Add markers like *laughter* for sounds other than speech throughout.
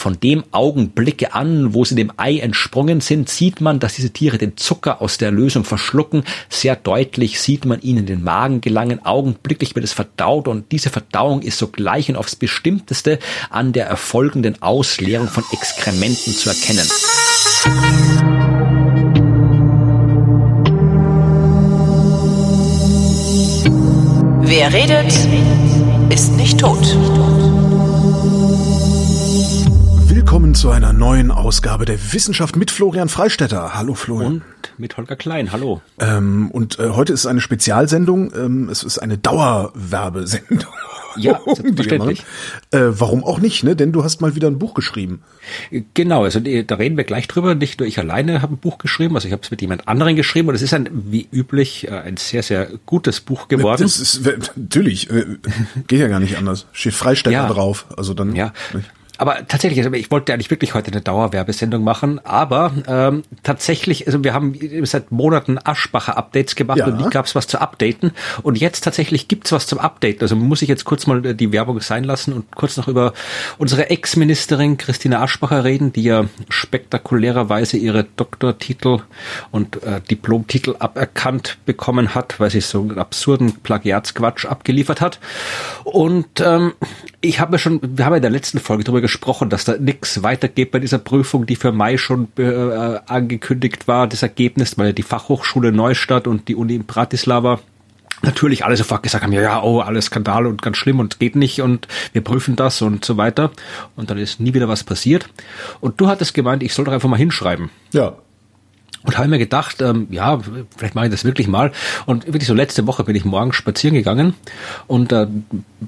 von dem Augenblicke an, wo sie dem Ei entsprungen sind, sieht man, dass diese Tiere den Zucker aus der Lösung verschlucken. Sehr deutlich sieht man ihnen den Magen gelangen. Augenblicklich wird es verdaut und diese Verdauung ist sogleich und aufs Bestimmteste an der erfolgenden Ausleerung von Exkrementen zu erkennen. Wer redet, ist nicht tot. Willkommen zu einer neuen Ausgabe der Wissenschaft mit Florian Freistetter. Hallo Florian. Und mit Holger Klein, hallo. Ähm, und äh, heute ist eine Spezialsendung. Ähm, es ist eine Dauerwerbesendung. Ja, *laughs* selbstverständlich. Äh, warum auch nicht, ne? Denn du hast mal wieder ein Buch geschrieben. Genau, also da reden wir gleich drüber. Nicht nur ich alleine habe ein Buch geschrieben, also ich habe es mit jemand anderem geschrieben und es ist ein, wie üblich, äh, ein sehr, sehr gutes Buch geworden. Das ist natürlich, äh, geht ja gar nicht anders. Steht Freisteller ja. drauf. Also dann. Ja. Nicht. Aber tatsächlich, also ich wollte eigentlich wirklich heute eine Dauerwerbesendung machen, aber ähm, tatsächlich, also wir haben seit Monaten Aschbacher-Updates gemacht ja. und nie gab es was zu updaten. Und jetzt tatsächlich gibt's was zum Updaten. Also muss ich jetzt kurz mal die Werbung sein lassen und kurz noch über unsere Ex-Ministerin Christina Aschbacher reden, die ja spektakulärerweise ihre Doktortitel und äh, Diplomtitel aberkannt bekommen hat, weil sie so einen absurden Plagiatsquatsch abgeliefert hat. Und ähm, ich habe schon, wir haben in der letzten Folge darüber gesprochen, dass da nichts weitergeht bei dieser Prüfung, die für Mai schon äh, angekündigt war, das Ergebnis, weil ja die Fachhochschule Neustadt und die Uni in Bratislava natürlich alle sofort gesagt haben, ja, ja, oh, alles Skandal und ganz schlimm und geht nicht und wir prüfen das und so weiter. Und dann ist nie wieder was passiert. Und du hattest gemeint, ich soll doch einfach mal hinschreiben. Ja, und habe mir gedacht, ähm, ja, vielleicht mache ich das wirklich mal. Und wirklich so letzte Woche bin ich morgens spazieren gegangen und äh,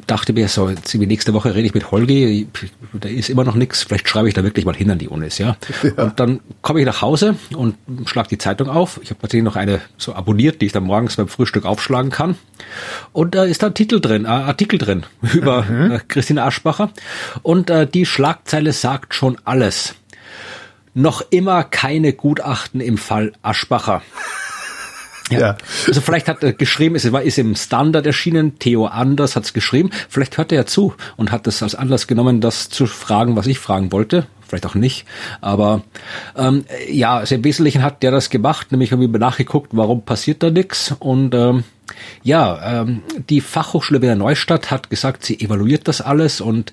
dachte mir, so, jetzt wie nächste Woche rede ich mit Holgi, da ist immer noch nichts, vielleicht schreibe ich da wirklich mal hin an die Unis, ja. *laughs* ja. Und dann komme ich nach Hause und schlag die Zeitung auf. Ich habe natürlich noch eine so abonniert, die ich dann morgens beim Frühstück aufschlagen kann. Und da ist da ein Titel drin, äh, Artikel drin *laughs* über mhm. äh, Christine Aschbacher. Und äh, die Schlagzeile sagt schon alles noch immer keine Gutachten im Fall Aschbacher. Ja. ja. Also vielleicht hat er geschrieben, es war ist im Standard erschienen, Theo Anders hat es geschrieben, vielleicht hört er ja zu und hat das als Anlass genommen, das zu fragen, was ich fragen wollte. Vielleicht auch nicht. Aber ähm, ja, also im Wesentlichen hat der das gemacht, nämlich irgendwie nachgeguckt, warum passiert da nichts und ähm, ja, ähm, die Fachhochschule Wiener Neustadt hat gesagt, sie evaluiert das alles und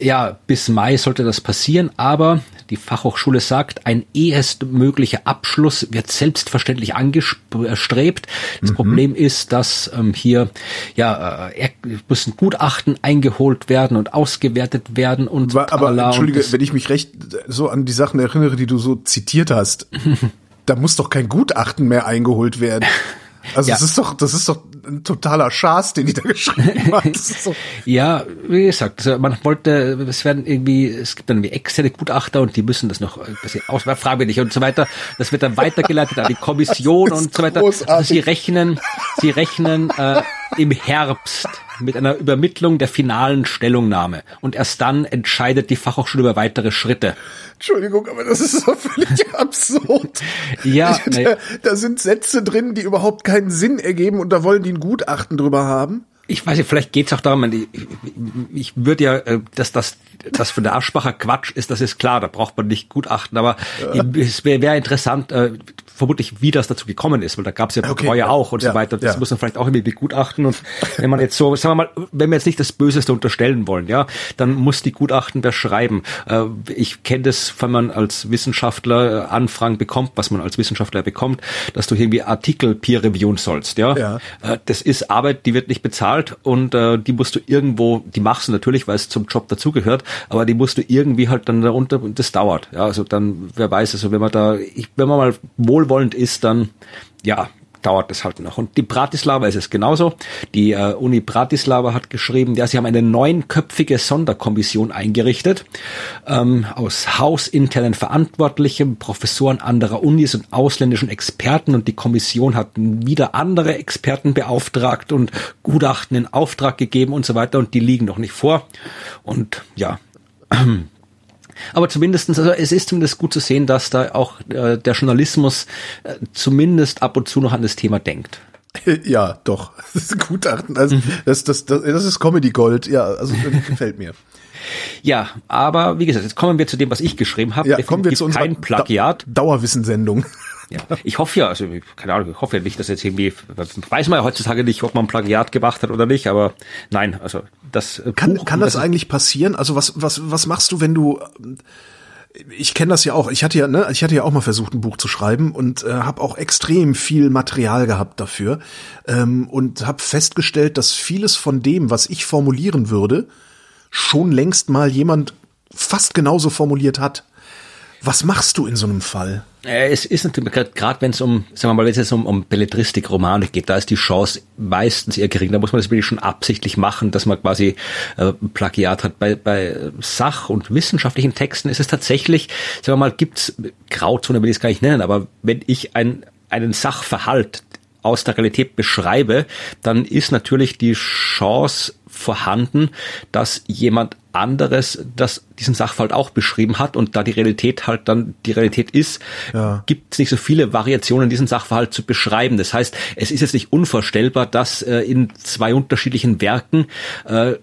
ja, bis Mai sollte das passieren, aber die Fachhochschule sagt, ein ehest möglicher Abschluss wird selbstverständlich angestrebt. Das mhm. Problem ist, dass ähm, hier ja äh, müssen Gutachten eingeholt werden und ausgewertet werden und aber, aber entschuldige, wenn ich mich recht so an die Sachen erinnere, die du so zitiert hast, *laughs* da muss doch kein Gutachten mehr eingeholt werden. *laughs* Also ja. das ist doch, das ist doch ein totaler Schaß, den die da geschrieben *laughs* hat. Ja, wie gesagt, also man wollte, es werden irgendwie, es gibt dann wie externe Gutachter und die müssen das noch ein bisschen ausfragwürdig und so weiter. Das wird dann weitergeleitet an die Kommission *laughs* und so weiter. Also sie rechnen, sie rechnen äh, im Herbst mit einer Übermittlung der finalen Stellungnahme. Und erst dann entscheidet die Fachhochschule über weitere Schritte. Entschuldigung, aber das ist so völlig *laughs* absurd. Ja, *laughs* da, da sind Sätze drin, die überhaupt keinen Sinn ergeben und da wollen die ein Gutachten drüber haben ich weiß nicht, vielleicht geht's auch darum, ich, ich würde ja, äh, dass das, das von der Aschbacher Quatsch ist, das ist klar, da braucht man nicht Gutachten, aber ja. es wäre wär interessant, äh, vermutlich, wie das dazu gekommen ist, weil da gab es ja okay, Treue ja. auch und ja, so weiter. Das muss man vielleicht auch irgendwie begutachten. Und wenn man jetzt so, sagen wir mal, wenn wir jetzt nicht das Böseste unterstellen wollen, ja, dann muss die Gutachten beschreiben. Äh, ich kenne das, wenn man als Wissenschaftler äh, Anfragen bekommt, was man als Wissenschaftler bekommt, dass du irgendwie Artikel peer reviewen sollst, ja. ja. Äh, das ist Arbeit, die wird nicht bezahlt und die musst du irgendwo, die machst du natürlich, weil es zum Job dazugehört, aber die musst du irgendwie halt dann darunter, und das dauert. Ja, also dann, wer weiß, also wenn man da, ich, wenn man mal wohl wohlwollend ist, dann ja, dauert es halt noch. Und die Bratislava ist es genauso. Die äh, Uni Bratislava hat geschrieben, ja, sie haben eine neunköpfige Sonderkommission eingerichtet ähm, aus hausinternen Verantwortlichen, Professoren anderer Unis und ausländischen Experten. Und die Kommission hat wieder andere Experten beauftragt und Gutachten in Auftrag gegeben und so weiter. Und die liegen noch nicht vor. Und ja, *clears throat* aber zumindestens, also es ist zumindest gut zu sehen, dass da auch äh, der Journalismus äh, zumindest ab und zu noch an das Thema denkt. *laughs* Ja, doch. *laughs* Das ist Gutachten. Also, mhm. das, das, das, das ist Comedy Gold. Ja, also gefällt mir. *laughs* Ja, aber wie gesagt, jetzt kommen wir zu dem, was ich geschrieben habe. Ja, kommen wir zu unserer kein Plagiat. Da Dauerwissensendung. Ja. Ich hoffe ja, also keine Ahnung, ich hoffe ja nicht, dass jetzt irgendwie weiß man ja heutzutage nicht, ob man Plagiat gemacht hat oder nicht, aber nein, also das äh, Kann, Buch, kann das eigentlich passieren? Also was was was machst du, wenn du ich kenne das ja auch. Ich hatte ja, ne, ich hatte ja auch mal versucht, ein Buch zu schreiben und äh, habe auch extrem viel Material gehabt dafür ähm, und habe festgestellt, dass vieles von dem, was ich formulieren würde, schon längst mal jemand fast genauso formuliert hat. Was machst du in so einem Fall? Äh, Es ist natürlich gerade, wenn es um, sagen wir mal, wenn es jetzt um, um Belletristik, Romane geht, da ist die Chance meistens eher gering. Da muss man das wirklich schon absichtlich machen, dass man quasi äh, Plagiat hat. Bei, bei Sach- und wissenschaftlichen Texten ist es tatsächlich, sagen wir mal, gibt's Grauzone will ich es gar nicht nennen, aber wenn ich ein, einen Sachverhalt aus der Realität beschreibe, dann ist natürlich die Chance vorhanden, dass jemand anderes das diesen Sachverhalt auch beschrieben hat und da die Realität halt dann die Realität ist, Ja. gibt es nicht so viele Variationen, diesen Sachverhalt zu beschreiben. Das heißt, es ist jetzt nicht unvorstellbar, dass äh, in zwei unterschiedlichen Werken äh,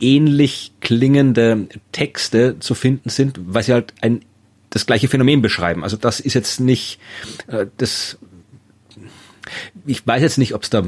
ähnlich klingende Texte zu finden sind, weil sie halt ein das gleiche Phänomen beschreiben. Also das ist jetzt nicht äh, das ich weiß jetzt nicht, ob es da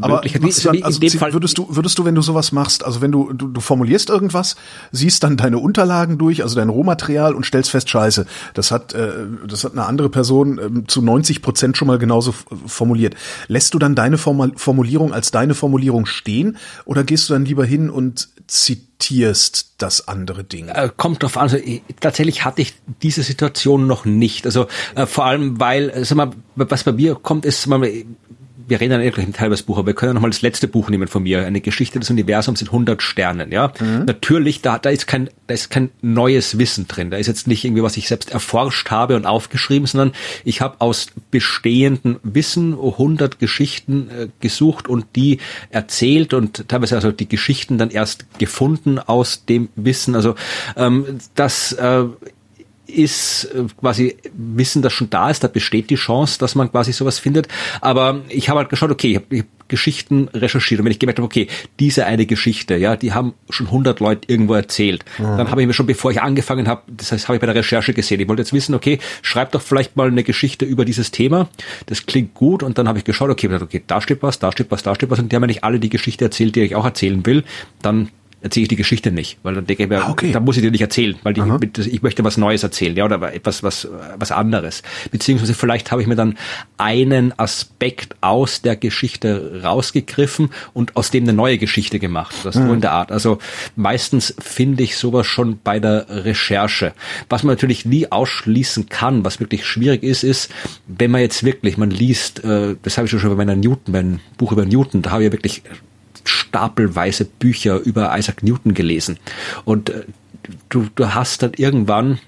Aber also Fall- würdest du, würdest du, wenn du sowas machst, also wenn du, du, du formulierst irgendwas, siehst dann deine Unterlagen durch, also dein Rohmaterial und stellst fest, scheiße, das hat, äh, das hat eine andere Person ähm, zu 90 Prozent schon mal genauso formuliert. Lässt du dann deine Formal Formulierung als deine Formulierung stehen oder gehst du dann lieber hin und zitierst das andere Ding? Äh, kommt drauf an. Also, ich, tatsächlich hatte ich diese Situation noch nicht. Also äh, vor allem, weil, äh, sag mal, was bei mir kommt, ist, sag mal, wir reden dann eh gleich im Teil über das Buch, aber wir können nochmal das letzte Buch nehmen von mir, eine Geschichte des Universums in 100 Sternen, ja. Natürlich, da, da ist kein, da ist kein neues Wissen drin. Da ist jetzt nicht irgendwie, was ich selbst erforscht habe und aufgeschrieben, sondern ich habe aus bestehenden Wissen 100 Geschichten äh, gesucht und die erzählt und teilweise also die Geschichten dann erst gefunden aus dem Wissen. Also ähm, das äh, ist äh, quasi Wissen, das schon da ist, da besteht die Chance, dass man quasi sowas findet. Aber ich habe halt geschaut, okay, ich habe hab Geschichten recherchiert. Und wenn ich gemerkt habe, okay, diese eine Geschichte, ja, die haben schon 100 Leute irgendwo erzählt, dann habe ich mir schon, bevor ich angefangen habe, das heißt, habe ich bei der Recherche gesehen, ich wollte jetzt wissen, okay, schreib doch vielleicht mal eine Geschichte über dieses Thema, das klingt gut. Und dann habe ich geschaut, okay, okay, da steht was, da steht was, da steht was. Und die haben ja nicht alle die Geschichte erzählt, die ich auch erzählen will, dann erzähle ich die Geschichte nicht, weil dann denke ich mir, Ah, okay. da muss ich dir nicht erzählen, weil die, ich möchte was Neues erzählen, ja, oder etwas, was, was anderes. Beziehungsweise vielleicht habe ich mir dann einen Aspekt aus der Geschichte rausgegriffen und aus dem eine neue Geschichte gemacht, oder so in der Art. Also meistens finde ich sowas schon bei der Recherche. Was man natürlich nie ausschließen kann, was wirklich schwierig ist, ist, wenn man jetzt wirklich, man liest, äh, das habe ich schon bei meiner Newton, mein Buch über Newton, da habe ich ja wirklich stapelweise Bücher über Isaac Newton gelesen. Und äh, du, du hast dann irgendwann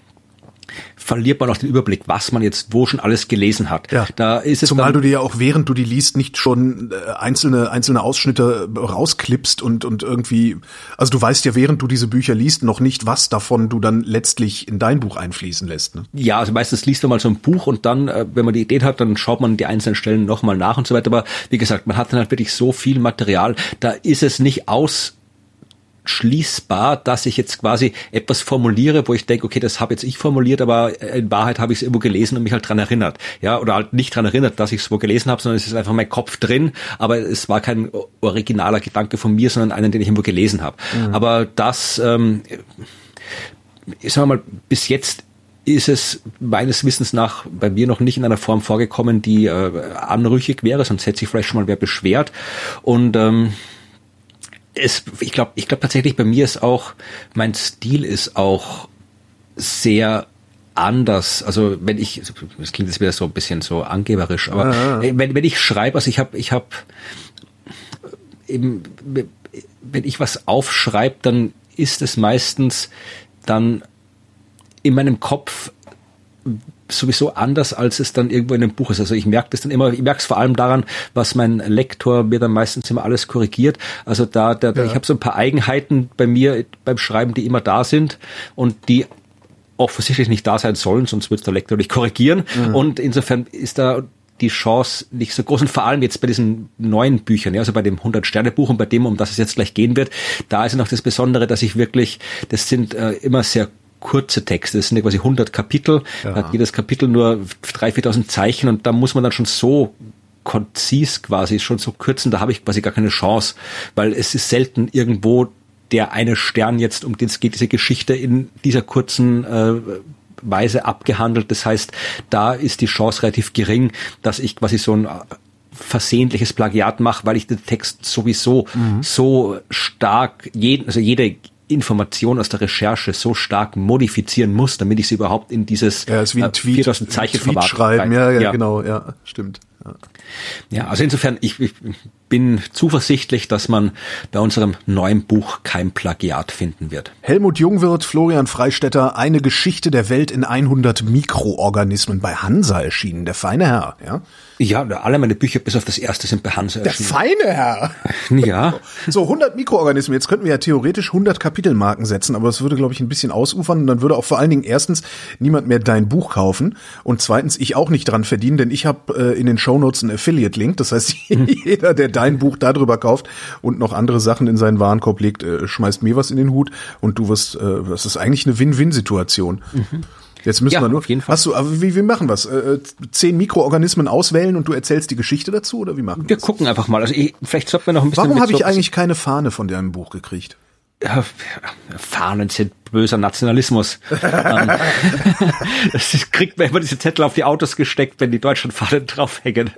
verliert man auch den Überblick, was man jetzt wo schon alles gelesen hat. Ja. Da ist es Zumal du dir ja auch während du die liest nicht schon äh, einzelne einzelne Ausschnitte rausklippst und und irgendwie also du weißt ja während du diese Bücher liest noch nicht was davon du dann letztlich in dein Buch einfließen lässt. Ne? ja, also meistens liest man mal so ein Buch und dann, äh, wenn man die Idee hat, dann schaut man die einzelnen Stellen nochmal nach und so weiter. Aber wie gesagt, man hat dann halt wirklich so viel Material, da ist es nicht aus schließbar, dass ich jetzt quasi etwas formuliere, wo ich denke, okay, das habe jetzt ich formuliert, aber in Wahrheit habe ich es irgendwo gelesen und mich halt dran erinnert. Ja, oder halt nicht dran erinnert, dass ich es wo gelesen habe, sondern es ist einfach mein Kopf drin, aber es war kein originaler Gedanke von mir, sondern einen, den ich irgendwo gelesen habe. Aber das, ähm, ich sag mal, bis jetzt ist es meines Wissens nach bei mir noch nicht in einer Form vorgekommen, die äh, anrüchig wäre, sonst hätte sich vielleicht schon mal wer beschwert. Und ähm, es, ich glaube, ich glaube tatsächlich bei mir ist auch, mein Stil ist auch sehr anders. Also wenn ich, das klingt jetzt wieder so ein bisschen so angeberisch, aber äh, wenn, wenn ich schreibe, also ich habe, ich habe eben, wenn ich was aufschreibe, dann ist es meistens dann in meinem Kopf sowieso anders, als es dann irgendwo in dem Buch ist. Also ich merke das dann immer, ich merke es vor allem daran, was mein Lektor mir dann meistens immer alles korrigiert. Also da, da Ja. ich habe so ein paar Eigenheiten bei mir beim Schreiben, die immer da sind und die offensichtlich nicht da sein sollen, sonst wird der Lektor nicht korrigieren. Und insofern ist da die Chance nicht so groß und vor allem jetzt bei diesen neuen Büchern, ja, also bei dem 100-Sterne-Buch und bei dem, um das es jetzt gleich gehen wird, da ist noch das Besondere, dass ich wirklich, das sind äh, immer sehr kurze Texte. Das sind ja quasi 100 Kapitel. Ja. Hat jedes Kapitel nur 3.000, 4.000 Zeichen und da muss man dann schon so konzis quasi schon so kürzen, da habe ich quasi gar keine Chance, weil es ist selten irgendwo der eine Stern jetzt, um den es geht, diese Geschichte in dieser kurzen äh, Weise abgehandelt. Das heißt, da ist die Chance relativ gering, dass ich quasi so ein versehentliches Plagiat mache, weil ich den Text sowieso mhm. so stark, jeden, also jede Information aus der Recherche so stark modifizieren muss, damit ich sie überhaupt in dieses ja, ist wie ein äh, Tweet, 4000 Zeichen Tweet schreiben. Ja, ja, ja, genau, ja, stimmt. Ja. also insofern, ich, ich bin zuversichtlich, dass man bei unserem neuen Buch kein Plagiat finden wird. Helmut Jungwirth, Florian Freistetter, eine Geschichte der Welt in 100 Mikroorganismen bei Hansa erschienen, der feine Herr, ja? Ja, alle meine Bücher bis auf das erste sind bei Hansa erschienen. Der feine Herr! *laughs* Ja. *laughs* So, 100 Mikroorganismen, jetzt könnten wir ja theoretisch 100 Kapitelmarken setzen, aber es würde, glaube ich, ein bisschen ausufern und dann würde auch vor allen Dingen erstens niemand mehr dein Buch kaufen und zweitens ich auch nicht dran verdienen, denn ich habe äh, in den Shownotes einen Affiliate-Link, das heißt, *laughs* jeder, der dein Buch darüber kauft und noch andere Sachen in seinen Warenkorb legt, äh, schmeißt mir was in den Hut und du wirst, äh, das ist eigentlich eine Win-Win-Situation. Mhm. Jetzt müssen ja, wir nur. Auf jeden Fall. Hast du, aber wie, wie machen wir's? Äh, zehn Mikroorganismen auswählen und du erzählst die Geschichte dazu oder wie machen wir? Wir gucken einfach mal. Also ich, vielleicht sollten wir noch ein bisschen. Warum habe ich eigentlich keine Fahne von deinem Buch gekriegt? Fahnen sind böser Nationalismus. Ähm, *laughs* das kriegt man immer diese Zettel auf die Autos gesteckt, wenn die Deutschlandfahnen draufhängen.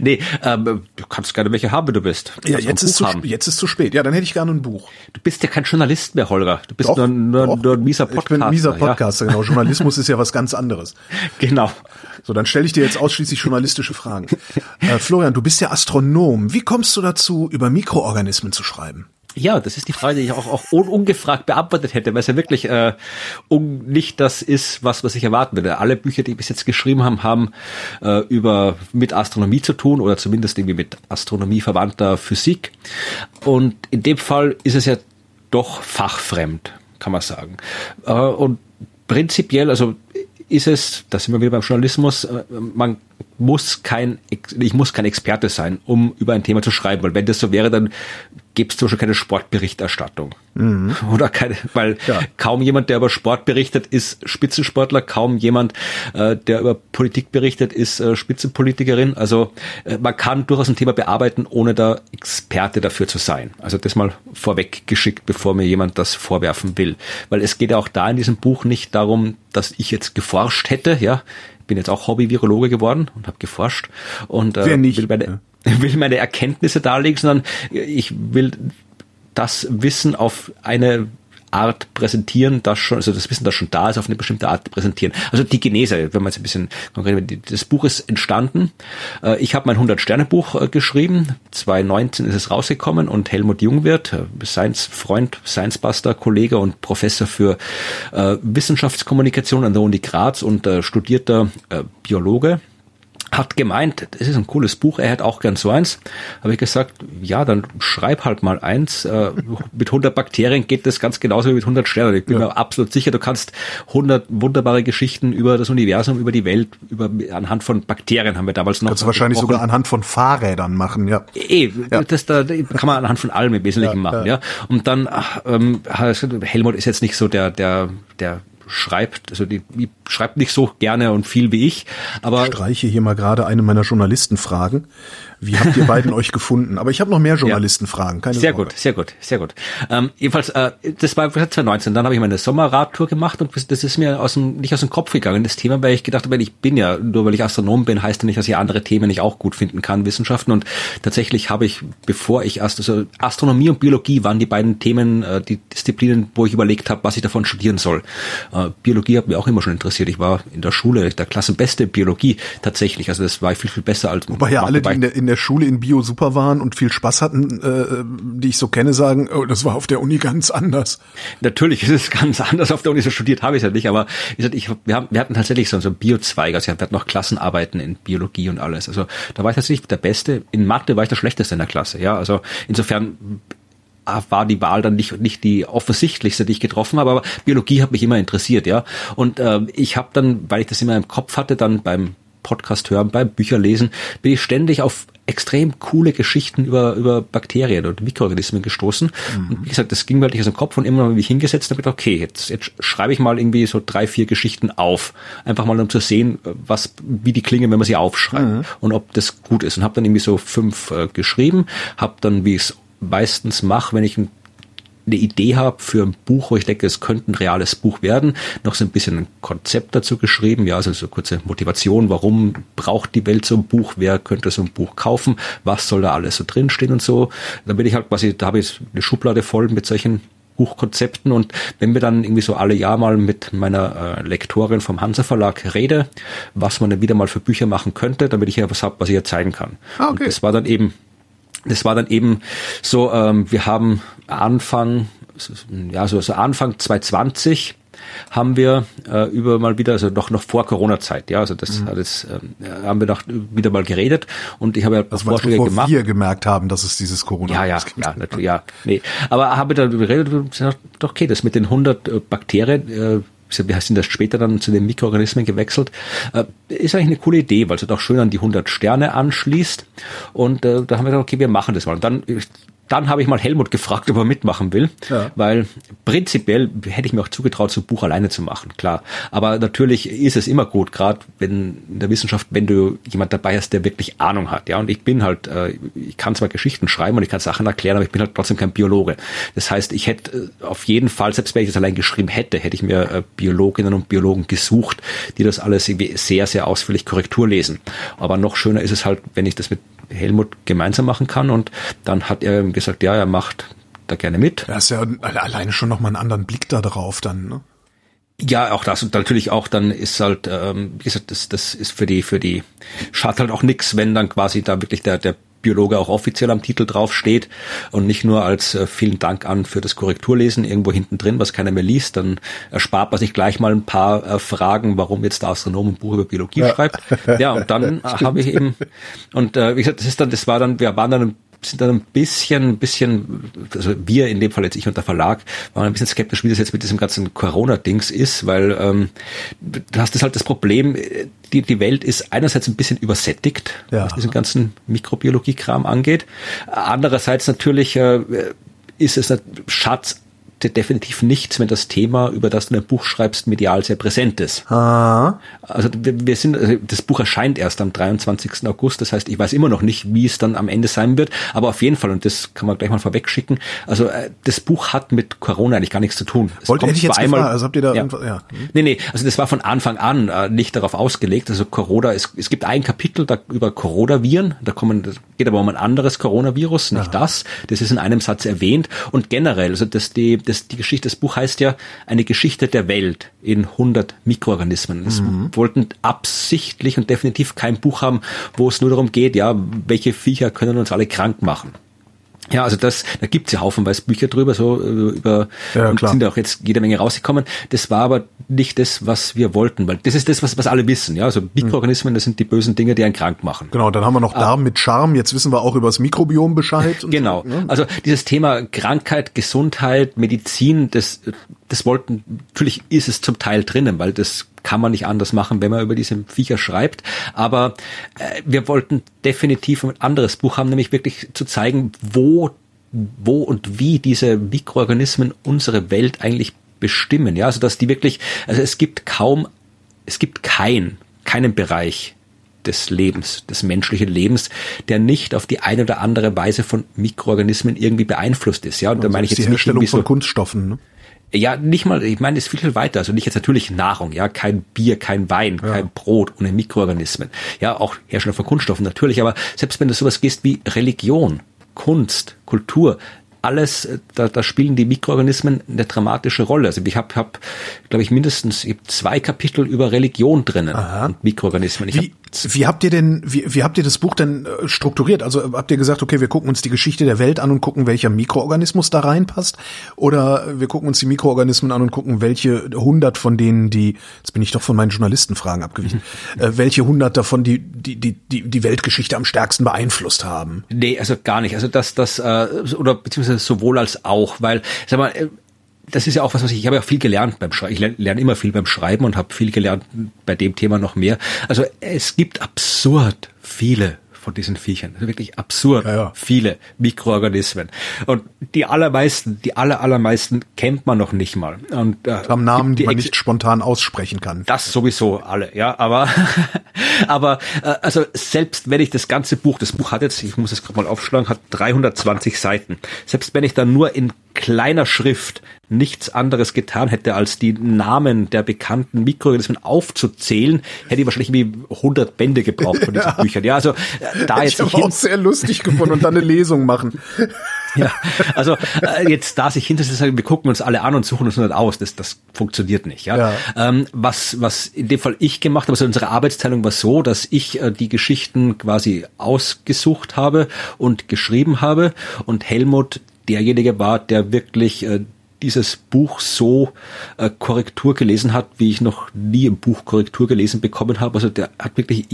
nee, ähm, du kannst gerne welche haben, wenn du bist. Ja, jetzt ist, zu, jetzt ist zu spät. Ja, dann hätte ich gerne ein Buch. Du bist ja kein Journalist mehr, Holger. Du bist doch, nur, nur, nur ein mieser Podcaster. Ich bin ein mieser Podcaster, ja. genau. Journalismus ist ja was ganz anderes. *laughs* Genau. So, dann stelle ich dir jetzt ausschließlich journalistische Fragen. Äh, Florian, du bist ja Astronom. Wie kommst du dazu, über Mikroorganismen zu schreiben? Ja, das ist die Frage, die ich auch, auch un ungefragt beantwortet hätte, weil es ja wirklich äh, um, nicht das ist, was, was ich erwarten würde. Alle Bücher, die ich bis jetzt geschrieben haben, haben äh, über mit Astronomie zu tun oder zumindest irgendwie mit Astronomie verwandter Physik. Und in dem Fall ist es ja doch fachfremd, kann man sagen. Äh, und prinzipiell, also ist es, da sind wir wieder beim Journalismus, äh, man muss kein, ich muss kein Experte sein, um über ein Thema zu schreiben, weil wenn das so wäre, dann gäbe es zum Beispiel keine Sportberichterstattung. Mhm. Oder keine, weil ja. kaum jemand, der über Sport berichtet, ist Spitzensportler, kaum jemand, äh, der über Politik berichtet, ist äh, Spitzenpolitikerin. Also äh, man kann durchaus ein Thema bearbeiten, ohne da Experte dafür zu sein. Also das mal vorweg geschickt, bevor mir jemand das vorwerfen will. Weil es geht ja auch da in diesem Buch nicht darum, dass ich jetzt geforscht hätte, ja bin jetzt auch Hobby-Virologe geworden und habe geforscht und äh, will meine, *laughs* will meine Erkenntnisse darlegen, sondern ich will das Wissen auf eine Art präsentieren, das schon, also das Wissen, das schon da ist, auf eine bestimmte Art präsentieren. Also die Genese, wenn man jetzt ein bisschen konkret, das Buch ist entstanden. Äh, ich habe mein 100-Sterne-Buch äh, geschrieben. 2019 ist es rausgekommen und Helmut Jungwirth, äh, Science-Freund, Science-Buster, Kollege und Professor für Wissenschaftskommunikation an der Uni Graz und studierter Biologe, hat gemeint, das ist ein cooles Buch, er hätte auch gern so eins. Habe ich gesagt, ja, dann schreib halt mal eins. Äh, mit 100 Bakterien geht das ganz genauso wie mit 100 Sternen. Ich bin ja. mir absolut sicher, du kannst 100 wunderbare Geschichten über das Universum, über die Welt, über anhand von Bakterien haben wir damals noch. Kannst du wahrscheinlich sogar anhand von Fahrrädern machen, ja. Eh, ja. das da kann man anhand von allem im Wesentlichen ja, machen, ja. Und dann ach, ähm, Helmut ist jetzt nicht so der der der schreibt, also die, die schreibt nicht so gerne und viel wie ich, aber ich streiche hier mal gerade eine meiner Journalistenfragen. Wie habt ihr beiden euch gefunden? Aber ich habe noch mehr Journalistenfragen. Keine sehr Sorge. gut, sehr gut, sehr gut. Ähm, jedenfalls, äh, das war 2019. Dann habe ich meine Sommerradtour gemacht und das ist mir aus dem, nicht aus dem Kopf gegangen, das Thema, weil ich gedacht habe, ich bin ja, nur weil ich Astronom bin, heißt ja nicht, dass ich andere Themen nicht auch gut finden kann, Wissenschaften. Und tatsächlich habe ich, bevor ich erst, also Astronomie und Biologie waren die beiden Themen, äh, die Disziplinen, wo ich überlegt habe, was ich davon studieren soll. Äh, Biologie hat mich auch immer schon interessiert. Ich war in der Schule der Klassenbeste Biologie tatsächlich. Also das war viel, viel besser als. Wobei ja alle, die in der, in der Schule in Bio super waren und viel Spaß hatten, äh, die ich so kenne, sagen, oh, das war auf der Uni ganz anders. Natürlich ist es ganz anders auf der Uni. So studiert habe ich es ja nicht, aber gesagt, ich, wir, haben, wir hatten tatsächlich so, so Biozweig. Also wir hatten noch Klassenarbeiten in Biologie und alles. Also da war ich tatsächlich der Beste. In Mathe war ich der Schlechteste in der Klasse. Ja, also insofern war die Wahl dann nicht, nicht die offensichtlichste, die ich getroffen habe, aber Biologie hat mich immer interessiert, ja. Und äh, ich habe dann, weil ich das immer im Kopf hatte, dann beim Podcast hören, beim Bücherlesen, bin ich ständig auf extrem coole Geschichten über, über Bakterien und Mikroorganismen gestoßen. Mhm. Und wie gesagt, das ging mir halt nicht aus dem Kopf und immer habe ich hingesetzt und gedacht, okay, jetzt, jetzt schreibe ich mal irgendwie so drei, vier Geschichten auf. Einfach mal um zu sehen, was, wie die klingen, wenn man sie aufschreibt mhm. und ob das gut ist. Und habe dann irgendwie so fünf äh, geschrieben, habe dann, wie ich es meistens mache, wenn ich ein eine Idee habe für ein Buch, wo ich denke, es könnte ein reales Buch werden, noch so ein bisschen ein Konzept dazu geschrieben, ja, also so kurze Motivation, warum braucht die Welt so ein Buch, wer könnte so ein Buch kaufen, was soll da alles so drinstehen und so. Da bin ich halt quasi, da habe ich eine Schublade voll mit solchen Buchkonzepten und wenn wir dann irgendwie so alle Jahr mal mit meiner äh, Lektorin vom Hansa Verlag rede, was man dann wieder mal für Bücher machen könnte, damit ich ja was habe, was ich ja zeigen kann. Ah, okay. Und das war dann eben das war dann eben so, ähm, wir haben Anfang, ja, so, so Anfang 2020 haben wir äh, über mal wieder, also noch noch vor Corona-Zeit, ja, also das, mhm. das äh, haben wir noch wieder mal geredet und ich habe ja das Vorschläge bevor gemacht. wir gemerkt haben, dass es dieses Corona ja ja ja natürlich ja nee, aber habe dann geredet und gesagt, doch okay, das mit den 100 äh, Bakterien äh, wir sind das später dann zu den Mikroorganismen gewechselt, äh, ist eigentlich eine coole Idee, weil es doch schön an die 100 Sterne anschließt. Und äh, da haben wir gesagt, okay, wir machen das mal. Und dann dann habe ich mal Helmut gefragt, ob er mitmachen will, ja. weil prinzipiell hätte ich mir auch zugetraut, so ein Buch alleine zu machen, klar. Aber natürlich ist es immer gut, gerade wenn in der Wissenschaft, wenn du jemand dabei hast, der wirklich Ahnung hat, ja. Und ich bin halt, äh, ich kann zwar Geschichten schreiben und ich kann Sachen erklären, aber ich bin halt trotzdem kein Biologe. Das heißt, ich hätte äh, auf jeden Fall, selbst wenn ich das allein geschrieben hätte, hätte ich mir äh, Biologinnen und Biologen gesucht, die das alles irgendwie sehr, sehr ausführlich Korrektur lesen. Aber noch schöner ist es halt, wenn ich das mit Helmut gemeinsam machen kann. Und dann hat er gesagt, ja, er macht da gerne mit. Ja, ist ja alleine schon nochmal einen anderen Blick da drauf dann, ne? Ja, auch das und natürlich auch dann ist halt, ähm, wie gesagt, das, das ist für die, für die schadet halt auch nix, wenn dann quasi da wirklich der, der Biologe auch offiziell am Titel drauf steht und nicht nur als äh, vielen Dank an für das Korrekturlesen irgendwo hinten drin, was keiner mehr liest, dann erspart man sich gleich mal ein paar äh, Fragen, warum jetzt der Astronom ein Buch über Biologie ja. schreibt. Ja, und dann *laughs* habe ich eben und äh, wie gesagt, das ist dann, das war dann, wir waren dann sind dann ein bisschen, bisschen, also wir in dem Fall jetzt ich und der Verlag, waren ein bisschen skeptisch, wie das jetzt mit diesem ganzen Corona-Dings ist, weil ähm, du hast das halt das Problem, die, die Welt ist einerseits ein bisschen übersättigt, ja. was diesen ganzen Mikrobiologie-Kram angeht. Andererseits natürlich äh, ist es ein Schatz definitiv nichts, wenn das Thema, über das du ein Buch schreibst, medial sehr präsent ist. Ah. Also wir, wir sind, also das Buch erscheint erst am 23. August, das heißt, ich weiß immer noch nicht, wie es dann am Ende sein wird, aber auf jeden Fall, und das kann man gleich mal vorweg schicken, also äh, das Buch hat mit Corona eigentlich gar nichts zu tun. Es Wollte ich jetzt einmal, also habt ihr da, ja. ja. Nee, nee, also das war von Anfang an äh, nicht darauf ausgelegt, also Corona, es, es gibt ein Kapitel da über Coronaviren, da kommen, das geht aber um ein anderes Coronavirus, nicht ja. das, das ist in einem Satz erwähnt und generell, also dass die, das, die Geschichte, das Buch heißt ja eine Geschichte der Welt in 100 Mikroorganismen. Es mhm. wollten absichtlich und definitiv kein Buch haben, wo es nur darum geht, ja, welche Viecher können uns alle krank machen. Ja, also das, da gibt's ja haufenweise Bücher drüber, so äh, über ja, und sind auch jetzt jede Menge rausgekommen. Das war aber nicht das, was wir wollten, weil das ist das, was, was alle wissen. Ja, also Mikroorganismen, das sind die bösen Dinge, die einen krank machen. Genau, dann haben wir noch ah. Darm mit Charme. Jetzt wissen wir auch über das Mikrobiom Bescheid. genau. So, ne? Also dieses Thema Krankheit, Gesundheit, Medizin, das, das wollten, natürlich ist es zum Teil drinnen, weil das kann man nicht anders machen, wenn man über diese Viecher schreibt. Aber äh, wir wollten definitiv ein anderes Buch haben, nämlich wirklich zu zeigen, wo, wo und wie diese Mikroorganismen unsere Welt eigentlich bestimmen. Ja, also dass die wirklich, also es gibt kaum, es gibt kein, keinen Bereich des Lebens, des menschlichen Lebens, der nicht auf die eine oder andere Weise von Mikroorganismen irgendwie beeinflusst ist. Ja, und also da meine ich jetzt die Herstellung nicht von so, Kunststoffen. Ne? Ja, nicht mal, ich meine, es ist viel, viel weiter. Also nicht jetzt natürlich Nahrung, ja, kein Bier, kein Wein, ja. kein Brot ohne Mikroorganismen. Ja, auch Hersteller von Kunststoffen natürlich, aber selbst wenn du sowas gehst wie Religion, Kunst, Kultur, alles, äh, da, da spielen die Mikroorganismen eine dramatische Rolle. Also ich habe, hab, glaube ich, mindestens ich hab zwei Kapitel über Religion drinnen Aha. und Mikroorganismen. Ich wie, wie habt ihr denn, wie, wie habt ihr das Buch denn äh, strukturiert? Also habt ihr gesagt, okay, wir gucken uns die Geschichte der Welt an und gucken, welcher Mikroorganismus da reinpasst? Oder wir gucken uns die Mikroorganismen an und gucken, welche hundert von denen, die, jetzt bin ich doch von meinen Journalistenfragen abgewichen, *laughs* äh, welche hundert davon die, die, die, die, die Weltgeschichte am stärksten beeinflusst haben? Nee, also gar nicht. Also das, das, äh, oder beziehungsweise sowohl als auch, weil, sag mal, äh, das ist ja auch was, was ich, ich habe ja viel gelernt beim Schreiben. Ich lerne, lerne immer viel beim Schreiben und habe viel gelernt bei dem Thema noch mehr. Also es gibt absurd viele von diesen Viechern. Also wirklich absurd Ja, ja. viele Mikroorganismen. Und die allermeisten, die aller, allermeisten kennt man noch nicht mal. Und, äh, Haben Namen, gibt die man nicht spontan aussprechen kann. das sowieso alle, ja, aber *laughs* *laughs* aber äh, also selbst wenn ich das ganze Buch, das Buch hat jetzt, ich muss es gerade mal aufschlagen, hat 320 Seiten. Selbst wenn ich dann nur in kleiner Schrift nichts anderes getan hätte, als die Namen der bekannten Mikroorganismen aufzuzählen, hätte ich wahrscheinlich irgendwie 100 Bände gebraucht von diesen Büchern. Ja, also äh, da ich jetzt nicht habe auch sehr lustig gefunden und dann eine Lesung machen. *laughs* ja, also äh, jetzt da sich hinterher sagen, wir gucken uns alle an und suchen uns nicht aus, das, das funktioniert nicht. Ja. Ja. Ähm, was, was in dem Fall ich gemacht habe, also unsere Arbeitsteilung war so, dass ich äh, die Geschichten quasi ausgesucht habe und geschrieben habe und Helmut derjenige war, der wirklich äh, dieses Buch so äh, Korrektur gelesen hat, wie ich noch nie im Buch Korrektur gelesen bekommen habe. Also der hat wirklich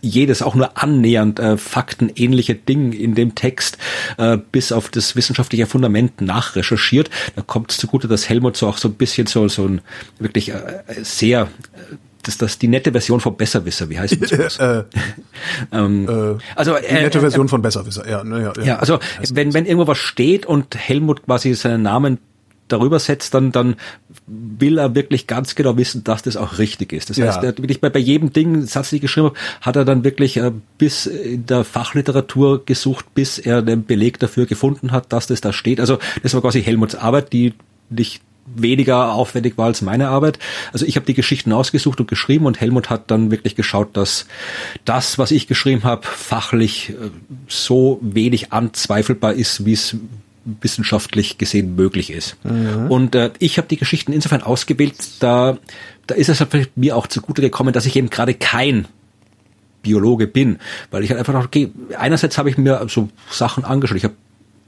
jedes, auch nur annähernd äh, faktenähnliche Ding in dem Text äh, bis auf das wissenschaftliche Fundament nachrecherchiert. Da kommt es zugute, dass Helmut so auch so ein bisschen so, so ein wirklich sehr das, das die nette Version vom Besserwisser, wie heißt das? *laughs* Äh, *laughs* ähm, äh, also die nette äh, Version von Besserwisser. Ja, ne, ja, ja, also wenn, wenn irgendwo was steht und Helmut quasi seinen Namen darüber setzt, dann, dann will er wirklich ganz genau wissen, dass das auch richtig ist. Das Ja. heißt, er hat wirklich bei, bei jedem Ding, Satz, den ich geschrieben habe, hat er dann wirklich äh, bis in der Fachliteratur gesucht, bis er den Beleg dafür gefunden hat, dass das da steht. Also das war quasi Helmuts Arbeit, die nicht weniger aufwendig war als meine Arbeit. Also ich habe die Geschichten ausgesucht und geschrieben und Helmut hat dann wirklich geschaut, dass das, was ich geschrieben habe, fachlich äh, so wenig anzweifelbar ist, wie es wissenschaftlich gesehen möglich ist. Und äh, ich habe die Geschichten insofern ausgewählt, da, da ist es halt mir auch zugute gekommen, dass ich eben gerade kein Biologe bin, weil ich halt einfach dachte, okay, einerseits habe ich mir so Sachen angeschaut, ich habe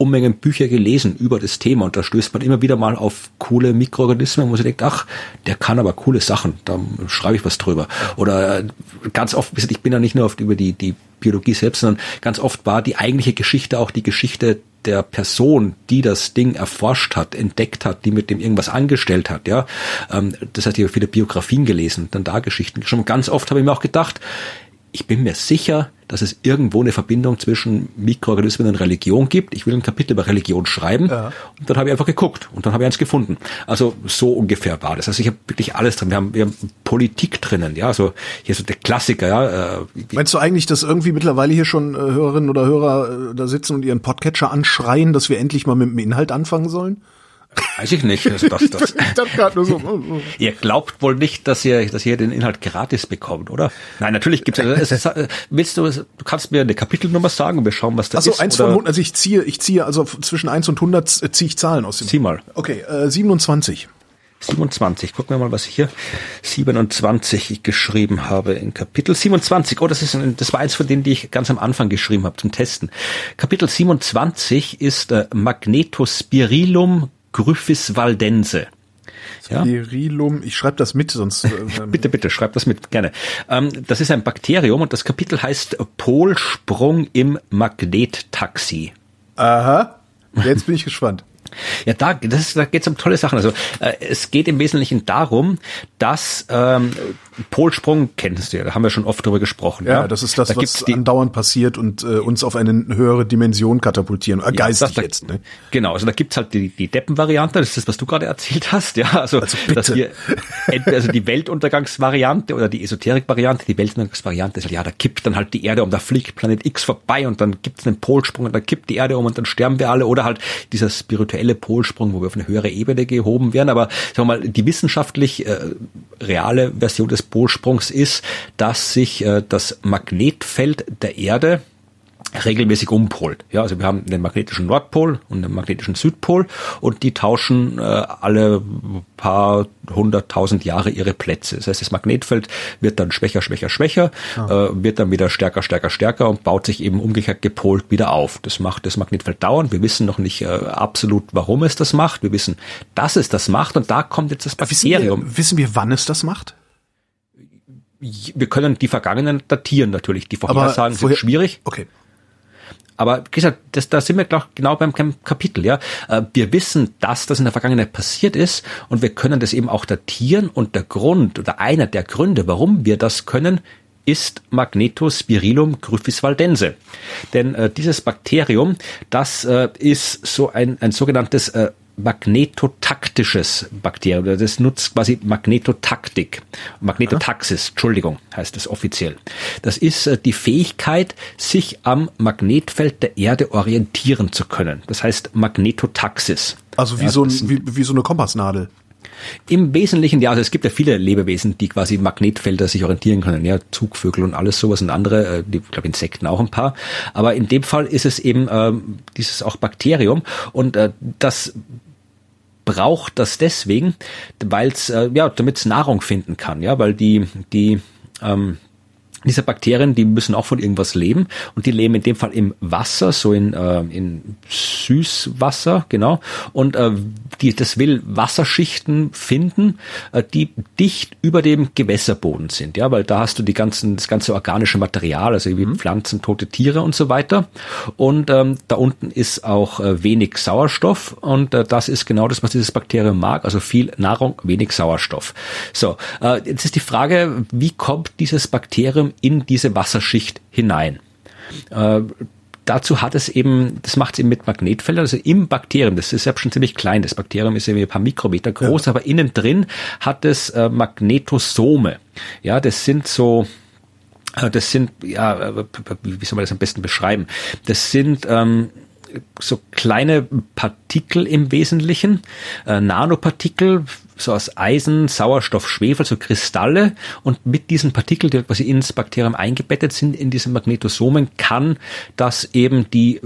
Unmengen Bücher gelesen über das Thema und da stößt man immer wieder mal auf coole Mikroorganismen, wo man sich denkt, ach, der kann aber coole Sachen, da schreibe ich was drüber. Oder äh, ganz oft, ich bin ja nicht nur oft über die, die Biologie selbst, sondern ganz oft war die eigentliche Geschichte auch die Geschichte der Person, die das Ding erforscht hat, entdeckt hat, die mit dem irgendwas angestellt hat, ja. Ähm, das heißt, ich habe viele Biografien gelesen, dann da Geschichten geschrieben. Ganz oft habe ich mir auch gedacht, ich bin mir sicher, dass es irgendwo eine Verbindung zwischen Mikroorganismen und Religion gibt. Ich will ein Kapitel über Religion schreiben Ja. und dann habe ich einfach geguckt und dann habe ich eins gefunden. Also so ungefähr war das. Also ich habe wirklich alles drin. Wir haben, wir haben Politik drinnen, ja, also hier so der Klassiker, ja. Äh, Meinst du eigentlich, dass irgendwie mittlerweile hier schon äh, Hörerinnen oder Hörer äh, da sitzen und ihren Podcatcher anschreien, dass wir endlich mal mit dem Inhalt anfangen sollen? Weiß ich nicht. Also das, das, *laughs* Ich dachte gerade nur so. oh, oh. Ihr glaubt wohl nicht, dass ihr, dass ihr den Inhalt gratis bekommt, oder? Nein, natürlich gibt's. Es, es, willst du, du kannst mir eine Kapitelnummer sagen und wir schauen, was da Also ist. eins oder- von 100, also ich ziehe, ich ziehe also zwischen 1 und 100 ziehe ich Zahlen aus dem. Zieh mal. Okay, äh, 27. 27. Gucken wir mal, was ich hier 27 geschrieben habe in Kapitel 27. Oh, das ist ein, das war eins von denen, die ich ganz am Anfang geschrieben habe zum Testen. Kapitel 27 ist äh, Magnetospirillum gryphis valdense. Ja? Virilum, ich schreibe das mit, sonst. *laughs* Äh, Bitte, bitte, schreib das mit, gerne. Ähm, das ist ein Bakterium und das Kapitel heißt Polsprung im Magnettaxi. Aha. Jetzt bin ich gespannt. *laughs* Ja, da, das da geht es um tolle Sachen. Also äh, es geht im Wesentlichen darum, dass ähm, Polsprung kennst du ja, da haben wir schon oft drüber gesprochen. Ja, das ist das, da was andauernd passiert und äh, uns auf eine höhere Dimension katapultieren. Äh, geistig da, jetzt, ne? Genau, also da gibt's halt die, die Deppen-Variante, das ist das, was du gerade erzählt hast, ja. Also, Also bitte. dass wir entweder also die Weltuntergangsvariante oder die Esoterik-Variante, die Weltuntergangsvariante ist halt, ja, da kippt dann halt die Erde um, da fliegt Planet X vorbei und dann gibt's einen Polsprung und dann kippt die Erde um und dann sterben wir alle oder halt dieser spirituelle Polsprung, wo wir auf eine höhere Ebene gehoben werden. Aber sagen wir mal, die wissenschaftlich äh, reale Version des Polsprungs ist, dass sich äh, das Magnetfeld der Erde regelmäßig umpolt. Ja, also wir haben den magnetischen Nordpol und den magnetischen Südpol und die tauschen äh, alle paar hunderttausend Jahre ihre Plätze. Das heißt, das Magnetfeld wird dann schwächer, schwächer, schwächer, äh, wird dann wieder stärker, stärker, stärker und baut sich eben umgekehrt gepolt wieder auf. Das macht das Magnetfeld dauernd. Wir wissen noch nicht äh, absolut, warum es das macht. Wir wissen, dass es das macht und da kommt jetzt das Wissen wir, Bakterium. wissen wir, wann es das macht? Wir können die Vergangenen datieren natürlich. Die Vorhersagen vorher- sind schwierig. Okay. Aber wie gesagt, das, da sind wir glaub, genau beim Kapitel. Ja, äh, wir wissen, dass das in der Vergangenheit passiert ist und wir können das eben auch datieren. Und der Grund oder einer der Gründe, warum wir das können, ist Magnetospirillum gryphis Denn äh, dieses Bakterium, das äh, ist so ein, ein sogenanntes äh, magnetotaktisches Bakterium. Das nutzt quasi Magnetotaktik. Magnetotaxis, Entschuldigung, heißt es offiziell. Das ist äh, die Fähigkeit, sich am Magnetfeld der Erde orientieren zu können. Das heißt Magnetotaxis. Also wie, ja, so, ein, wie, wie so eine Kompassnadel. Im Wesentlichen, ja, also es gibt ja viele Lebewesen, die quasi Magnetfelder sich orientieren können, ja, Zugvögel und alles sowas und andere, äh, die, glaube Insekten auch ein paar. Aber in dem Fall ist es eben äh, dieses auch Bakterium und äh, das braucht das deswegen, weil es äh, ja, damit es Nahrung finden kann, ja, weil die die ähm, diese Bakterien, die müssen auch von irgendwas leben und die leben in dem Fall im Wasser, so in, äh, in Süßwasser, genau. Und äh, die, das will Wasserschichten finden, äh, die dicht über dem Gewässerboden sind, ja, weil da hast du die ganzen, das ganze organische Material, also wie mhm. Pflanzen, tote Tiere und so weiter. Und ähm, da unten ist auch äh, wenig Sauerstoff und äh, das ist genau das, was dieses Bakterium mag, also viel Nahrung, wenig Sauerstoff. So, äh, jetzt ist die Frage, wie kommt dieses Bakterium in diese Wasserschicht hinein. Äh, dazu hat es eben, das macht es eben mit Magnetfeldern, also im Bakterium, das ist ja schon ziemlich klein, das Bakterium ist irgendwie ein paar Mikrometer groß, ja. aber innen drin hat es äh, Magnetosome. Ja, das sind so, äh, das sind, ja, äh, wie soll man das am besten beschreiben? Das sind ähm, so kleine Partikel im Wesentlichen, äh, Nanopartikel, so aus Eisen, Sauerstoff, Schwefel, so Kristalle und mit diesen Partikeln, die quasi ins Bakterium eingebettet sind, in diesen Magnetosomen, kann das eben die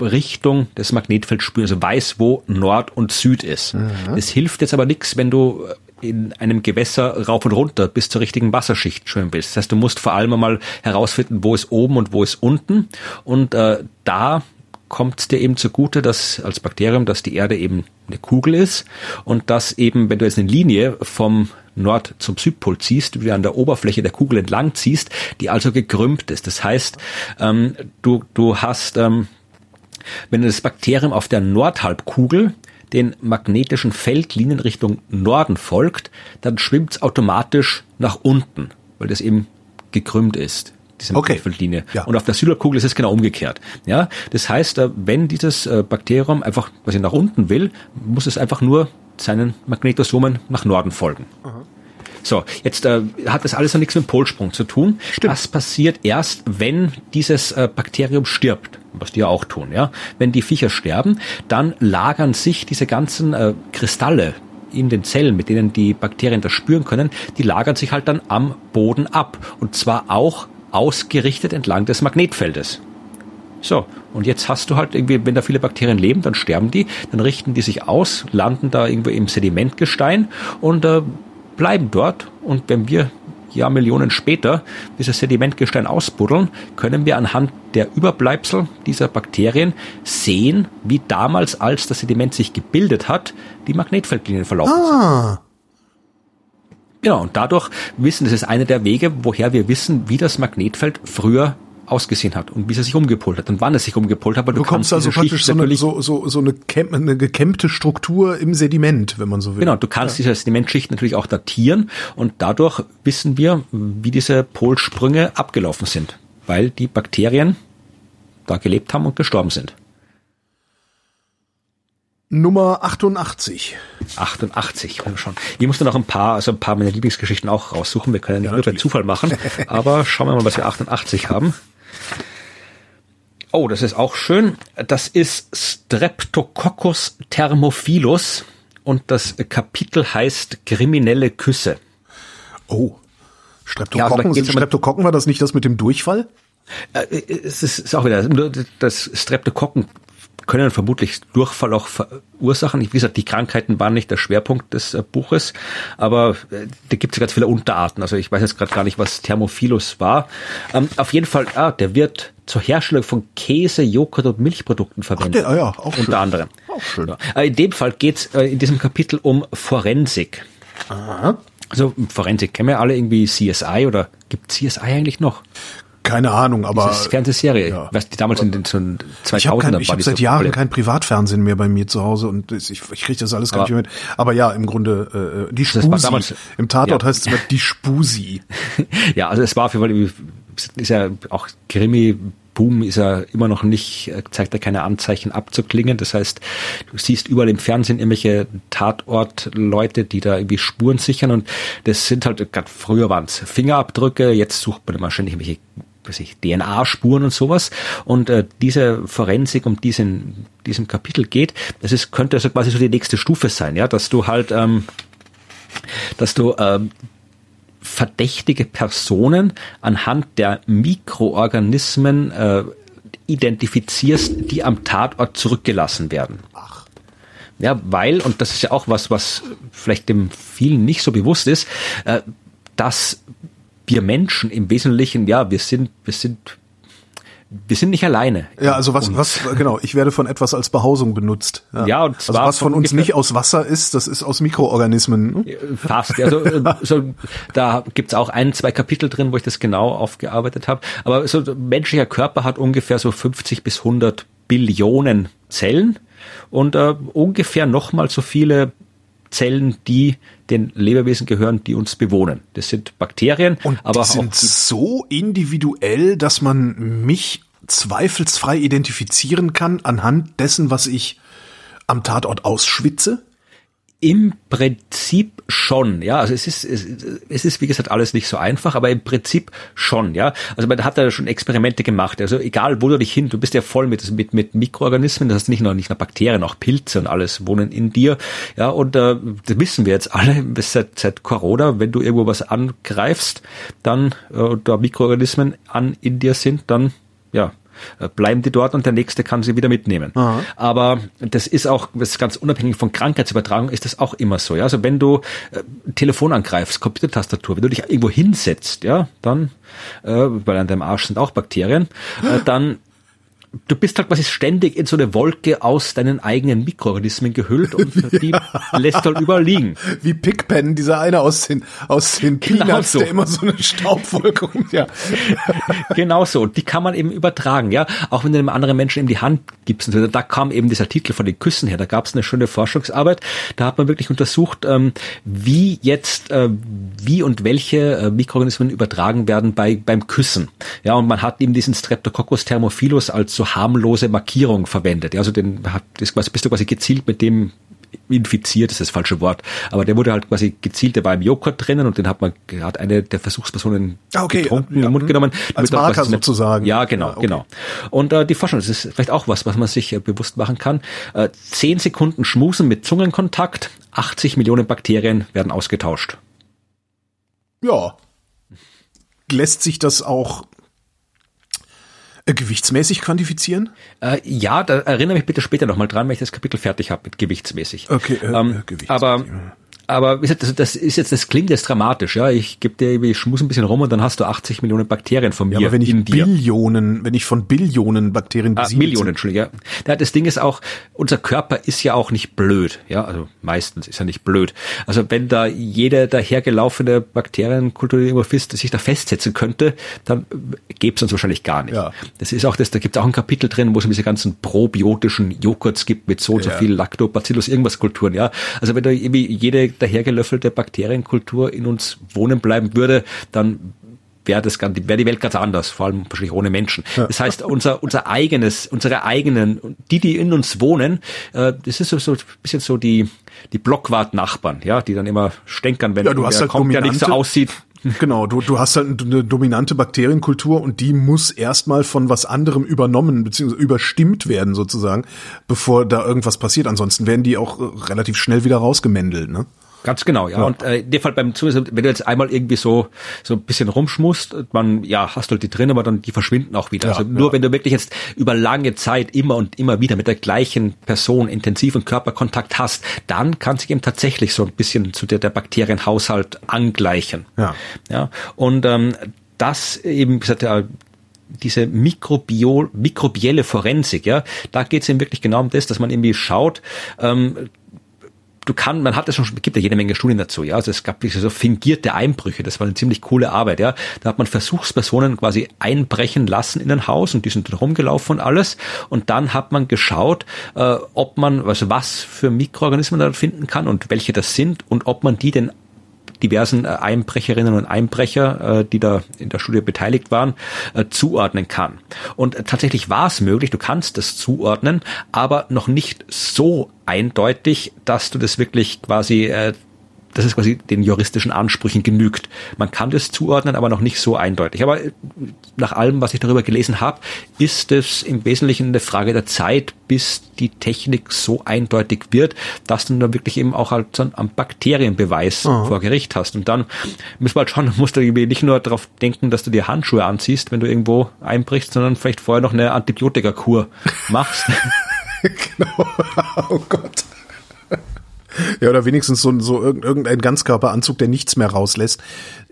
Richtung des Magnetfelds spüren, also weiß, wo Nord und Süd ist. Mhm. Es hilft jetzt aber nichts, wenn du in einem Gewässer rauf und runter bis zur richtigen Wasserschicht schwimmen willst. Das heißt, du musst vor allem einmal herausfinden, wo ist oben und wo ist unten. Und äh, da kommt dir eben zugute, dass als Bakterium, dass die Erde eben eine Kugel ist und dass eben, wenn du jetzt eine Linie vom Nord zum Südpol ziehst, du an der Oberfläche der Kugel entlang ziehst, die also gekrümmt ist. Das heißt, ähm, du, du hast, ähm, wenn das Bakterium auf der Nordhalbkugel den magnetischen Feldlinien Richtung Norden folgt, dann schwimmt es automatisch nach unten, weil das eben gekrümmt ist diese okay. Ja. Und auf der Süderkugel ist es genau umgekehrt. Ja, das heißt, äh, wenn dieses äh, Bakterium einfach, was ich nach unten will, muss es einfach nur seinen Magnetosomen nach Norden folgen. Aha. So, jetzt äh, hat das alles noch nichts mit dem Polsprung zu tun. Stimmt. Das passiert erst, wenn dieses äh, Bakterium stirbt, was die ja auch tun. Ja, wenn die Viecher sterben, dann lagern sich diese ganzen äh, Kristalle in den Zellen, mit denen die Bakterien das spüren können, die lagern sich halt dann am Boden ab. Und zwar auch ausgerichtet entlang des Magnetfeldes. So, und jetzt hast du halt irgendwie, wenn da viele Bakterien leben, dann sterben die, dann richten die sich aus, landen da irgendwo im Sedimentgestein und äh, bleiben dort. Und wenn wir ja Millionen später dieses Sedimentgestein ausbuddeln, können wir anhand der Überbleibsel dieser Bakterien sehen, wie damals, als das Sediment sich gebildet hat, die Magnetfeldlinien verlaufen ah. sind. Genau, und dadurch wissen, das ist einer der Wege, woher wir wissen, wie das Magnetfeld früher ausgesehen hat und wie es sich umgepolt hat und wann es sich umgepolt hat. Aber du, du kommst also praktisch so eine, so, so, so eine, Camp, eine gekämmte Struktur im Sediment, wenn man so will. Genau, du kannst ja. diese Sedimentschicht natürlich auch datieren und dadurch wissen wir, wie diese Polsprünge abgelaufen sind, weil die Bakterien da gelebt haben und gestorben sind. Nummer 88. 88, oh schon. Ich musste noch ein paar, also ein paar meiner Lieblingsgeschichten auch raussuchen. Wir können ja, ja nur per Zufall machen. *laughs* Aber schauen wir mal, was wir 88 haben. Oh, das ist auch schön. Das ist Streptococcus thermophilus und das Kapitel heißt Kriminelle Küsse. Oh, Streptokokken, ja, also Streptokokken war das nicht das mit dem Durchfall? Äh, es ist auch wieder das Streptokokken können vermutlich Durchfall auch verursachen. Wie gesagt, die Krankheiten waren nicht der Schwerpunkt des äh, Buches, aber äh, da gibt es ganz viele Unterarten. Also ich weiß jetzt gerade gar nicht, was Thermophilus war. Ähm, auf jeden Fall, ah, der wird zur Herstellung von Käse, Joghurt und Milchprodukten verwendet. Ach, der, ja, auch unter schön. anderem. Auch schön. Ja. In dem Fall geht es äh, in diesem Kapitel um Forensik. Aha. Also Forensik kennen wir alle irgendwie CSI oder gibt CSI eigentlich noch? Keine Ahnung, aber. Das ist Fernsehserie, ja. was die damals in den 2000ern Ich habe kein, ich hab seit Jahren kein Privatfernsehen mehr bei mir zu Hause und ich, ich kriege das alles gar nicht mehr mit. Aber ja, im Grunde äh, die Spusi. Damals, Im Tatort ja. heißt es immer die Spusi. *laughs* ja, also es war für ist ja auch Krimi Boom ist er immer noch nicht, äh, zeigt er keine Anzeichen abzuklingen. Das heißt, du siehst überall im Fernsehen irgendwelche Tatortleute, die da irgendwie Spuren sichern und das sind halt, gerade früher waren es Fingerabdrücke, jetzt sucht man wahrscheinlich irgendwelche DNA-Spuren und sowas. Und äh, diese Forensik, um diesen, diesem Kapitel geht, das ist, könnte also quasi so die nächste Stufe sein, ja, dass du halt, ähm, dass du ähm, verdächtige Personen anhand der Mikroorganismen äh, identifizierst, die am Tatort zurückgelassen werden. Ach. Ja, weil, und das ist ja auch was, was vielleicht dem vielen nicht so bewusst ist, äh, dass wir Menschen im Wesentlichen, ja, wir sind, wir sind wir sind nicht alleine. Ja, also was, was, genau, ich werde von etwas als Behausung benutzt. Ja, ja und also zwar also was von, von uns nicht aus Wasser ist, das ist aus Mikroorganismen. Fast. Also, so, da gibt's auch ein, zwei Kapitel drin, wo ich das genau aufgearbeitet habe. Aber so menschlicher Körper hat ungefähr so 50 bis 100 Billionen Zellen und äh, ungefähr nochmal so viele Zellen, die den Lebewesen gehören, die uns bewohnen. Das sind Bakterien. Und aber die sind so individuell, dass man mich zweifelsfrei identifizieren kann anhand dessen, was ich am Tatort ausschwitze? Im Prinzip schon, ja. Also es ist, es, es ist, wie gesagt, alles nicht so einfach, aber im Prinzip schon, ja. Also man hat da schon Experimente gemacht. Also egal, wo du dich hin, du bist ja voll mit, mit, mit Mikroorganismen, das heißt nicht nur, nicht nur Bakterien, auch Pilze und alles wohnen in dir, ja. Und äh, das wissen wir jetzt alle seit, seit Corona, wenn du irgendwo was angreifst, dann, äh, da Mikroorganismen an in dir sind, dann, ja, bleiben die dort und der nächste kann sie wieder mitnehmen. Aha. Aber das ist auch, das ist ganz unabhängig von Krankheitsübertragung, ist das auch immer so. Ja? Also wenn du äh, Telefon angreifst, Computertastatur, wenn du dich irgendwo hinsetzt, ja, dann, äh, weil an deinem Arsch sind auch Bakterien, äh, *gasps* dann du bist halt quasi ständig in so eine Wolke aus deinen eigenen Mikroorganismen gehüllt und *laughs* die lässt halt überall liegen. Wie Pigpen, dieser eine aus den, aus den genau Peanuts, so. der immer so eine Staubwolke *laughs* und ja. *laughs* genau so. Die kann man eben übertragen, ja. Auch wenn du einem anderen Menschen eben die Hand gibst. Und da kam eben dieser Titel von den Küssen her. Da gab es eine schöne Forschungsarbeit. Da hat man wirklich untersucht, ähm, wie jetzt, äh, wie und welche äh, Mikroorganismen übertragen werden bei, beim Küssen. Ja, und man hat eben diesen Streptococcus thermophilus als so harmlose Markierung verwendet. Also den hat, das quasi, bist du quasi gezielt mit dem infiziert, ist das falsche Wort, aber der wurde halt quasi gezielt, der war im Joghurt drinnen und den hat man, hat eine der Versuchspersonen ah, okay, getrunken, ja, in den Mund genommen. Als Marker sozusagen. Ja, genau, ja, okay. genau. Und äh, die Forschung, das ist vielleicht auch was, was man sich äh, bewusst machen kann. Äh, zehn Sekunden Schmusen mit Zungenkontakt, 80 Millionen Bakterien werden ausgetauscht. Ja. Lässt sich das auch gewichtsmäßig quantifizieren? Äh, ja, da erinnere mich bitte später nochmal dran, wenn ich das Kapitel fertig habe mit gewichtsmäßig. Okay, äh, ähm, gewichtsmäßig. Aber aber wie gesagt, das, das ist jetzt, das klingt jetzt dramatisch, ja. Ich gebe dir, ich schmus ein bisschen rum und dann hast du 80 Millionen Bakterien von mir. Ja, aber wenn ich Billionen, wenn ich von Billionen Bakterien ah, Millionen, Entschuldigung. Ja. Das Ding ist auch, unser Körper ist ja auch nicht blöd, ja. Also meistens ist er nicht blöd. Also wenn da jede dahergelaufene Bakterienkultur, die irgendwo sich da festsetzen könnte, dann gäbe es uns wahrscheinlich gar nicht. Ja. Das ist auch das, da gibt es auch ein Kapitel drin, wo es um diese ganzen probiotischen Joghurts gibt mit so und so viel Lactobacillus irgendwas Kulturen, ja. Also wenn da irgendwie jede dahergelöffelte Bakterienkultur in uns wohnen bleiben würde, dann wäre das wäre die Welt ganz anders, vor allem wahrscheinlich ohne Menschen. Das heißt, unser unser eigenes, unsere eigenen, die die in uns wohnen, äh, das ist so, so ein bisschen so die die Blockwart-Nachbarn, ja, die dann immer stänkern, wenn ja, du hast halt kommt, der nicht so aussieht. Genau, du, du hast halt eine dominante Bakterienkultur und die muss erstmal von was anderem übernommen bzw. überstimmt werden sozusagen, bevor da irgendwas passiert. Ansonsten werden die auch äh, relativ schnell wieder rausgemändelt, ne? Ganz genau, ja. ja. Und äh, in dem Fall beim Zumindest, wenn du jetzt einmal irgendwie so so ein bisschen rumschmusst, man ja hast du halt die drin, aber dann die verschwinden auch wieder. Ja, also nur ja. wenn du wirklich jetzt über lange Zeit immer und immer wieder mit der gleichen Person intensiven Körperkontakt hast, dann kann sich eben tatsächlich so ein bisschen zu der der Bakterienhaushalt angleichen. Ja. Ja. Und ähm, das eben, wie gesagt, ja, diese Mikrobio, mikrobielle Forensik, ja, da geht es eben wirklich genau um das, dass man irgendwie schaut, ähm, du kann, man hat es schon, gibt ja jede Menge Studien dazu, ja. Also es gab so fingierte Einbrüche, das war eine ziemlich coole Arbeit, ja. Da hat man Versuchspersonen quasi einbrechen lassen in ein Haus und die sind dann rumgelaufen und alles. Und dann hat man geschaut, äh, ob man, also was für Mikroorganismen da finden kann und welche das sind und ob man die denn diversen äh, Einbrecherinnen und Einbrecher, äh, die da in der Studie beteiligt waren, äh, zuordnen kann. Und tatsächlich war es möglich, du kannst das zuordnen, aber noch nicht so eindeutig, dass du das wirklich quasi dass es quasi den juristischen Ansprüchen genügt. Man kann das zuordnen, aber noch nicht so eindeutig. Aber äh, nach allem, was ich darüber gelesen habe, ist es im Wesentlichen eine Frage der Zeit, bis die Technik so eindeutig wird, dass du dann wirklich eben auch halt so einen Bakterienbeweis Aha. vor Gericht hast. Und dann müssen wir halt schauen, *laughs* musst du nicht nur darauf denken, dass du dir Handschuhe anziehst, wenn du irgendwo einbrichst, sondern vielleicht vorher noch eine Antibiotikakur machst. *laughs* genau. *laughs* Oh Gott. *laughs* Ja, oder wenigstens so, so irgendein Ganzkörperanzug, der nichts mehr rauslässt,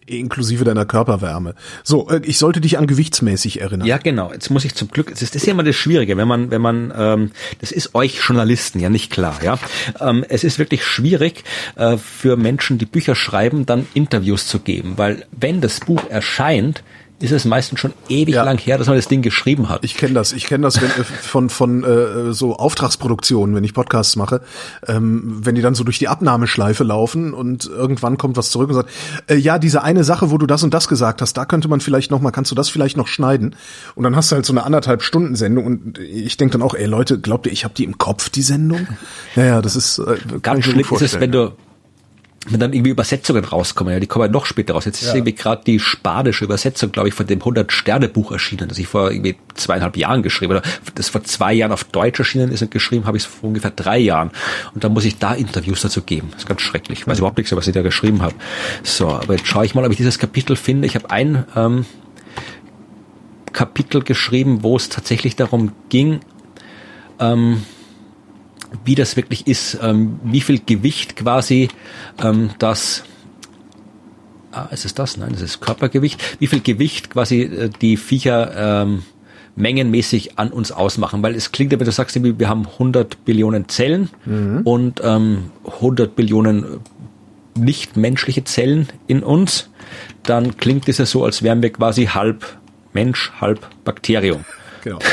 inklusive deiner Körperwärme. So, äh, ich sollte dich an gewichtsmäßig erinnern. Ja, genau. Jetzt muss ich zum Glück, das ist ja immer das Schwierige, wenn man, wenn man, ähm, das ist euch Journalisten ja nicht klar, ja. Ähm, es ist wirklich schwierig äh, für Menschen, die Bücher schreiben, dann Interviews zu geben, weil wenn das Buch erscheint, ist es meistens schon ewig ja. lang her, dass man das Ding geschrieben hat. Ich kenne das. Ich kenne das wenn, äh, von von äh, so Auftragsproduktionen, wenn ich Podcasts mache, ähm, wenn die dann so durch die Abnahmeschleife laufen und irgendwann kommt was zurück und sagt, äh, ja, diese eine Sache, wo du das und das gesagt hast, da könnte man vielleicht noch mal, kannst du das vielleicht noch schneiden? Und dann hast du halt so eine anderthalb Stunden Sendung und ich denke dann auch, ey Leute, glaubt ihr, ich habe die im Kopf die Sendung? Naja, das ist äh, ganz schlimm ist es, wenn du wenn dann irgendwie Übersetzungen rauskommen, ja, die kommen ja noch später raus. Jetzt ist irgendwie gerade die spanische Übersetzung, glaube ich, von dem 100-Sterne-Buch erschienen, das ich vor irgendwie zweieinhalb Jahren geschrieben habe. Das vor zwei Jahren auf Deutsch erschienen ist und geschrieben habe ich es vor ungefähr drei Jahren. Und dann muss ich da Interviews dazu geben. Das ist ganz schrecklich. Ich weiß überhaupt nichts, was ich da geschrieben habe. So, aber jetzt schaue ich mal, ob ich dieses Kapitel finde. Ich habe ein ähm, Kapitel geschrieben, wo es tatsächlich darum ging, ähm, wie das wirklich ist, ähm, wie viel Gewicht quasi ähm, das ah, ist es das? Nein, das ist Körpergewicht. Wie viel Gewicht quasi äh, die Viecher ähm, mengenmäßig an uns ausmachen, weil es klingt, wenn du sagst, wir haben 100 Billionen Zellen mhm. und ähm, 100 Billionen nichtmenschliche Zellen in uns, dann klingt es ja so, als wären wir quasi halb Mensch, halb Bakterium. Genau. *laughs*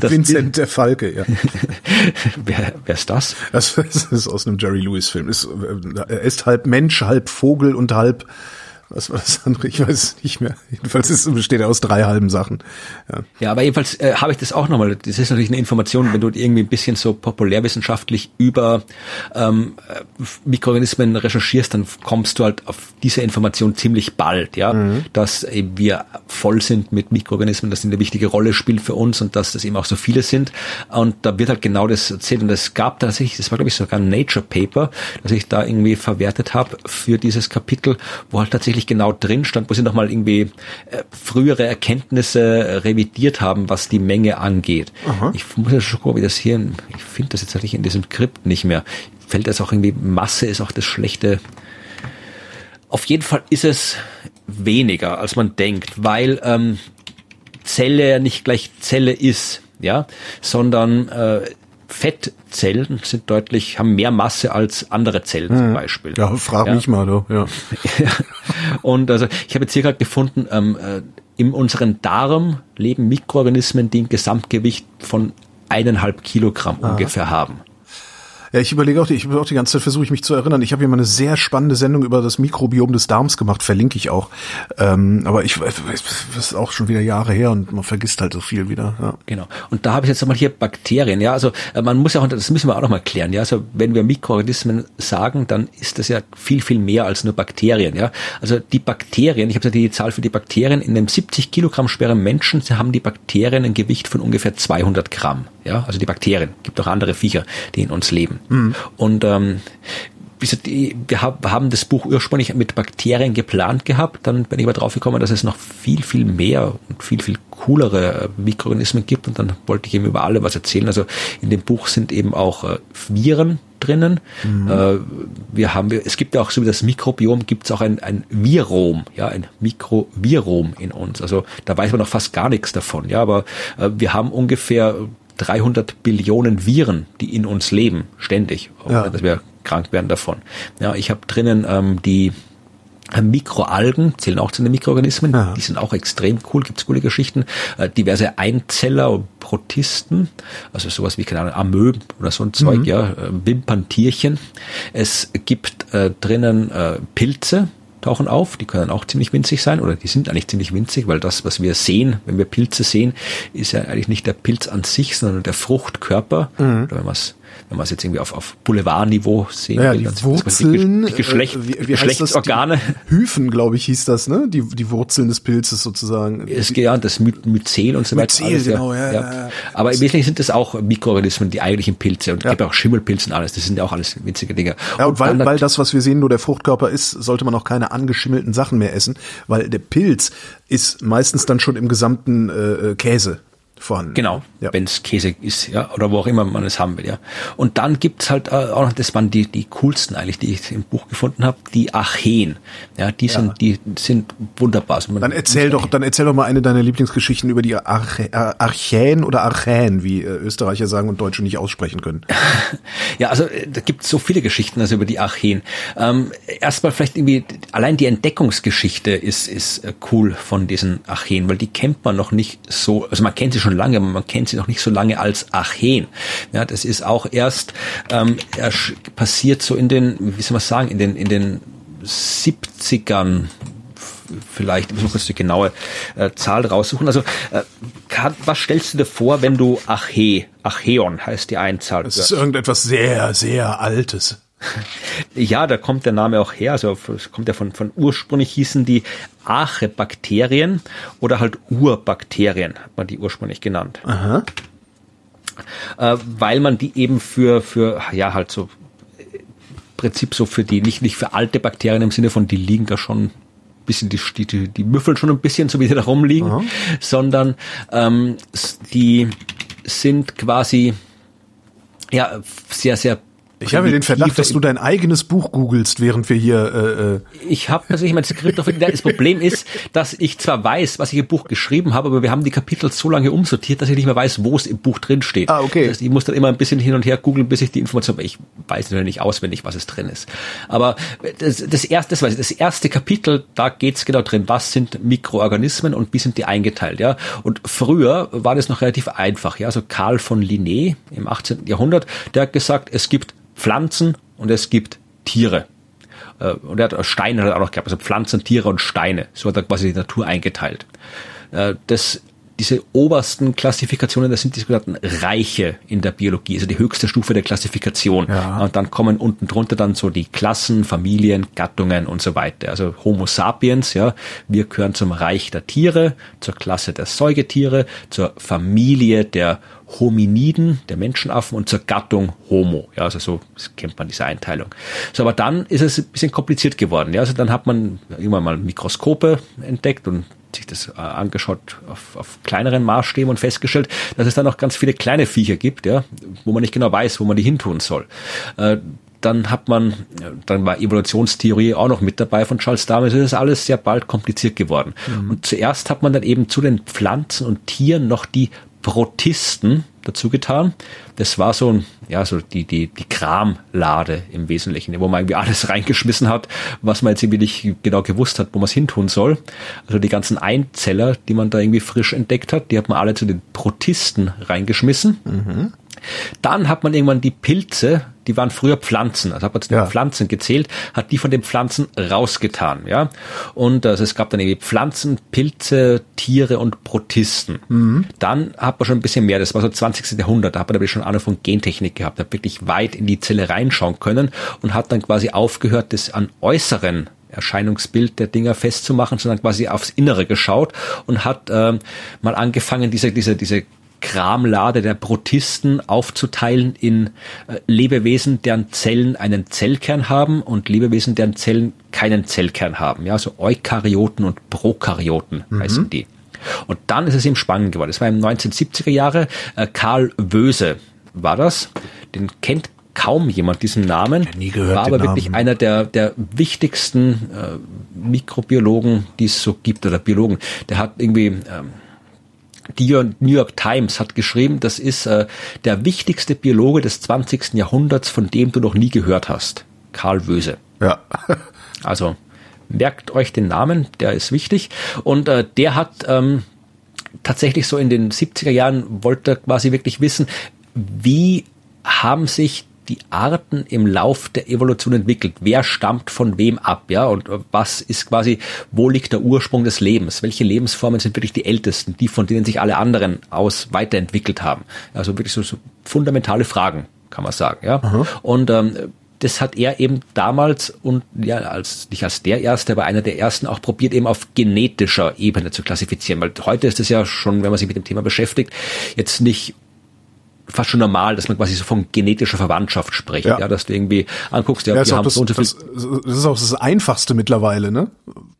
Das Vincent der Falke, ja. *laughs* wer, wer ist das? das? Das *laughs* ist aus einem Jerry Lewis Film. Ist, äh, er ist halb Mensch, halb Vogel und halb was war das andere? Ich weiß es nicht mehr. Jedenfalls ist, besteht er aus drei halben Sachen. Ja, ja aber jedenfalls äh, habe ich das auch nochmal. Das ist natürlich eine Information, wenn du irgendwie ein bisschen so populärwissenschaftlich über ähm, Mikroorganismen recherchierst, dann kommst du halt auf diese Information ziemlich bald, ja, mhm. dass eben wir voll sind mit Mikroorganismen, dass sie eine wichtige Rolle spielen für uns und dass das eben auch so viele sind. Und da wird halt genau das erzählt. Und es gab tatsächlich, das war glaube ich sogar ein Nature Paper, das ich da irgendwie verwertet habe für dieses Kapitel, wo halt tatsächlich wirklich genau drin stand, wo sie nochmal irgendwie äh, frühere Erkenntnisse revidiert haben, was die Menge angeht. Aha. Ich muss ja schon gucken, wie das hier, ich finde das jetzt tatsächlich in diesem Skript nicht mehr. Fällt das auch irgendwie, Masse ist auch das schlechte. Auf jeden Fall ist es weniger, als man denkt, weil ähm, Zelle nicht gleich Zelle ist, ja, sondern äh, Fettzellen sind deutlich, haben mehr Masse als andere Zellen zum mhm. Beispiel. Ja, frag ja. mich mal, du. Ja. *laughs* Und also ich habe jetzt hier gerade gefunden, ähm, äh, in unserem Darm leben Mikroorganismen, die ein Gesamtgewicht von eineinhalb Kilogramm Aha. ungefähr haben. Ja, ich überlege auch, ich auch die ganze Zeit versuche ich mich zu erinnern. Ich habe hier mal eine sehr spannende Sendung über das Mikrobiom des Darms gemacht, verlinke ich auch. Ähm, aber ich das ist auch schon wieder Jahre her und man vergisst halt so viel wieder. Ja. Genau. Und da habe ich jetzt nochmal hier Bakterien. Ja, also äh, man muss ja auch, das müssen wir auch nochmal klären. Ja, also wenn wir Mikroorganismen sagen, dann ist das ja viel viel mehr als nur Bakterien. Ja, also die Bakterien. Ich habe ja die Zahl für die Bakterien in einem 70 Kilogramm schweren Menschen haben die Bakterien ein Gewicht von ungefähr 200 Gramm. Ja, also die Bakterien. Gibt auch andere Viecher, die in uns leben. Mhm. Und ähm, wir haben das Buch ursprünglich mit Bakterien geplant gehabt, dann bin ich aber drauf gekommen, dass es noch viel, viel mehr und viel, viel coolere äh, Mikroorganismen gibt und dann wollte ich eben über alle was erzählen. Also in dem Buch sind eben auch äh, Viren drinnen. Mhm. Äh, wir haben, es gibt ja auch so wie das Mikrobiom, gibt es auch ein, ein Virom, ja, ein Mikrovirom in uns. Also da weiß man noch fast gar nichts davon, ja, aber wir haben ungefähr 300 Billionen Viren, die in uns leben, ständig, Ja. dass wir krank werden davon. Ja, ich habe drinnen ähm, die Mikroalgen zählen auch zu den Mikroorganismen, Ja. die sind auch extrem cool, gibt's coole Geschichten. Äh, diverse Einzeller und Protisten, also sowas wie, keine Ahnung, Amöben oder so ein Zeug, ja, äh, Wimperntierchen. Es gibt äh, drinnen äh, Pilze, tauchen auf, die können auch ziemlich winzig sein oder die sind eigentlich ziemlich winzig, weil das, was wir sehen, wenn wir Pilze sehen, ist ja eigentlich nicht der Pilz an sich, sondern der Fruchtkörper. Oder wenn man es wenn man es jetzt irgendwie auf, auf Boulevardniveau sehen Ja, will, die Wurzeln, die, Geschlecht, äh, wie, wie heißt Geschlechtsorgane. Hyphen, glaube ich, hieß das, ne? Die, die Wurzeln des Pilzes sozusagen. Es ja das My Myzel und so weiter. Myzel, genau, ja, ja, ja. Aber im Wesentlichen sind das auch Mikroorganismen, die eigentlichen Pilze. Und es Ja. gibt auch Schimmelpilze und alles. Das sind ja auch alles winzige Dinge. Ja, und weil, dann weil das, was wir sehen, nur der Fruchtkörper ist, sollte man auch keine angeschimmelten Sachen mehr essen, weil der Pilz ist meistens dann schon im gesamten äh, Käse vorhanden. Genau, Ja. wenn es Käse ist, ja, oder wo auch immer man es haben will, ja. Und dann gibt's halt äh, auch noch, das waren die, die coolsten eigentlich, die ich im Buch gefunden habe, die Archeen. Ja, die sind, die sind wunderbar. Also Dann erzähl doch, dann erzähl doch mal eine deiner Lieblingsgeschichten über die Arche, Ar- Archäen oder Archäen, wie äh, Österreicher sagen und Deutsche nicht aussprechen können. *laughs* Ja, also äh, da gibt es so viele Geschichten also über die Archeen. Ähm, erstmal vielleicht irgendwie, allein die Entdeckungsgeschichte ist, ist äh, cool von diesen Archeen, weil die kennt man noch nicht so, also man kennt sie schon lange, aber man kennt sie noch nicht so lange als Archeen. Ja, das ist auch erst ähm, erst passiert so in den, wie soll man sagen, in den, in den 70ern vielleicht, ich muss mal kurz die genaue äh, Zahl raussuchen. Also, äh, was stellst du dir vor, wenn du Arche, Archeon heißt die Einzahl? Das ist irgendetwas sehr, sehr Altes. Ja, da kommt der Name auch her. Also es kommt ja von, von ursprünglich hießen die Archebakterien oder halt Urbakterien, hat man die ursprünglich genannt. Aha. Äh, weil man die eben für, für, ja, halt so äh, im Prinzip so für die, nicht, nicht für alte Bakterien im Sinne von, die liegen da schon ein bisschen, die, die, die, die müffeln schon ein bisschen, so wie sie da rumliegen, sondern ähm, die sind quasi ja sehr, sehr Ich habe den Verdacht, dass du dein eigenes Buch googelst, während wir hier äh, äh, Ich habe tatsächlich mein Skript noch Das Problem ist, dass ich zwar weiß, was ich im Buch geschrieben habe, aber wir haben die Kapitel so lange umsortiert, dass ich nicht mehr weiß, wo es im Buch drin steht. Ah, okay. Das heißt, ich muss dann immer ein bisschen hin und her googeln, bis ich die Information. Ich weiß natürlich nicht auswendig, was es drin ist. Aber das, das erste, das, weiß ich, das erste Kapitel, da geht's genau drin, was sind Mikroorganismen und wie sind die eingeteilt. Ja? Und früher war das noch relativ einfach. Ja? Also Karl von Linné im 18. Jahrhundert, der hat gesagt, es gibt Pflanzen und es gibt Tiere. Äh, Und er hat Steine hat er auch noch gehabt, also Pflanzen, Tiere und Steine. So hat er quasi die Natur eingeteilt. Äh, Das, diese obersten Klassifikationen, das sind die sogenannten Reiche in der Biologie, also die höchste Stufe der Klassifikation. Ja. Und dann kommen unten drunter dann so die Klassen, Familien, Gattungen und so weiter. Also Homo sapiens, ja, wir gehören zum Reich der Tiere, zur Klasse der Säugetiere, zur Familie der Hominiden, der Menschenaffen und zur Gattung Homo. Ja, also so kennt man diese Einteilung. So, aber dann ist es ein bisschen kompliziert geworden. Ja, also dann hat man irgendwann mal Mikroskope entdeckt und sich das äh, angeschaut auf, auf kleineren Maßstäben und festgestellt, dass es da noch ganz viele kleine Viecher gibt, ja, wo man nicht genau weiß, wo man die hintun soll. Äh, dann hat man, ja, dann war Evolutionstheorie auch noch mit dabei von Charles Darwin. Das ist alles sehr bald kompliziert geworden. Und zuerst hat man dann eben zu den Pflanzen und Tieren noch die Protisten dazu getan. Das war so ein, ja, so die, die, die Kramlade im Wesentlichen, wo man irgendwie alles *laughs* reingeschmissen hat, was man jetzt irgendwie nicht genau gewusst hat, wo man es hintun soll. Also die ganzen Einzeller, die man da irgendwie frisch entdeckt hat, die hat man alle zu den Protisten reingeschmissen. Dann hat man irgendwann die Pilze, die waren früher Pflanzen, also hat man zu den Ja. Pflanzen gezählt, hat die von den Pflanzen rausgetan, ja. Und also es gab dann irgendwie Pflanzen, Pilze, Tiere und Protisten. Dann hat man schon ein bisschen mehr, das war so 20. Jahrhundert, da hat man aber schon Ahnung von Gentechnik gehabt, hat wirklich weit in die Zelle reinschauen können und hat dann quasi aufgehört, das an äußeren Erscheinungsbild der Dinger festzumachen, sondern quasi aufs Innere geschaut und hat ähm, mal angefangen, diese, diese, diese Kramlade der Protisten aufzuteilen in äh, Lebewesen, deren Zellen einen Zellkern haben und Lebewesen, deren Zellen keinen Zellkern haben. Ja, so Eukaryoten und Prokaryoten heißen die. Und dann ist es ihm spannend geworden. Das war im 1970er Jahre. Äh, Karl Wöse war das. Den kennt kaum jemand diesen Namen. nie gehört, war aber wirklich Namen. einer der, der wichtigsten äh, Mikrobiologen, die es so gibt, oder Biologen. Der hat irgendwie ähm, die New York Times hat geschrieben, das ist äh, der wichtigste Biologe des 20. Jahrhunderts, von dem du noch nie gehört hast. Karl Wöse. Ja. *laughs* also merkt euch den Namen, der ist wichtig. Und äh, der hat ähm, tatsächlich so in den 70er Jahren, wollte quasi wirklich wissen, wie haben sich die Arten im Lauf der Evolution entwickelt? Wer stammt von wem ab? Ja, und was ist quasi, wo liegt der Ursprung des Lebens? Welche Lebensformen sind wirklich die ältesten, die von denen sich alle anderen aus weiterentwickelt haben? Also wirklich so, so fundamentale Fragen, kann man sagen. Ja, mhm. und ähm, das hat er eben damals und ja, als nicht als der erste, aber einer der ersten auch probiert, eben auf genetischer Ebene zu klassifizieren. Weil heute ist es ja schon, wenn man sich mit dem Thema beschäftigt, jetzt nicht fast schon normal, dass man quasi so von genetischer Verwandtschaft spricht, ja, ja dass du irgendwie anguckst, ja, ja wir haben das, so und so das, das ist auch das Einfachste mittlerweile, ne?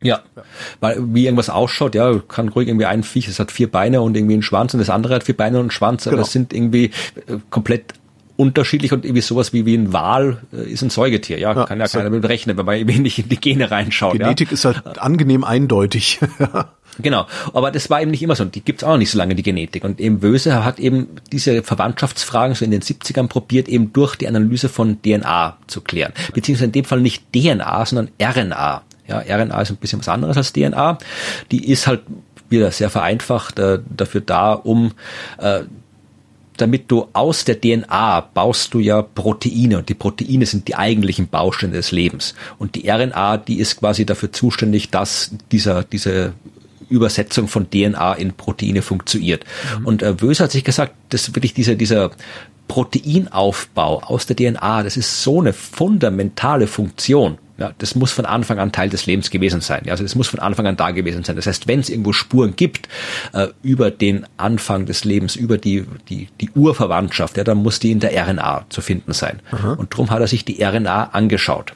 Ja, ja, weil wie irgendwas ausschaut, ja, kann ruhig irgendwie ein Viech, das hat vier Beine und irgendwie einen Schwanz und das andere hat vier Beine und einen Schwanz, genau. das sind irgendwie äh, komplett unterschiedlich und irgendwie sowas wie, wie ein Wal äh, ist ein Säugetier, ja, ja kann ja keiner mit rechnen, wenn man irgendwie nicht in die Gene reinschaut. Genetik ja. ist halt angenehm eindeutig. *laughs* Genau, aber das war eben nicht immer so. Die gibt's auch nicht so lange, die Genetik. Und eben Böse hat eben diese Verwandtschaftsfragen so in den 70ern probiert, eben durch die Analyse von DNA zu klären. Beziehungsweise in dem Fall nicht DNA, sondern RNA. Ja, RNA ist ein bisschen was anderes als DNA. Die ist halt wieder sehr vereinfacht äh, dafür da, um äh, damit du aus der DNA baust du ja Proteine und die Proteine sind die eigentlichen Bausteine des Lebens. Und die RNA, die ist quasi dafür zuständig, dass dieser, diese Übersetzung von DNA in Proteine funktioniert. Mhm. Und äh, Wöse hat sich gesagt, dass wirklich dieser, dieser Proteinaufbau aus der DNA, das ist so eine fundamentale Funktion. Ja, das muss von Anfang an Teil des Lebens gewesen sein. Ja, also das muss von Anfang an da gewesen sein. Das heißt, wenn es irgendwo Spuren gibt äh, über den Anfang des Lebens, über die, die, die Urverwandtschaft, ja, dann muss die in der RNA zu finden sein. Aha. Und darum hat er sich die RNA angeschaut.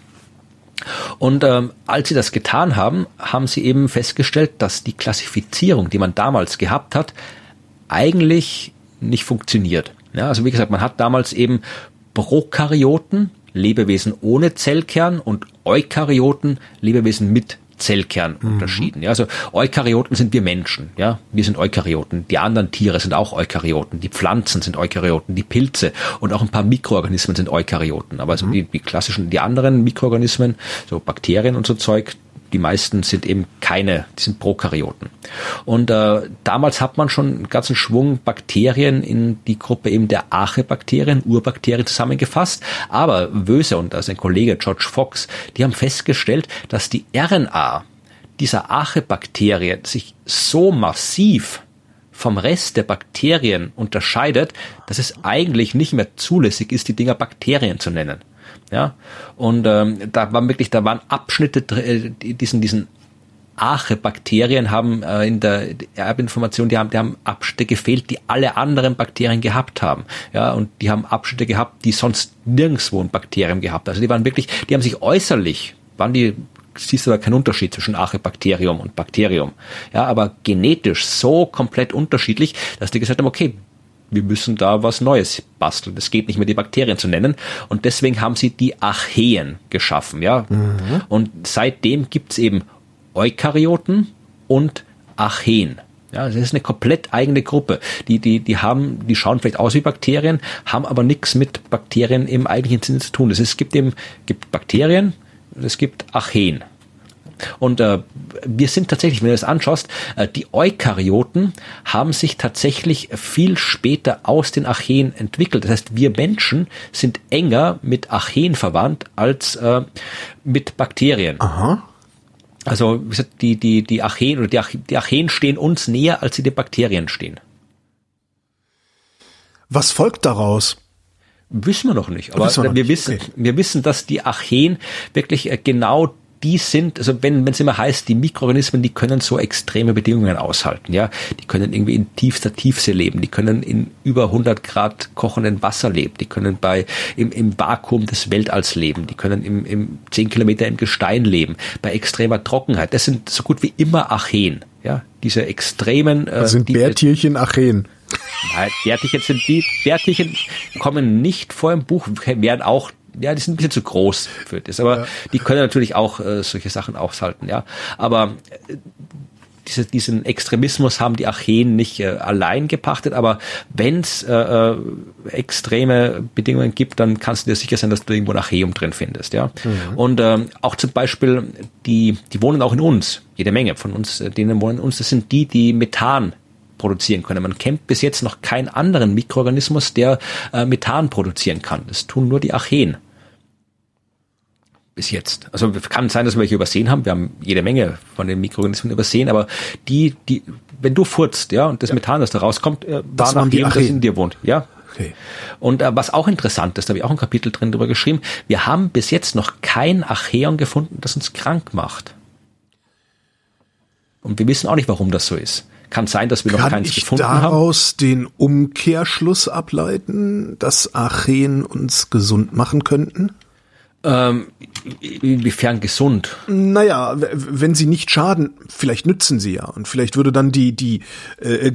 Und ähm, als sie das getan haben, haben sie eben festgestellt, dass die Klassifizierung, die man damals gehabt hat, eigentlich nicht funktioniert. Ja, also wie gesagt, man hat damals eben Prokaryoten, Lebewesen ohne Zellkern und Eukaryoten, Lebewesen mit Zellkern mhm. unterschieden. Ja, also Eukaryoten sind wir Menschen, ja, wir sind Eukaryoten. Die anderen Tiere sind auch Eukaryoten. Die Pflanzen sind Eukaryoten, die Pilze und auch ein paar Mikroorganismen sind Eukaryoten. Aber also mhm. die, die klassischen, die anderen Mikroorganismen, so Bakterien und so Zeug, die meisten sind eben keine, die sind Prokaryoten. Und äh, damals hat man schon einen ganzen Schwung Bakterien in die Gruppe eben der Archebakterien, Urbakterien zusammengefasst. Aber Wöse und also ein Kollege George Fox, die haben festgestellt, dass die RNA dieser Archebakterien sich so massiv vom Rest der Bakterien unterscheidet, dass es eigentlich nicht mehr zulässig ist, die Dinger Bakterien zu nennen. Ja, und ähm, da waren wirklich, da waren Abschnitte, äh, diesen, diesen Arche-Bakterien haben äh, in der Erbinformation, die haben, die haben Abschnitte gefehlt, die alle anderen Bakterien gehabt haben. Ja, und die haben Abschnitte gehabt, die sonst nirgendswo ein Bakterium gehabt. Also die waren wirklich, die haben sich äußerlich, waren die, siehst du da keinen Unterschied zwischen Arche-Bakterium und Bakterium. Ja, aber genetisch so komplett unterschiedlich, dass die gesagt haben, okay, wir müssen da was Neues basteln. Es geht nicht mehr, die Bakterien zu nennen. Und deswegen haben sie die Archeen geschaffen, ja. Mhm. Und seitdem gibt's eben Eukaryoten und Archeen. Ja, das ist eine komplett eigene Gruppe. Die, die, die haben, die schauen vielleicht aus wie Bakterien, haben aber nichts mit Bakterien im eigentlichen Sinne zu tun. Es gibt eben, gibt Bakterien, es gibt Archeen. Und äh, wir sind tatsächlich, wenn du das anschaust, äh, die Eukaryoten haben sich tatsächlich viel später aus den Archeen entwickelt. Das heißt, wir Menschen sind enger mit Archeen verwandt als äh, mit Bakterien. Aha. Also die, die, die Archeen oder die, Ach die Archeen stehen uns näher, als sie den Bakterien stehen. Was folgt daraus? Wissen wir noch nicht. Aber wir, wir wissen, okay. wir wissen, dass die Archeen wirklich äh, genau die sind, also wenn es immer heißt, die Mikroorganismen, die können so extreme Bedingungen aushalten, ja, die können irgendwie in tiefster Tiefsee leben, die können in über 100 Grad kochenden Wasser leben, die können bei im, im Vakuum des Weltalls leben, die können im, im 10 Kilometer im Gestein leben, bei extremer Trockenheit. Das sind so gut wie immer Archeen, ja, diese extremen. Äh, das sind die, Bärtierchen Archeen. Nein, Bärtierchen sind die, Bärtierchen kommen nicht vor im Buch, werden auch ja, die sind ein bisschen zu groß für das, aber ja. die können natürlich auch äh, solche Sachen aushalten, ja. Aber äh, diese, diesen Extremismus haben die Acheen nicht äh, allein gepachtet, aber wenn es äh, äh, extreme Bedingungen gibt, dann kannst du dir sicher sein, dass du irgendwo ein Acheum drin findest, ja. Mhm. Und ähm, auch zum Beispiel die, die wohnen auch in uns, jede Menge von uns, äh, denen wohnen in uns, das sind die, die Methan produzieren können. Man kennt bis jetzt noch keinen anderen Mikroorganismus, der äh, Methan produzieren kann. Das tun nur die Archeen bis jetzt. Also kann sein, dass wir welche übersehen haben. Wir haben jede Menge von den Mikroorganismen übersehen, aber die, die, wenn du furzt, ja, und das ja. Methan, das da rauskommt, äh, das war nach dem, das in dir wohnt, ja. Okay. Und äh, was auch interessant ist, da habe ich auch ein Kapitel drin drüber geschrieben, wir haben bis jetzt noch kein Archeon gefunden, das uns krank macht. Und wir wissen auch nicht, warum das so ist. Kann sein, dass wir noch keins gefunden haben. Kann ich daraus den Umkehrschluss ableiten, dass Archeen uns gesund machen könnten? Ähm, inwiefern gesund? Naja, wenn sie nicht schaden, vielleicht nützen sie ja. Und vielleicht würde dann die, die äh,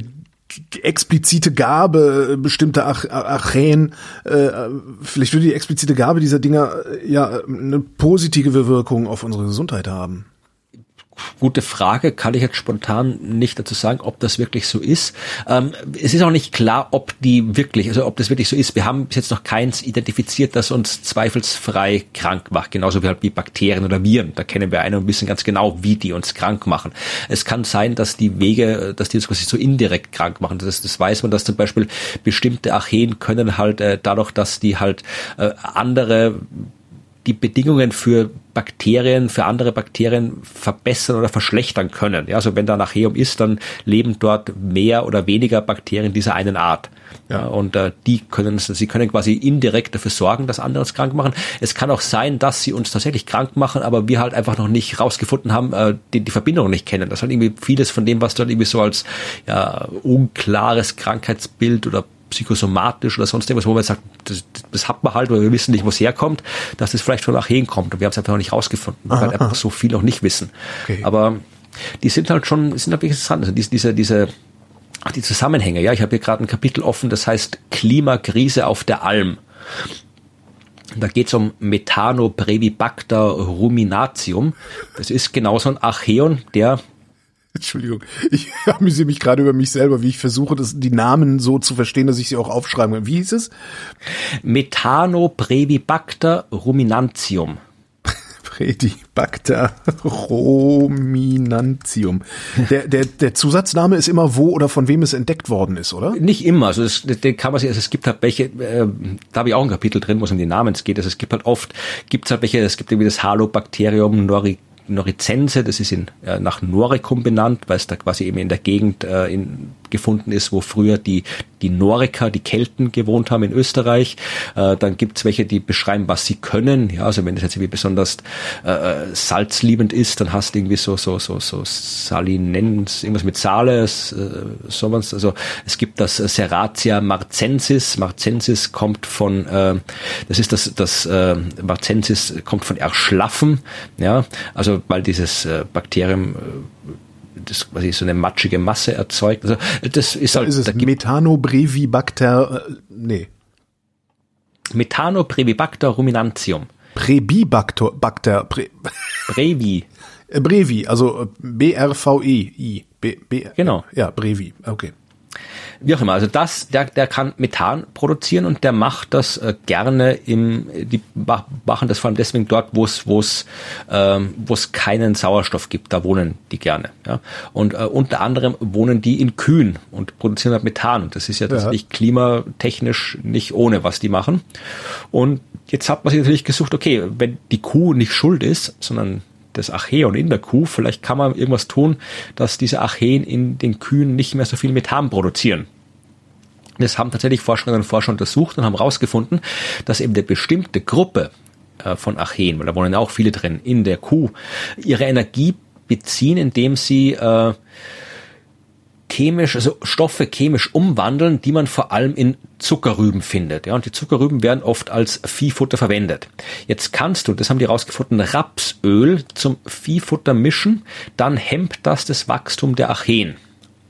explizite Gabe bestimmter Ach Achäen, äh, vielleicht würde die explizite Gabe dieser Dinger äh, ja eine positive Wirkung auf unsere Gesundheit haben. Gute Frage, kann ich jetzt spontan nicht dazu sagen, ob das wirklich so ist. Ähm, es ist auch nicht klar, ob die wirklich, also ob das wirklich so ist. Wir haben bis jetzt noch keins identifiziert, das uns zweifelsfrei krank macht, genauso wie halt wie Bakterien oder Viren. Da kennen wir einen und wissen ganz genau, wie die uns krank machen. Es kann sein, dass die Wege, dass die uns quasi so indirekt krank machen. Das, das weiß man, dass zum Beispiel bestimmte Archeen können halt äh, dadurch, dass die halt äh, andere die Bedingungen für Bakterien, für andere Bakterien verbessern oder verschlechtern können. Ja, also wenn da Archeum ist, dann leben dort mehr oder weniger Bakterien dieser einen Art. Ja, und äh, die können, sie können quasi indirekt dafür sorgen, dass andere uns krank machen. Es kann auch sein, dass sie uns tatsächlich krank machen, aber wir halt einfach noch nicht rausgefunden haben, äh, die, die Verbindung nicht kennen. Das ist halt irgendwie vieles von dem, was dort irgendwie so als ja, unklares Krankheitsbild oder psychosomatisch oder sonst irgendwas, wo man sagt, das, das hat man halt, weil wir wissen nicht, wo es herkommt, dass das vielleicht von Acheen kommt und wir haben es einfach noch nicht rausgefunden, weil wir einfach so viel noch nicht wissen. Okay. Aber die sind halt schon, sind halt interessant. Also diese, diese, diese die Zusammenhänge, ja, ich habe hier gerade ein Kapitel offen, das heißt Klimakrise auf der Alm. Da geht es um Methanobrevibachter ruminatium. Das ist genauso ein Archeon, der Entschuldigung, ich *laughs* amüsiere mich gerade über mich selber, wie ich versuche, das, die Namen so zu verstehen, dass ich sie auch aufschreiben kann. Wie hieß es? Methanobrevibachter ruminantium. *laughs* Predibacter ruminantium. Der, der, der Zusatzname ist immer wo oder von wem es entdeckt worden ist, oder? Nicht immer. Also den kann man sich, also es gibt halt welche, äh, da habe ich auch ein Kapitel drin, wo es um die Namen geht. Also es gibt halt oft, gibt es halt welche, es gibt irgendwie das Halobakterium nori Noricense, das ist in, äh, nach Noricum benannt, weil es da quasi eben in der Gegend äh, in, gefunden ist, wo früher die, die Noriker, die Kelten gewohnt haben in Österreich. Äh, dann gibt's welche, die beschreiben, was sie können. Ja, also wenn es jetzt irgendwie besonders äh, äh, salzliebend ist, dann hast du irgendwie so, so, so, so Salinens, irgendwas mit Sale, äh, sowas. Also es gibt das Serratia marcensis. Marcensis kommt von, äh, das ist das, das äh, Marcensis kommt von Erschlaffen. Ja, also weil dieses äh, Bakterium äh, das quasi so eine matschige Masse erzeugt. Also das ist halt. Da ist es Metanobrevibacter, äh, nee. Metanobrevibacter ruminantium. Prebibacter, Bacter, Pre Brevi. Brevi, also B-R-V-E-I. B, B, genau. Ja, Brevi, okay wie auch immer. Also das, der, der kann Methan produzieren und der macht das äh, gerne im, die machen das vor allem deswegen dort, wo es, wo es, ähm, wo es keinen Sauerstoff gibt. Da wohnen die gerne. Ja. Und äh, unter anderem wohnen die in Kühen und produzieren halt Methan. Und das ist ja tatsächlich ja. klimatechnisch nicht ohne, was die machen. Und jetzt hat man sich natürlich gesucht, okay, wenn die Kuh nicht schuld ist, sondern das Archeon in der Kuh. Vielleicht kann man irgendwas tun, dass diese Archeen in den Kühen nicht mehr so viel Methan produzieren. Das haben tatsächlich Forscherinnen und Forscher untersucht und haben herausgefunden, dass eben eine bestimmte Gruppe äh, von Archeen, weil da wohnen auch viele drin, in der Kuh, ihre Energie beziehen, indem sie äh, chemisch, also Stoffe chemisch umwandeln, die man vor allem in Zuckerrüben findet. Ja, und die Zuckerrüben werden oft als Viehfutter verwendet. Jetzt kannst du, das haben die rausgefunden, Rapsöl zum Viehfutter mischen, dann hemmt das das Wachstum der Archeen.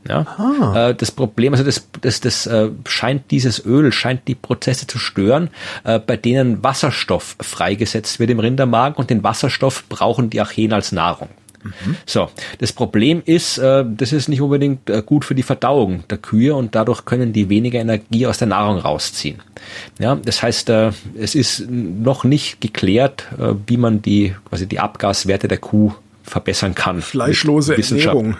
Ja? Äh, das Problem, also das, das, das äh, scheint dieses Öl, scheint die Prozesse zu stören, äh, bei denen Wasserstoff freigesetzt wird im Rindermagen und den Wasserstoff brauchen die Archeen als Nahrung. So, das Problem ist, äh, das ist nicht unbedingt äh, gut für die Verdauung der Kühe und dadurch können die weniger Energie aus der Nahrung rausziehen. Ja, das heißt, äh, es ist noch nicht geklärt, wie man die quasi die Abgaswerte der Kuh verbessern kann. Fleischlose Ernährung.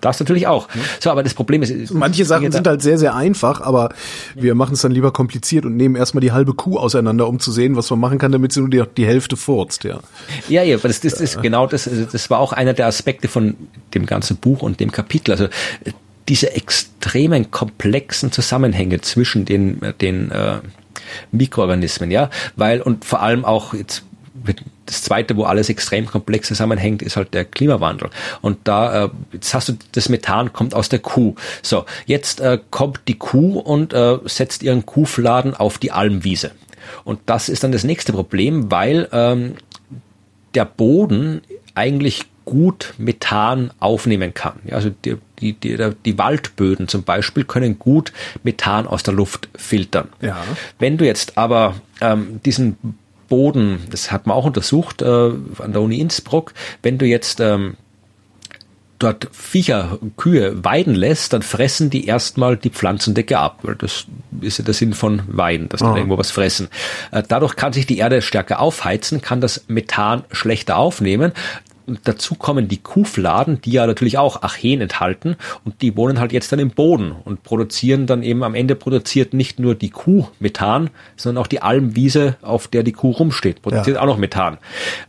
Das natürlich auch. So, aber das Problem ist, manche Sachen sind halt sehr, sehr einfach, aber wir machen es dann lieber kompliziert und nehmen erstmal die halbe Kuh auseinander, um zu sehen, was man machen kann, damit sie nur die, die Hälfte furzt, ja. Ja, ja, das, das ist genau das, also das war auch einer der Aspekte von dem ganzen Buch und dem Kapitel. Also diese extremen komplexen Zusammenhänge zwischen den, den äh, Mikroorganismen, ja, weil und vor allem auch jetzt das zweite, wo alles extrem komplex zusammenhängt, ist halt der Klimawandel. Und da, äh, jetzt hast du das Methan kommt aus der Kuh. So, jetzt äh, kommt die Kuh und äh, setzt ihren Kuhfladen auf die Almwiese. Und das ist dann das nächste Problem, weil ähm, der Boden eigentlich gut Methan aufnehmen kann. Ja, also die, die, die, die Waldböden zum Beispiel können gut Methan aus der Luft filtern. Ja. Wenn du jetzt aber ähm, diesen Boden, das hat man auch untersucht äh, an der Uni Innsbruck, wenn du jetzt ähm, dort Viecher, Kühe weiden lässt, dann fressen die erstmal die Pflanzendecke ab, weil das ist ja der Sinn von Weiden, dass die oh. irgendwo was fressen. Äh, dadurch kann sich die Erde stärker aufheizen, kann das Methan schlechter aufnehmen dazu kommen die Kuhfladen, die ja natürlich auch Archen enthalten und die wohnen halt jetzt dann im Boden und produzieren dann eben am Ende produziert nicht nur die Kuh Methan, sondern auch die Almwiese, auf der die Kuh rumsteht, produziert ja. auch noch Methan.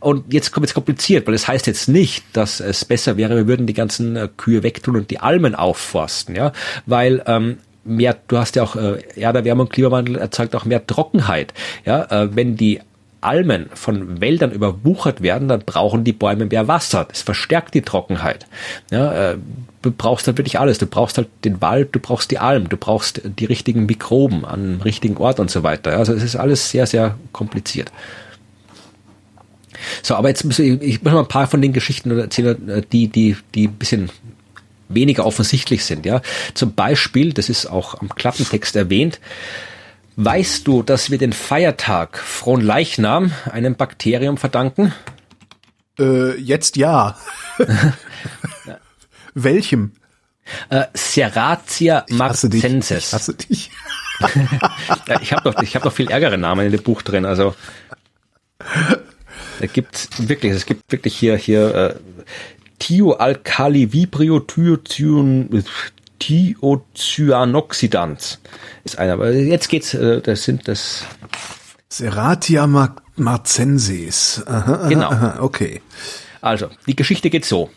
Und jetzt kommt es kompliziert, weil es das heißt jetzt nicht, dass es besser wäre, wir würden die ganzen äh, Kühe wegtun und die Almen aufforsten, ja, weil ähm, mehr, du hast ja auch äh, Erderwärmung, Klimawandel erzeugt auch mehr Trockenheit. Ja, äh, wenn die Almen von Wäldern überwuchert werden, dann brauchen die Bäume mehr Wasser. Das verstärkt die Trockenheit. Ja, äh, du brauchst halt wirklich alles. Du brauchst halt den Wald, du brauchst die Alm, du brauchst die richtigen Mikroben an dem richtigen Ort und so weiter. Also es ist alles sehr, sehr kompliziert. So, aber jetzt muss ich, ich muss mal ein paar von den Geschichten erzählen, äh, die, die, die ein bisschen weniger offensichtlich sind, ja. Zum Beispiel, das ist auch am Klappentext erwähnt, Weißt du, dass wir den Feiertag Fronleichnam einem Bakterium verdanken? Äh, jetzt ja. *laughs* Welchem? Äh, Serratia marcensis. Ich hasse dich. *laughs* ja, ich habe doch, ich hab noch viel ärgere Namen in dem Buch drin. Also da gibt's wirklich, es gibt wirklich hier hier äh, Thioalkali Vibrio Thiothyon Thiocyanoxidans ist einer. Aber jetzt geht's, äh, das sind das. Serratia marcensis. Aha, aha, genau. Aha, okay. Also, die Geschichte geht so.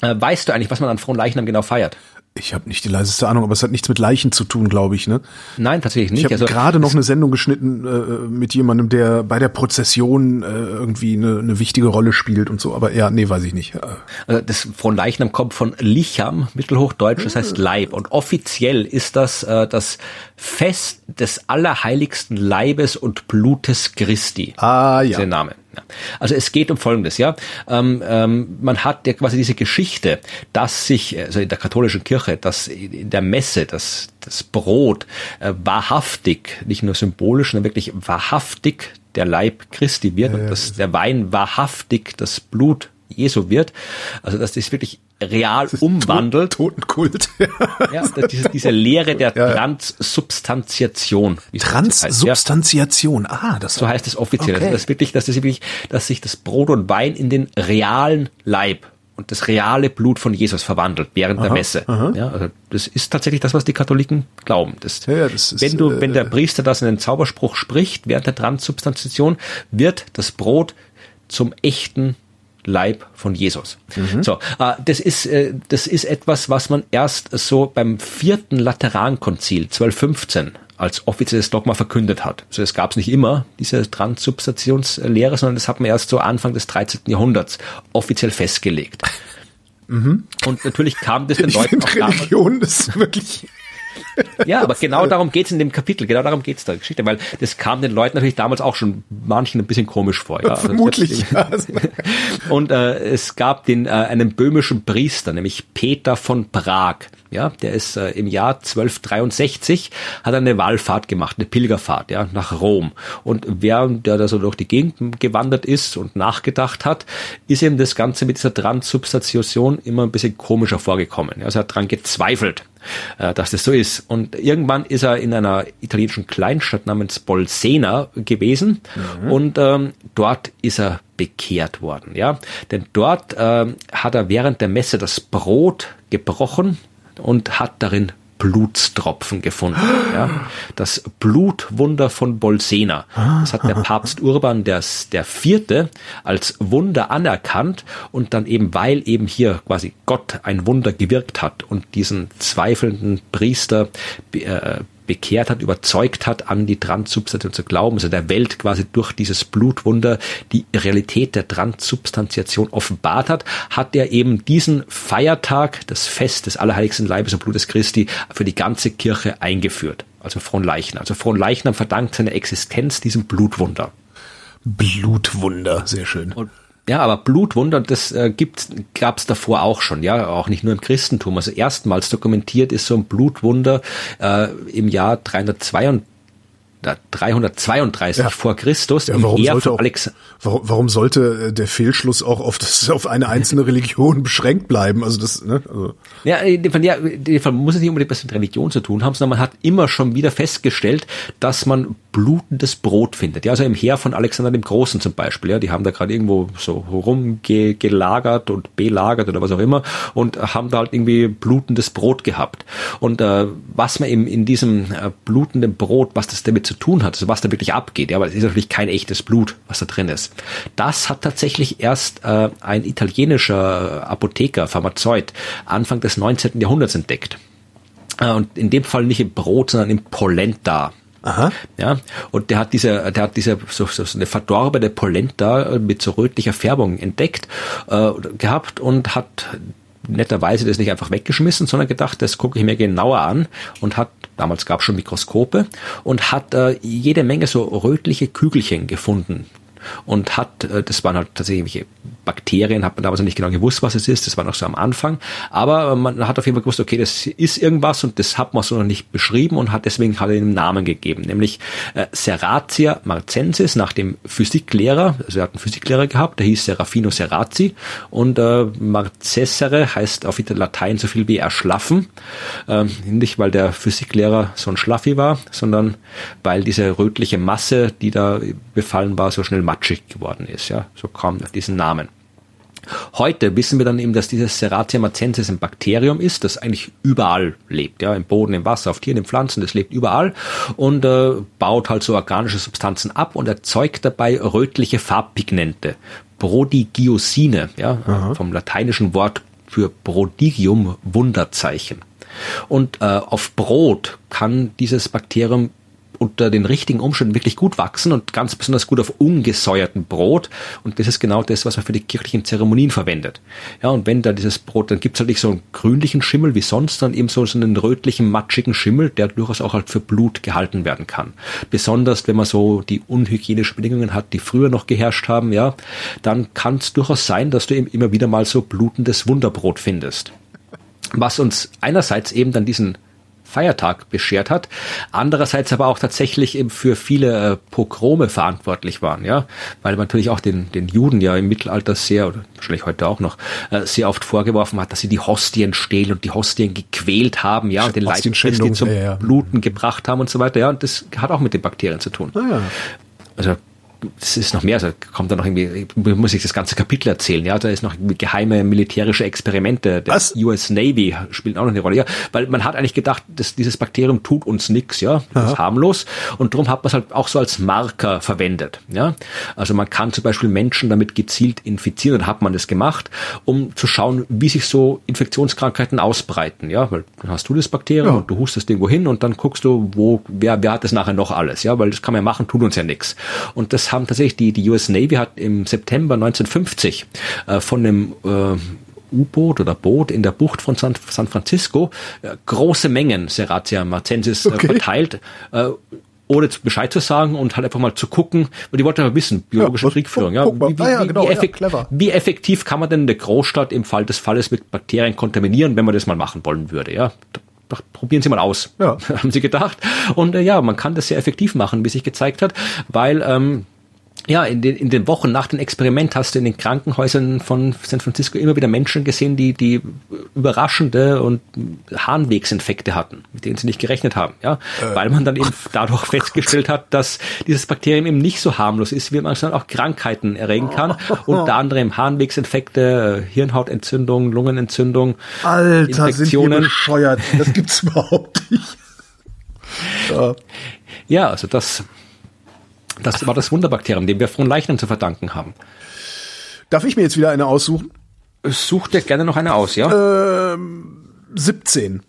Äh, weißt du eigentlich, was man an Frohen Leichnam genau feiert? Ich habe nicht die leiseste Ahnung, aber es hat nichts mit Leichen zu tun, glaube ich, ne? Nein, tatsächlich nicht. Ich habe also, gerade noch eine Sendung geschnitten äh, mit jemandem, der bei der Prozession äh, irgendwie eine, eine wichtige Rolle spielt und so, aber ja, nee, weiß ich nicht. Also das von Leichnam kommt von Licham, Mittelhochdeutsch, das heißt Leib. Und offiziell ist das äh, das Fest des allerheiligsten Leibes und Blutes Christi. Ah ja. Der Name. Also es geht um Folgendes, ja. Ähm, ähm, man hat ja quasi diese Geschichte, dass sich, also in der katholischen Kirche, dass in der Messe das, das Brot äh, wahrhaftig, nicht nur symbolisch, sondern wirklich wahrhaftig der Leib Christi wird ja, und dass der Wein wahrhaftig das Blut Jesu wird. Also dass das wirklich real umwandelt. Totenkult. *laughs* ja, diese, diese Lehre der ja. Transsubstantiation. Transsubstantiation, ah, das so heißt es offiziell. Okay. Also das wirklich, dass das wirklich, dass sich das Brot und Wein in den realen Leib und das reale Blut von Jesus verwandelt während aha, der Messe. Aha. Ja, also das ist tatsächlich das, was die Katholiken glauben. Das, ja, das ist, wenn du, wenn der äh, Priester das in den Zauberspruch spricht während der Transsubstantiation, wird das Brot zum echten Leib von Jesus. Mhm. So, äh, das ist äh, das ist etwas, was man erst so beim vierten Laterankonzil 1215 als offizielles Dogma verkündet hat. Also es gab es nicht immer, diese Transsubstantionslehre, sondern das hat man erst so Anfang des 13. Jahrhunderts offiziell festgelegt. Mhm. Und natürlich kam das *laughs* den Leuten auch Religion ist wirklich Ja, aber genau darum geht's in dem Kapitel, genau darum geht's da Geschichte, weil das kam den Leuten natürlich damals auch schon manchen ein bisschen komisch vor. Ja. Also Vermutlich. Ja. *laughs* Und äh, es gab den äh, einen böhmischen Priester, nämlich Peter von Prag. Ja, der ist äh, im Jahr 1263 hat eine Wallfahrt gemacht, eine Pilgerfahrt, ja, nach Rom. Und während der da so durch die Gegend gewandert ist und nachgedacht hat, ist ihm das Ganze mit dieser Transsubstantiation immer ein bisschen komischer vorgekommen. Also er hat dran gezweifelt, äh, dass das so ist. Und irgendwann ist er in einer italienischen Kleinstadt namens Bolsena gewesen mhm. und ähm, dort ist er bekehrt worden, ja. Denn dort ähm, hat er während der Messe das Brot gebrochen und hat darin Blutstropfen gefunden. Ja. Das Blutwunder von Bolsena. Das hat der *laughs* Papst Urban der, der Vierte als Wunder anerkannt und dann eben, weil eben hier quasi Gott ein Wunder gewirkt hat und diesen zweifelnden Priester äh, bekehrt hat, überzeugt hat, an die Transsubstantiation zu glauben, also der Welt quasi durch dieses Blutwunder die Realität der Transsubstantiation offenbart hat, hat er eben diesen Feiertag, das Fest des Allerheiligsten Leibes und Blutes Christi, für die ganze Kirche eingeführt. Also Fronleichnam. Also Fronleichnam verdankt seine Existenz diesem Blutwunder. Blutwunder, sehr schön. Und ja, aber Blutwunder, das äh, gibt's, gab's davor auch schon, ja, auch nicht nur im Christentum. Also erstmals dokumentiert ist so ein Blutwunder äh, im Jahr 332 332 ja. vor Christus ja, warum, sollte auch, warum, warum, sollte äh, der Fehlschluss auch auf, das, auf eine einzelne Religion *laughs* beschränkt bleiben? Also das, ne? Also. Ja, in dem Fall, ja, in dem Fall muss es nicht unbedingt was mit Religion zu tun haben, sondern man hat immer schon wieder festgestellt, dass man blutendes Brot findet. Ja, also im Heer von Alexander dem Großen zum Beispiel, ja, die haben da gerade irgendwo so rumgelagert und belagert oder was auch immer und haben da halt irgendwie blutendes Brot gehabt. Und äh, was man eben in diesem äh, blutenden Brot, was das damit zu tun hat, also was da wirklich abgeht. Ja, aber es ist natürlich kein echtes Blut, was da drin ist. Das hat tatsächlich erst äh, ein italienischer Apotheker, Pharmazeut, Anfang des 19. Jahrhunderts entdeckt. Äh, und in dem Fall nicht im Brot, sondern im Polenta. Aha. Ja, und der hat diese, der hat diese so, so eine verdorbene Polenta mit so rötlicher Färbung entdeckt äh, gehabt und hat netterweise das nicht einfach weggeschmissen, sondern gedacht, das gucke ich mir genauer an und hat, damals gab es schon Mikroskope, und hat äh, jede Menge so rötliche Kügelchen gefunden und hat, äh, das waren halt tatsächlich Bakterien, hat man damals noch nicht genau gewusst, was es ist, das war noch so am Anfang, aber man hat auf jeden Fall gewusst, okay, das ist irgendwas und das hat man so noch nicht beschrieben und hat deswegen er einen Namen gegeben, nämlich äh, Serratia marcensis nach dem Physiklehrer, also er hat einen Physiklehrer gehabt, der hieß Serafino Serrazi und äh, Marcessere heißt auf Latein so viel wie erschlaffen, äh, nicht weil der Physiklehrer so ein Schlaffi war, sondern weil diese rötliche Masse, die da befallen war, so schnell matschig geworden ist, ja, so kam diesen Namen. Heute wissen wir dann eben, dass dieses Serratia macensis ein Bakterium ist, das eigentlich überall lebt, ja, im Boden, im Wasser, auf Tieren, in Pflanzen, das lebt überall und äh, baut halt so organische Substanzen ab und erzeugt dabei rötliche Farbpigmente, Prodigiosine, ja, Aha. vom lateinischen Wort für Prodigium Wunderzeichen. Und äh, auf Brot kann dieses Bakterium unter den richtigen Umständen wirklich gut wachsen und ganz besonders gut auf ungesäuertem Brot. Und das ist genau das, was man für die kirchlichen Zeremonien verwendet. Ja, und wenn da dieses Brot, dann gibt's halt nicht so einen grünlichen Schimmel wie sonst, dann eben so, so einen rötlichen, matschigen Schimmel, der durchaus auch halt für Blut gehalten werden kann. Besonders wenn man so die unhygienischen Bedingungen hat, die früher noch geherrscht haben, ja, dann kann es durchaus sein, dass du eben immer wieder mal so blutendes Wunderbrot findest. Was uns einerseits eben dann diesen Feiertag beschert hat, andererseits aber auch tatsächlich eben für viele äh, Pogrome verantwortlich waren, ja, weil man natürlich auch den, den Juden ja im Mittelalter sehr, oder wahrscheinlich heute auch noch, äh, sehr oft vorgeworfen hat, dass sie die Hostien stehlen und die Hostien gequält haben, ja, und den Leib zum ja, ja. Bluten gebracht haben und so weiter, ja, und das hat auch mit den Bakterien zu tun. Ah, ja. Also es ist noch mehr, also kommt da noch irgendwie, muss ich das ganze Kapitel erzählen, ja, da ist noch geheime militärische Experimente, der Was? US Navy spielt auch noch eine Rolle, ja, weil man hat eigentlich gedacht, dass dieses Bakterium tut uns nichts, ja, das ist harmlos und darum hat man es halt auch so als Marker verwendet, ja, also man kann zum Beispiel Menschen damit gezielt infizieren, dann hat man das gemacht, um zu schauen, wie sich so Infektionskrankheiten ausbreiten, ja, weil dann hast du das Bakterium ja. und du hustest irgendwo hin und dann guckst du, wo, wer, wer hat das nachher noch alles, ja, weil das kann man ja machen, tut uns ja nichts und das haben tatsächlich die, die US Navy hat im September 1950 äh, von einem äh, U-Boot oder Boot in der Bucht von San, San Francisco äh, große Mengen Serratia marcensis äh, okay. verteilt, äh, ohne Bescheid zu sagen und halt einfach mal zu gucken, weil die wollten einfach wissen, biologische ja, Kriegführung, ja. Wie, wie, ah, ja, genau, wie, effekt, ja, wie, effektiv kann man denn eine Großstadt im Fall des Falles mit Bakterien kontaminieren, wenn man das mal machen wollen würde, ja? probieren Sie mal aus, ja. *laughs* haben sie gedacht. Und äh, ja, man kann das sehr effektiv machen, wie sich gezeigt hat, weil ähm, ja, in den, in den Wochen nach dem Experiment hast du in den Krankenhäusern von San Francisco immer wieder Menschen gesehen, die, die überraschende und Harnwegsinfekte hatten, mit denen sie nicht gerechnet haben, ja, äh. weil man dann eben *laughs* dadurch festgestellt hat, dass dieses Bakterium eben nicht so harmlos ist, wie man dann auch Krankheiten erregen kann, *laughs* unter anderem Harnwegsinfekte, Hirnhautentzündung, Lungenentzündung, Alter, Infektionen. Sind wir bescheuert. Das gibt's überhaupt nicht. *laughs* Ja. ja, also das das war das Wunderbakterium, dem wir von Leichen zu verdanken haben. Darf ich mir jetzt wieder eine aussuchen? Such dir gerne noch eine aus, ja? Ähm, 17.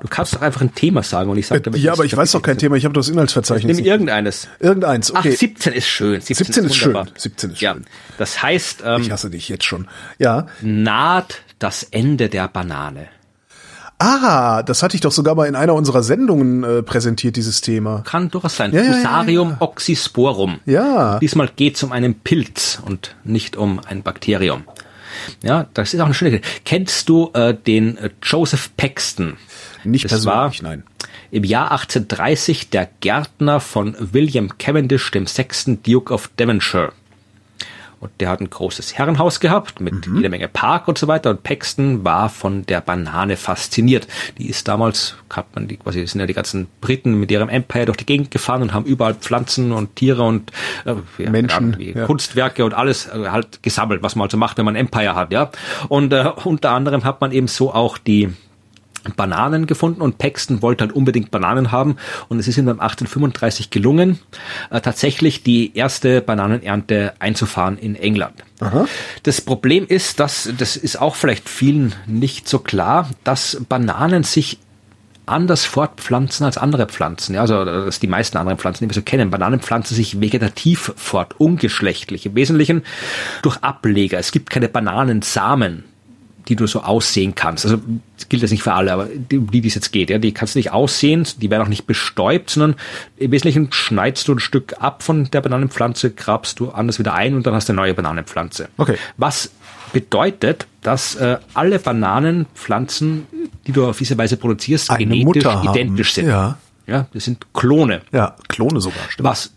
Du kannst doch einfach ein Thema sagen und ich sage äh, Ja, aber ich weiß doch kein Thema, ich habe das Inhaltsverzeichnis. Nimm irgendeines. Irgendeins, okay. Ach, 17 ist schön. 17, 17 ist, ist schön. 17 ist ja. schön. Das heißt, ähm, ich hasse dich jetzt schon. Ja. Naht das Ende der Banane. Ah, das hatte ich doch sogar mal in einer unserer Sendungen äh, präsentiert, dieses Thema. Kann durchaus sein. Ja, Fusarium ja, ja, oxysporum. Ja. Diesmal geht es um einen Pilz und nicht um ein Bakterium. Ja, das ist auch eine schöne. Kennst du äh, den äh, Joseph Paxton? Nicht das persönlich, war nein. Im Jahr 1830 der Gärtner von William Cavendish, dem sechsten Duke of Devonshire. Und der hat ein großes Herrenhaus gehabt mit mhm. jeder Menge Park und so weiter. Und Paxton war von der Banane fasziniert. Die ist damals, hat man die, quasi, sind ja die ganzen Briten mit ihrem Empire durch die Gegend gefahren und haben überall Pflanzen und Tiere und äh, ja, Menschen, ja, Kunstwerke und alles äh, halt gesammelt, was man also macht, wenn man Empire hat, ja. Und äh, unter anderem hat man eben so auch die Bananen gefunden und Paxton wollte halt unbedingt Bananen haben und es ist ihm dann 1835 gelungen, äh, tatsächlich die erste Bananenernte einzufahren in England. Aha. Das Problem ist, dass, das ist auch vielleicht vielen nicht so klar, dass Bananen sich anders fortpflanzen als andere Pflanzen. Ja, also dass die meisten anderen Pflanzen, die wir so kennen. Bananen pflanzen sich vegetativ fort, ungeschlechtlich. Im Wesentlichen durch Ableger. Es gibt keine Bananensamen die du so aussehen kannst. Also das gilt jetzt nicht für alle, aber die, die es jetzt geht, ja, die kannst du nicht aussehen, die werden auch nicht bestäubt, sondern im Wesentlichen schneidest du ein Stück ab von der Bananenpflanze, grabst du anders wieder ein und dann hast du eine neue Bananenpflanze. Okay. Was bedeutet, dass äh, alle Bananenpflanzen, die du auf diese Weise produzierst, eine genetisch identisch sind. Ja. Ja, das sind Klone. Ja, Klone sogar. Stimmt. Was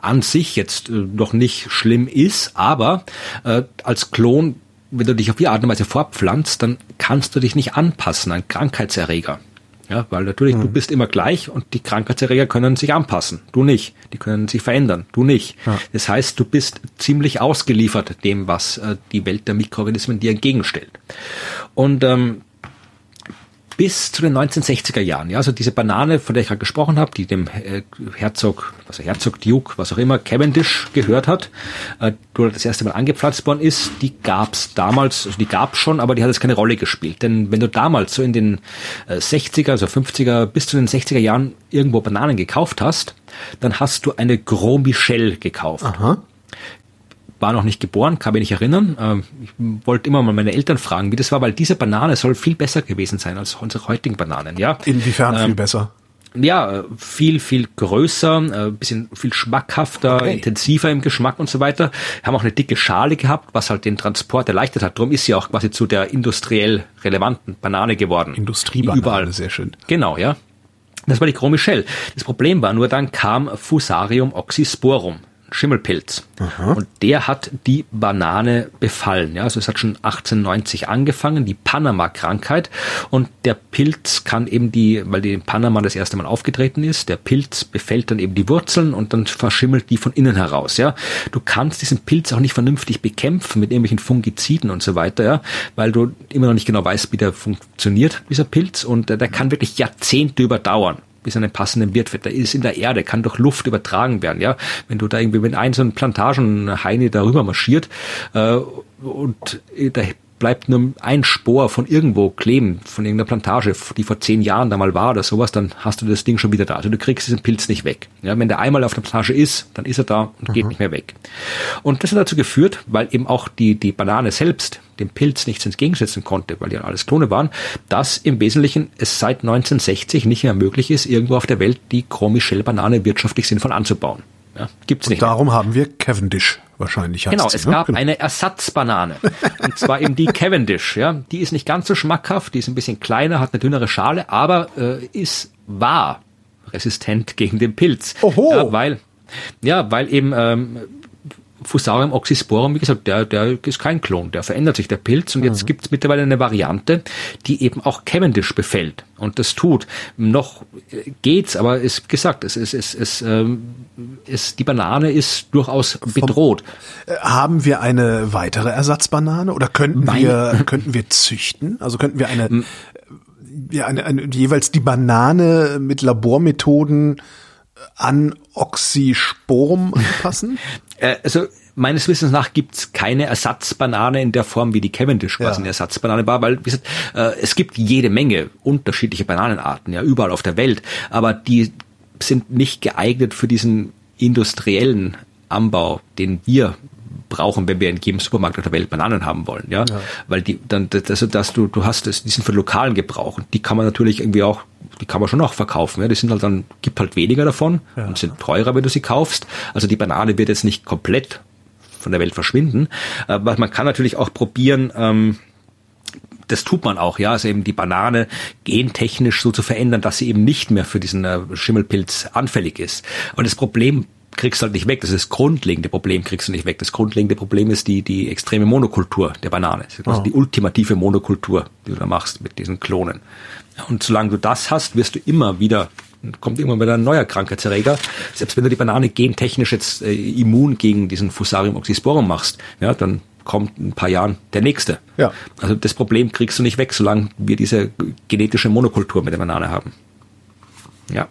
an sich jetzt äh, noch nicht schlimm ist, aber äh, als Klon wenn du dich auf die Art und Weise fortpflanzt, dann kannst du dich nicht anpassen an Krankheitserreger. Ja, weil natürlich, mhm. du bist immer gleich und die Krankheitserreger können sich anpassen. Du nicht. Die können sich verändern. Du nicht. Ja. Das heißt, du bist ziemlich ausgeliefert dem, was äh, die Welt der Mikroorganismen dir entgegenstellt. Und ähm, bis zu den 1960er Jahren. Ja, also diese Banane, von der ich gerade gesprochen habe, die dem äh, Herzog, also Herzog Duke, was auch immer, Cavendish gehört hat, äh, wo das erste Mal angepflanzt worden ist, die gab's damals, also die gab's schon, aber die hat jetzt keine Rolle gespielt. Denn wenn du damals so in den äh, 60er, also 50er bis zu den 60er Jahren irgendwo Bananen gekauft hast, dann hast du eine Gros Michel gekauft. Aha war noch nicht geboren, kann mich nicht erinnern. Ähm, ich wollte immer mal meine Eltern fragen, wie das war, weil diese Banane soll viel besser gewesen sein als unsere heutigen Bananen, ja. Inwiefern ähm, viel besser? Ja, viel, viel größer, äh, bisschen viel schmackhafter, okay. intensiver im Geschmack und so weiter. Haben auch eine dicke Schale gehabt, was halt den Transport erleichtert hat. Darum ist sie auch quasi zu der industriell relevanten Banane geworden. Industriebanane, überall. sehr schön. Genau, ja. Das war die Gros Michel. Das Problem war nur, dann kam Fusarium oxysporum. Schimmelpilz. Aha. Und der hat die Banane befallen. Ja, also es hat schon 1890 angefangen, die Panama-Krankheit. Und der Pilz kann eben die, weil die in Panama das erste Mal aufgetreten ist, der Pilz befällt dann eben die Wurzeln und dann verschimmelt die von innen heraus. Ja, du kannst diesen Pilz auch nicht vernünftig bekämpfen mit irgendwelchen Fungiziden und so weiter, ja, weil du immer noch nicht genau weißt, wie der funktioniert, dieser Pilz. Und der kann wirklich Jahrzehnte überdauern bis einen passenden Wirt wird. Der ist in der Erde, kann durch Luft übertragen werden. Ja, wenn du da irgendwie, wenn ein so ein Plantagenheini darüber marschiert äh, und der bleibt nur ein Spor von irgendwo kleben, von irgendeiner Plantage, die vor zehn Jahren da mal war oder sowas, dann hast du das Ding schon wieder da. Also du kriegst diesen Pilz nicht weg. Ja, wenn der einmal auf der Plantage ist, dann ist er da und mhm. geht nicht mehr weg. Und das hat dazu geführt, weil eben auch die, die Banane selbst dem Pilz nichts entgegensetzen konnte, weil die alles Klone waren, dass im Wesentlichen es seit 1960 nicht mehr möglich ist, irgendwo auf der Welt die Chromichelle-Banane wirtschaftlich sinnvoll anzubauen. Ja, gibt's nicht. Und darum mehr. haben wir Cavendish wahrscheinlich. Genau, es ne? gab genau. eine Ersatzbanane. und zwar eben die *laughs* Cavendish. Ja, die ist nicht ganz so schmackhaft, die ist ein bisschen kleiner, hat eine dünnere Schale, aber äh, ist war resistent gegen den Pilz. Oho. Ja, weil ja, weil eben ähm, Fusarium oxysporum, wie gesagt, der, der ist kein Klon, der verändert sich, der Pilz. Und jetzt mhm. gibt es mittlerweile eine Variante, die eben auch Cavendish befällt. Und das tut. Noch äh, geht's, aber ist gesagt, es ist, es, es, ähm, es, die Banane ist durchaus bedroht. Vom, äh, haben wir eine weitere Ersatzbanane oder könnten Meine, wir, könnten wir züchten? Also könnten wir eine, ja, eine, eine, jeweils die Banane mit Labormethoden an Oxysporum anpassen? *laughs* Äh, also meines Wissens nach gibt's keine Ersatzbanane in der Form, wie die Cavendish quasi ja. eine Ersatzbanane war, weil wie gesagt, äh, es gibt jede Menge unterschiedliche Bananenarten, ja, überall auf der Welt, aber die sind nicht geeignet für diesen industriellen Anbau, den wir brauchen, wenn wir in jedem Supermarkt auf der Welt Bananen haben wollen, ja, ja. weil die dann also dass du du hast die sind für lokalen Gebrauch und die kann man natürlich irgendwie auch die kann man schon auch verkaufen. Ja. Die sind halt dann, gibt halt weniger davon ja. und sind teurer, wenn du sie kaufst. Also die Banane wird jetzt nicht komplett von der Welt verschwinden. Aber man kann natürlich auch probieren, ähm, das tut man auch, ja, also eben die Banane gentechnisch so zu verändern, dass sie eben nicht mehr für diesen äh, Schimmelpilz anfällig ist. Und das Problem kriegst du halt nicht weg. Das ist das grundlegende Problem, kriegst du nicht weg. Das grundlegende Problem ist die, die extreme Monokultur der Banane. Das ist oh. die ultimative Monokultur, die du da machst mit diesen Klonen. Und solange du das hast, wirst du immer wieder kommt immer wieder ein neuer Krankheitserreger. Selbst wenn du die Banane gentechnisch jetzt äh, immun gegen diesen Fusarium oxysporum machst, ja, dann kommt in ein paar Jahren der nächste. Ja. Also das Problem kriegst du nicht weg, solange wir diese genetische Monokultur mit der Banane haben. Ja.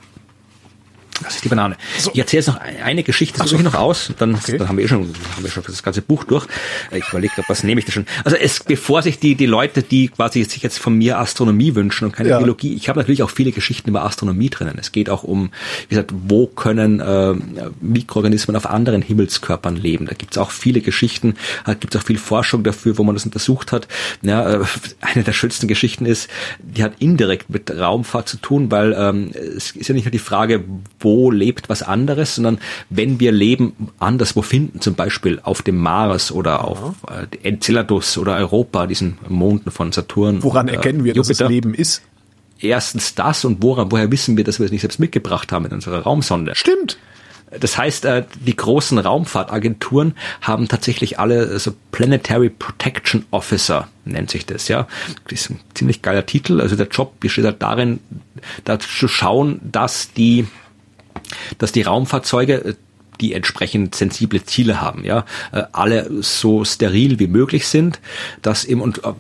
Das ist die Banane. So. Ich erzähle jetzt noch eine Geschichte, suche so. ich noch aus, dann, okay. dann haben wir eh schon, haben wir schon das ganze Buch durch. Ich überlege, was nehme ich da schon. Also es, bevor sich die, die Leute, die quasi sich jetzt von mir Astronomie wünschen und keine ja. Biologie, ich habe natürlich auch viele Geschichten über Astronomie drinnen. Es geht auch um, wie gesagt, wo können äh, Mikroorganismen auf anderen Himmelskörpern leben. Da gibt es auch viele Geschichten, da gibt es auch viel Forschung dafür, wo man das untersucht hat. Ja, äh, eine der schönsten Geschichten ist, die hat indirekt mit Raumfahrt zu tun, weil ähm, es ist ja nicht nur die Frage, wo wo lebt was anderes, sondern wenn wir Leben anderswo finden, zum Beispiel auf dem Mars oder auf äh, Enceladus oder Europa, diesen Monden von Saturn. Woran erkennen wir, Jupiter, dass es Leben ist? Erstens das und woran, woher wissen wir, dass wir es nicht selbst mitgebracht haben in unserer Raumsonde? Stimmt. Das heißt, äh, die großen Raumfahrtagenturen haben tatsächlich alle so Planetary Protection Officer, nennt sich das, ja. Das ist ein ziemlich geiler Titel. Also der Job besteht halt darin, da zu schauen, dass die dass die Raumfahrzeuge äh, die entsprechend sensible Ziele haben, ja, äh, alle so steril wie möglich sind, dass eben und äh,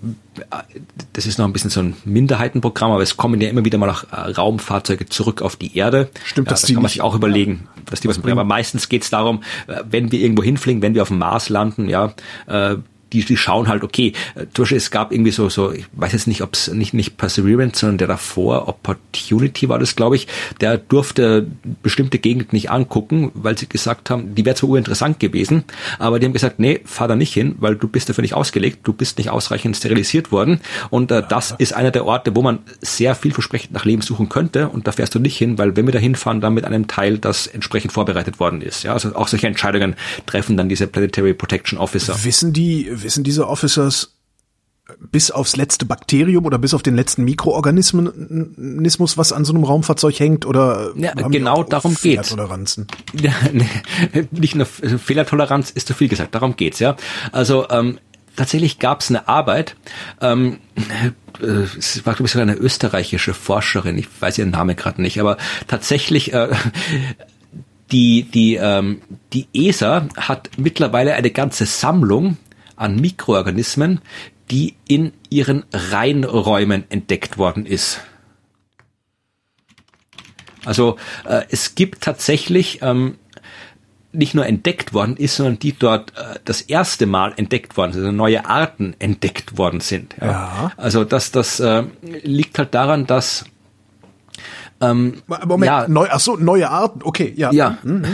das ist noch ein bisschen so ein Minderheitenprogramm, aber es kommen ja immer wieder mal auch Raumfahrzeuge zurück auf die Erde. Stimmt, ja, das die kann man sich auch überlegen, dass die was bringen. Aber meistens geht es darum, wenn wir irgendwo hinfliegen, wenn wir auf dem Mars landen, ja, die, die schauen halt, okay, äh, zum Beispiel es gab irgendwie so, so, ich weiß jetzt nicht, ob es nicht, nicht Perseverance, sondern der davor, Opportunity war das, glaube ich, der durfte bestimmte Gegenden nicht angucken, weil sie gesagt haben, die wäre zwar urinteressant gewesen, aber die haben gesagt, nee, fahr da nicht hin, weil du bist dafür nicht ausgelegt, du bist nicht ausreichend sterilisiert worden und äh, das ist einer der Orte, wo man sehr vielversprechend nach Leben suchen könnte und da fährst du nicht hin, weil wenn wir da hinfahren, dann mit einem Teil, das entsprechend vorbereitet worden ist. Ja, also auch solche Entscheidungen treffen dann diese Planetary Protection Officer. Wissen die, wissen diese Officers bis aufs letzte Bakterium oder bis auf den letzten Mikroorganismus, was an so einem Raumfahrzeug hängt oder ja, genau darum geht's. Fehlertoleranzen? Ja, *laughs* nee, nicht nur Fehlertoleranz ist zu viel gesagt, darum geht's ja. Also ähm, tatsächlich gab's eine Arbeit. Ähm, äh, es war glaube ich sogar eine österreichische Forscherin, ich weiß ihren Namen gerade nicht, aber tatsächlich äh, die, die, ähm, die ESA hat mittlerweile eine ganze Sammlung an Mikroorganismen, die in ihren Reinräumen entdeckt worden ist. Also äh, es gibt tatsächlich ähm, nicht nur entdeckt worden ist, sondern die dort äh, das erste Mal entdeckt worden sind, also neue Arten entdeckt worden sind. Ja. Ja. Also das, das äh, liegt halt daran, dass ähm, Moment, ja, neu, ach so, neue Arten, okay, ja. Ja, mhm.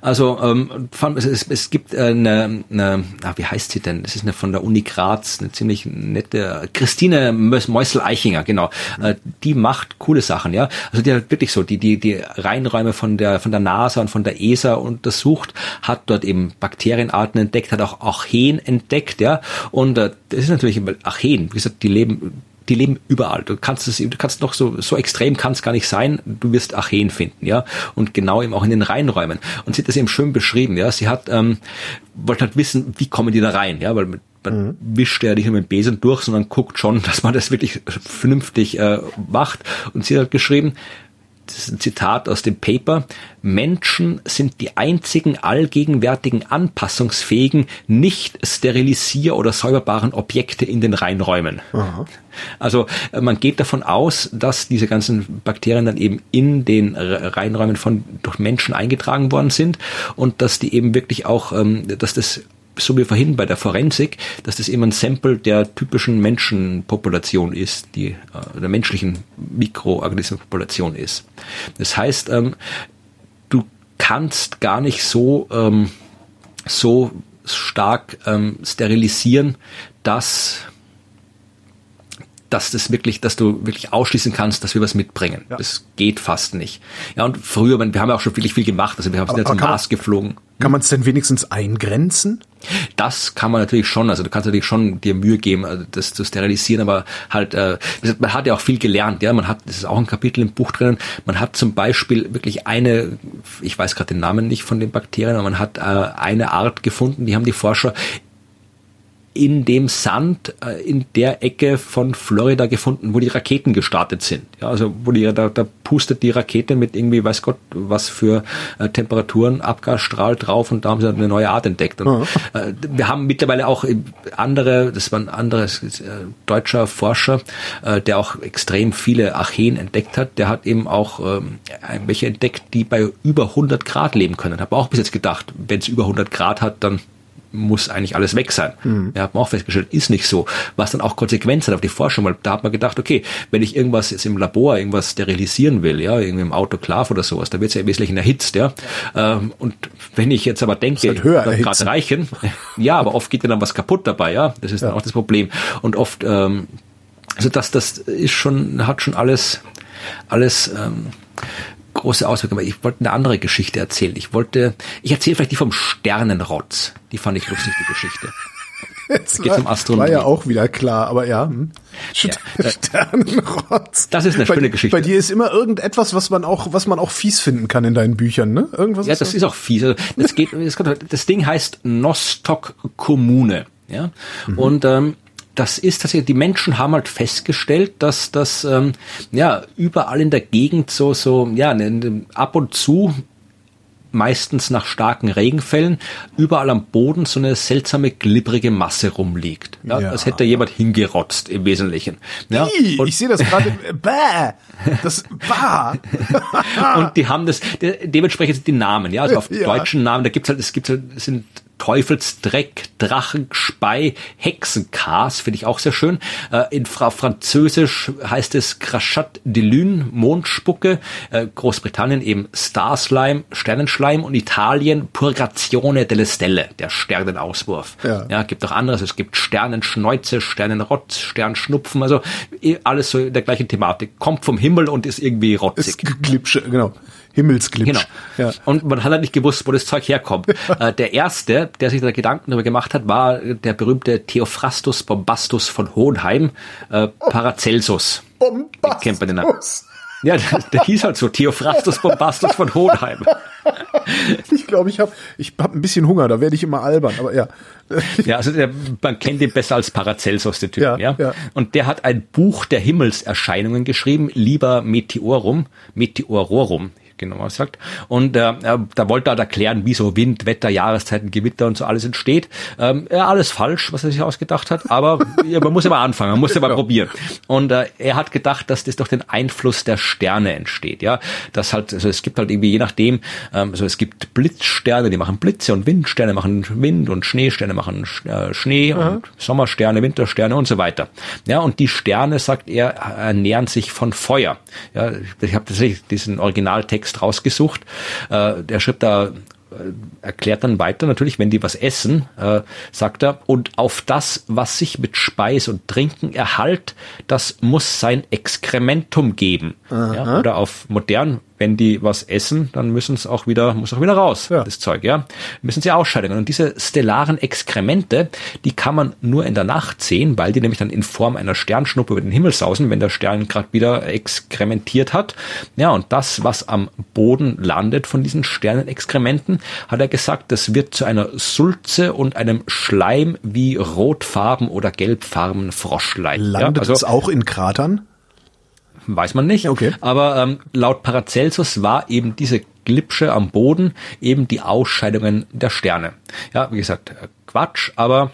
Also ähm, es, es gibt eine, eine ah, wie heißt sie denn? Das ist eine von der Uni Graz, eine ziemlich nette Christine Meusel-Eichinger, genau. Äh, die macht coole Sachen, ja. Also die hat wirklich so die die die Reinräume von der von der NASA und von der ESA untersucht, hat dort eben Bakterienarten entdeckt, hat auch Archeen entdeckt, ja. Und äh, das ist natürlich Archeen, wie gesagt, die leben die leben überall. Du kannst es, du kannst noch so, so extrem kann es gar nicht sein. Du wirst Archeen finden, ja. Und genau eben auch in den Reinräumen. Und sie hat das eben schön beschrieben, ja. Sie hat, ähm, wollte halt wissen, wie kommen die da rein, ja, weil man mhm. wischt ja nicht nur mit Besen durch, sondern guckt schon, dass man das wirklich vernünftig äh, macht. Und sie hat geschrieben, das ist ein Zitat aus dem Paper, Menschen sind die einzigen allgegenwärtigen anpassungsfähigen, nicht sterilisier- oder säuberbaren Objekte in den Reinräumen. Aha. Also äh, man geht davon aus, dass diese ganzen Bakterien dann eben in den Reinräumen von durch Menschen eingetragen worden sind und dass die eben wirklich auch, ähm, dass das so wie vorhin bei der Forensik, dass das eben ein Sample der typischen Menschenpopulation ist, die äh, der menschlichen Mikroorganismenpopulation ist. Das heißt, ähm, du kannst gar nicht so ähm, so stark ähm, sterilisieren, dass dass das wirklich, dass du wirklich ausschließen kannst, dass wir was mitbringen. Ja. Das geht fast nicht. Ja, und früher, wir haben ja auch schon wirklich viel gemacht, also wir haben jetzt zum Mars geflogen. Kann man es denn wenigstens eingrenzen? Das kann man natürlich schon. Also du kannst natürlich schon dir Mühe geben, also das zu sterilisieren, aber halt, äh, man hat ja auch viel gelernt. Ja, man hat, das ist auch ein Kapitel im Buch drinnen. Man hat zum Beispiel wirklich eine, ich weiß gerade den Namen nicht von den Bakterien, aber man hat äh, eine Art gefunden. Die haben die Forscher in dem Sand äh, in der Ecke von Florida gefunden, wo die Raketen gestartet sind. Ja, also wo die da, da pustet die Rakete mit irgendwie weiß Gott was für äh, Temperaturen Abgasstrahl drauf und da haben sie eine neue Art entdeckt. Und, ja. äh, wir haben mittlerweile auch andere, das war ein anderes äh, deutscher Forscher, äh, der auch extrem viele Archeen entdeckt hat. Der hat eben auch ähm, welche entdeckt, die bei über 100 Grad leben können. Habe auch bis jetzt gedacht, wenn es über 100 Grad hat, dann muss eigentlich alles weg sein. Mhm. Ja, hat man auch festgestellt, ist nicht so. Was dann auch Konsequenzen hat auf die Forschung, weil da hat man gedacht, okay, wenn ich irgendwas jetzt im Labor irgendwas sterilisieren will, ja, irgendwie im Autoklav oder sowas, da wird es ja im Wesentlichen erhitzt, ja. Ähm, und wenn ich jetzt aber denke, halt gerade reichen, ja, aber oft geht ja dann was kaputt dabei, ja. Das ist ja. dann auch das Problem. Und oft, ähm, also das, das ist schon, hat schon alles, alles ähm, große Auswirkungen. Aber ich wollte eine andere Geschichte erzählen. Ich wollte, ich erzähle vielleicht die vom Sternenrotz. Die fand ich lustig, die Geschichte. *laughs* Es geht war, um war ja auch wieder klar, aber ja. Hm. ja äh, Sternenrotz. Das ist eine schöne Geschichte. Bei dir ist immer irgendetwas, was man auch, was man auch fies finden kann in deinen Büchern, ne? Irgendwas. Ja, das ist, ist auch fies. Also das geht, das, das Ding heißt Nostock Kommune. Ja. Mhm. Und ähm, das ist tatsächlich, die Menschen haben halt festgestellt, dass das ähm, ja überall in der Gegend so, so, ja, ne, ne, ab und zu meistens nach starken Regenfällen, überall am Boden so eine seltsame glibbrige Masse rumliegt. Ja, ja. Als hätte jemand hingerotzt im Wesentlichen. Ja, Ii, ich sehe das gerade. *laughs* bäh, das bah. und die haben das dementsprechend die Namen. Ja, also auf ja. deutschen Namen. Da gibt's halt, es gibt halt, es sind Teufelsdreck, Drachenspei, Hexenkas, finde ich auch sehr schön. Äh, in Fra Französisch heißt es Crachat de Lune, Mondspucke. Äh, Großbritannien eben Starslime, Sternenschleim und Italien Purgazione delle Stelle, der Sternenauswurf. Ja. ja, gibt auch anderes. Es gibt Sternenschneuze, Sternenrotz, Sternschnupfen, also eh alles so in der gleichen Thematik. Kommt vom Himmel und ist irgendwie rotzig. Ist Glipsche, genau. Himmelsglitch. Genau. Ja. Und man hat halt nicht gewusst, wo das Zeug herkommt. *laughs* äh, der erste, der sich da Gedanken darüber gemacht hat, war der berühmte Theophrastus Bombastus von Hohenheim, äh, Paracelsus. Bombastus. kennt man den Namen. Ja, der, der hieß halt so, Theophrastus Bombastus von Hohenheim. *laughs* Ich glaube, ich habe ich hab ein bisschen Hunger, da werde ich immer albern, aber ja. *laughs* Ja, also der, man kennt ihn besser als Paracelsus, der Typ, ja, ja? ja. Und der hat ein Buch der Himmelserscheinungen geschrieben, lieber Meteorum, Meteororum genau was sagt. Und äh, da wollte er halt erklären, wie so Wind, Wetter, Jahreszeiten, Gewitter und so alles entsteht. Ähm, ja, alles falsch, was er sich ausgedacht hat, aber *laughs* ja, man muss immer anfangen, man muss immer genau. probieren. Und äh, er hat gedacht, dass das durch den Einfluss der Sterne entsteht. Ja, das halt, also es gibt halt irgendwie je nachdem, ähm, also es gibt Blitzsterne, die machen Blitze und Windsterne machen Wind und Schneesterne machen äh, Schnee mhm. und Sommersterne, Wintersterne und so weiter. Ja, und die Sterne, sagt er, ernähren sich von Feuer. Ja, ich habe tatsächlich diesen Originaltext rausgesucht. Äh, der schreibt da äh, erklärt dann weiter natürlich, wenn die was essen, äh, sagt er, und auf das, was sich mit Speis und Trinken erhalt, das muss sein Exkrementum geben. Ja, oder auf modern, wenn die was essen, dann müssen es auch wieder, muss auch wieder raus, ja. das Zeug, ja. Müssen sie ausscheiden. Und diese stellaren Exkremente, die kann man nur in der Nacht sehen, weil die nämlich dann in Form einer Sternschnuppe über den Himmel sausen, wenn der Stern gerade wieder exkrementiert hat. Ja, und das, was am Boden landet von diesen Sternenexkrementen, hat er gesagt, das wird zu einer Sulze und einem Schleim wie rotfarben oder gelbfarben Froschlein. Landet ja, also, es auch in Kratern? Weiß man nicht. Okay. Aber ähm, laut Paracelsus war eben diese Glipsche am Boden eben die Ausscheidungen der Sterne. Ja, wie gesagt, äh, Quatsch, aber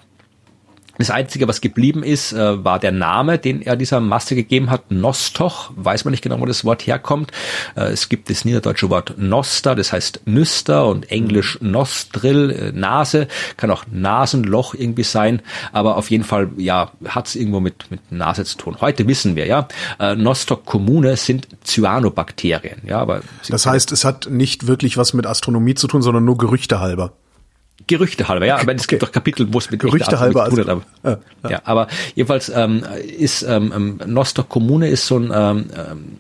das Einzige, was geblieben ist, äh, war der Name, den er dieser Masse gegeben hat. Nostoch, weiß man nicht genau, wo das Wort herkommt. Äh, es gibt das niederdeutsche Wort Noster, das heißt Nüster und englisch Nostril, äh, Nase, kann auch Nasenloch irgendwie sein, aber auf jeden Fall, ja, hat es irgendwo mit, mit Nase zu tun. Heute wissen wir, ja, äh, Nostoc Kommune sind Cyanobakterien, ja, aber. Das heißt, es hat nicht wirklich was mit Astronomie zu tun, sondern nur Gerüchte halber. Gerüchte halber, ja, aber es gibt doch Kapitel, wo es mit Gerüchte halber tun hat, aber, ja, ja. ja, aber jedenfalls ähm, ist ähm, ähm Noster Kommune ist so ein ähm, ähm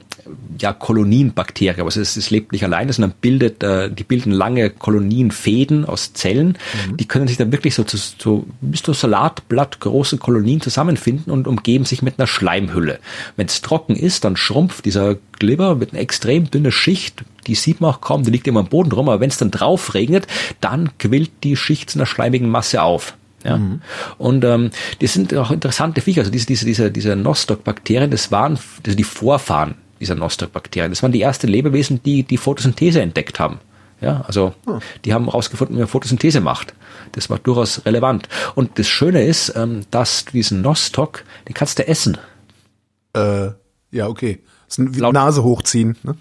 ja, Kolonienbakterien, aber es, es lebt nicht alleine, sondern bildet, äh, die bilden lange Kolonienfäden aus Zellen. Mhm. Die können sich dann wirklich so, zu, so bis zu Salatblatt große Kolonien zusammenfinden und umgeben sich mit einer Schleimhülle. Wenn es trocken ist, dann schrumpft dieser Glibber mit einer extrem dünne Schicht, die sieht man auch kaum, die liegt immer am Boden rum, aber wenn es dann drauf regnet, dann quillt die Schicht zu einer schleimigen Masse auf. Ja. Mhm. Und ähm, das sind auch interessante Viecher. Also diese, diese, diese, diese Nostoc-Bakterien, das waren also die Vorfahren dieser Nostoc-Bakterien. Das waren die ersten Lebewesen, die die Photosynthese entdeckt haben. Ja, also hm. die haben herausgefunden, wie man Photosynthese macht. Das war durchaus relevant. Und das Schöne ist, ähm, dass diesen Nostoc, den kannst du essen. Äh, ja, okay. Das ist ein Nase hochziehen. Ne?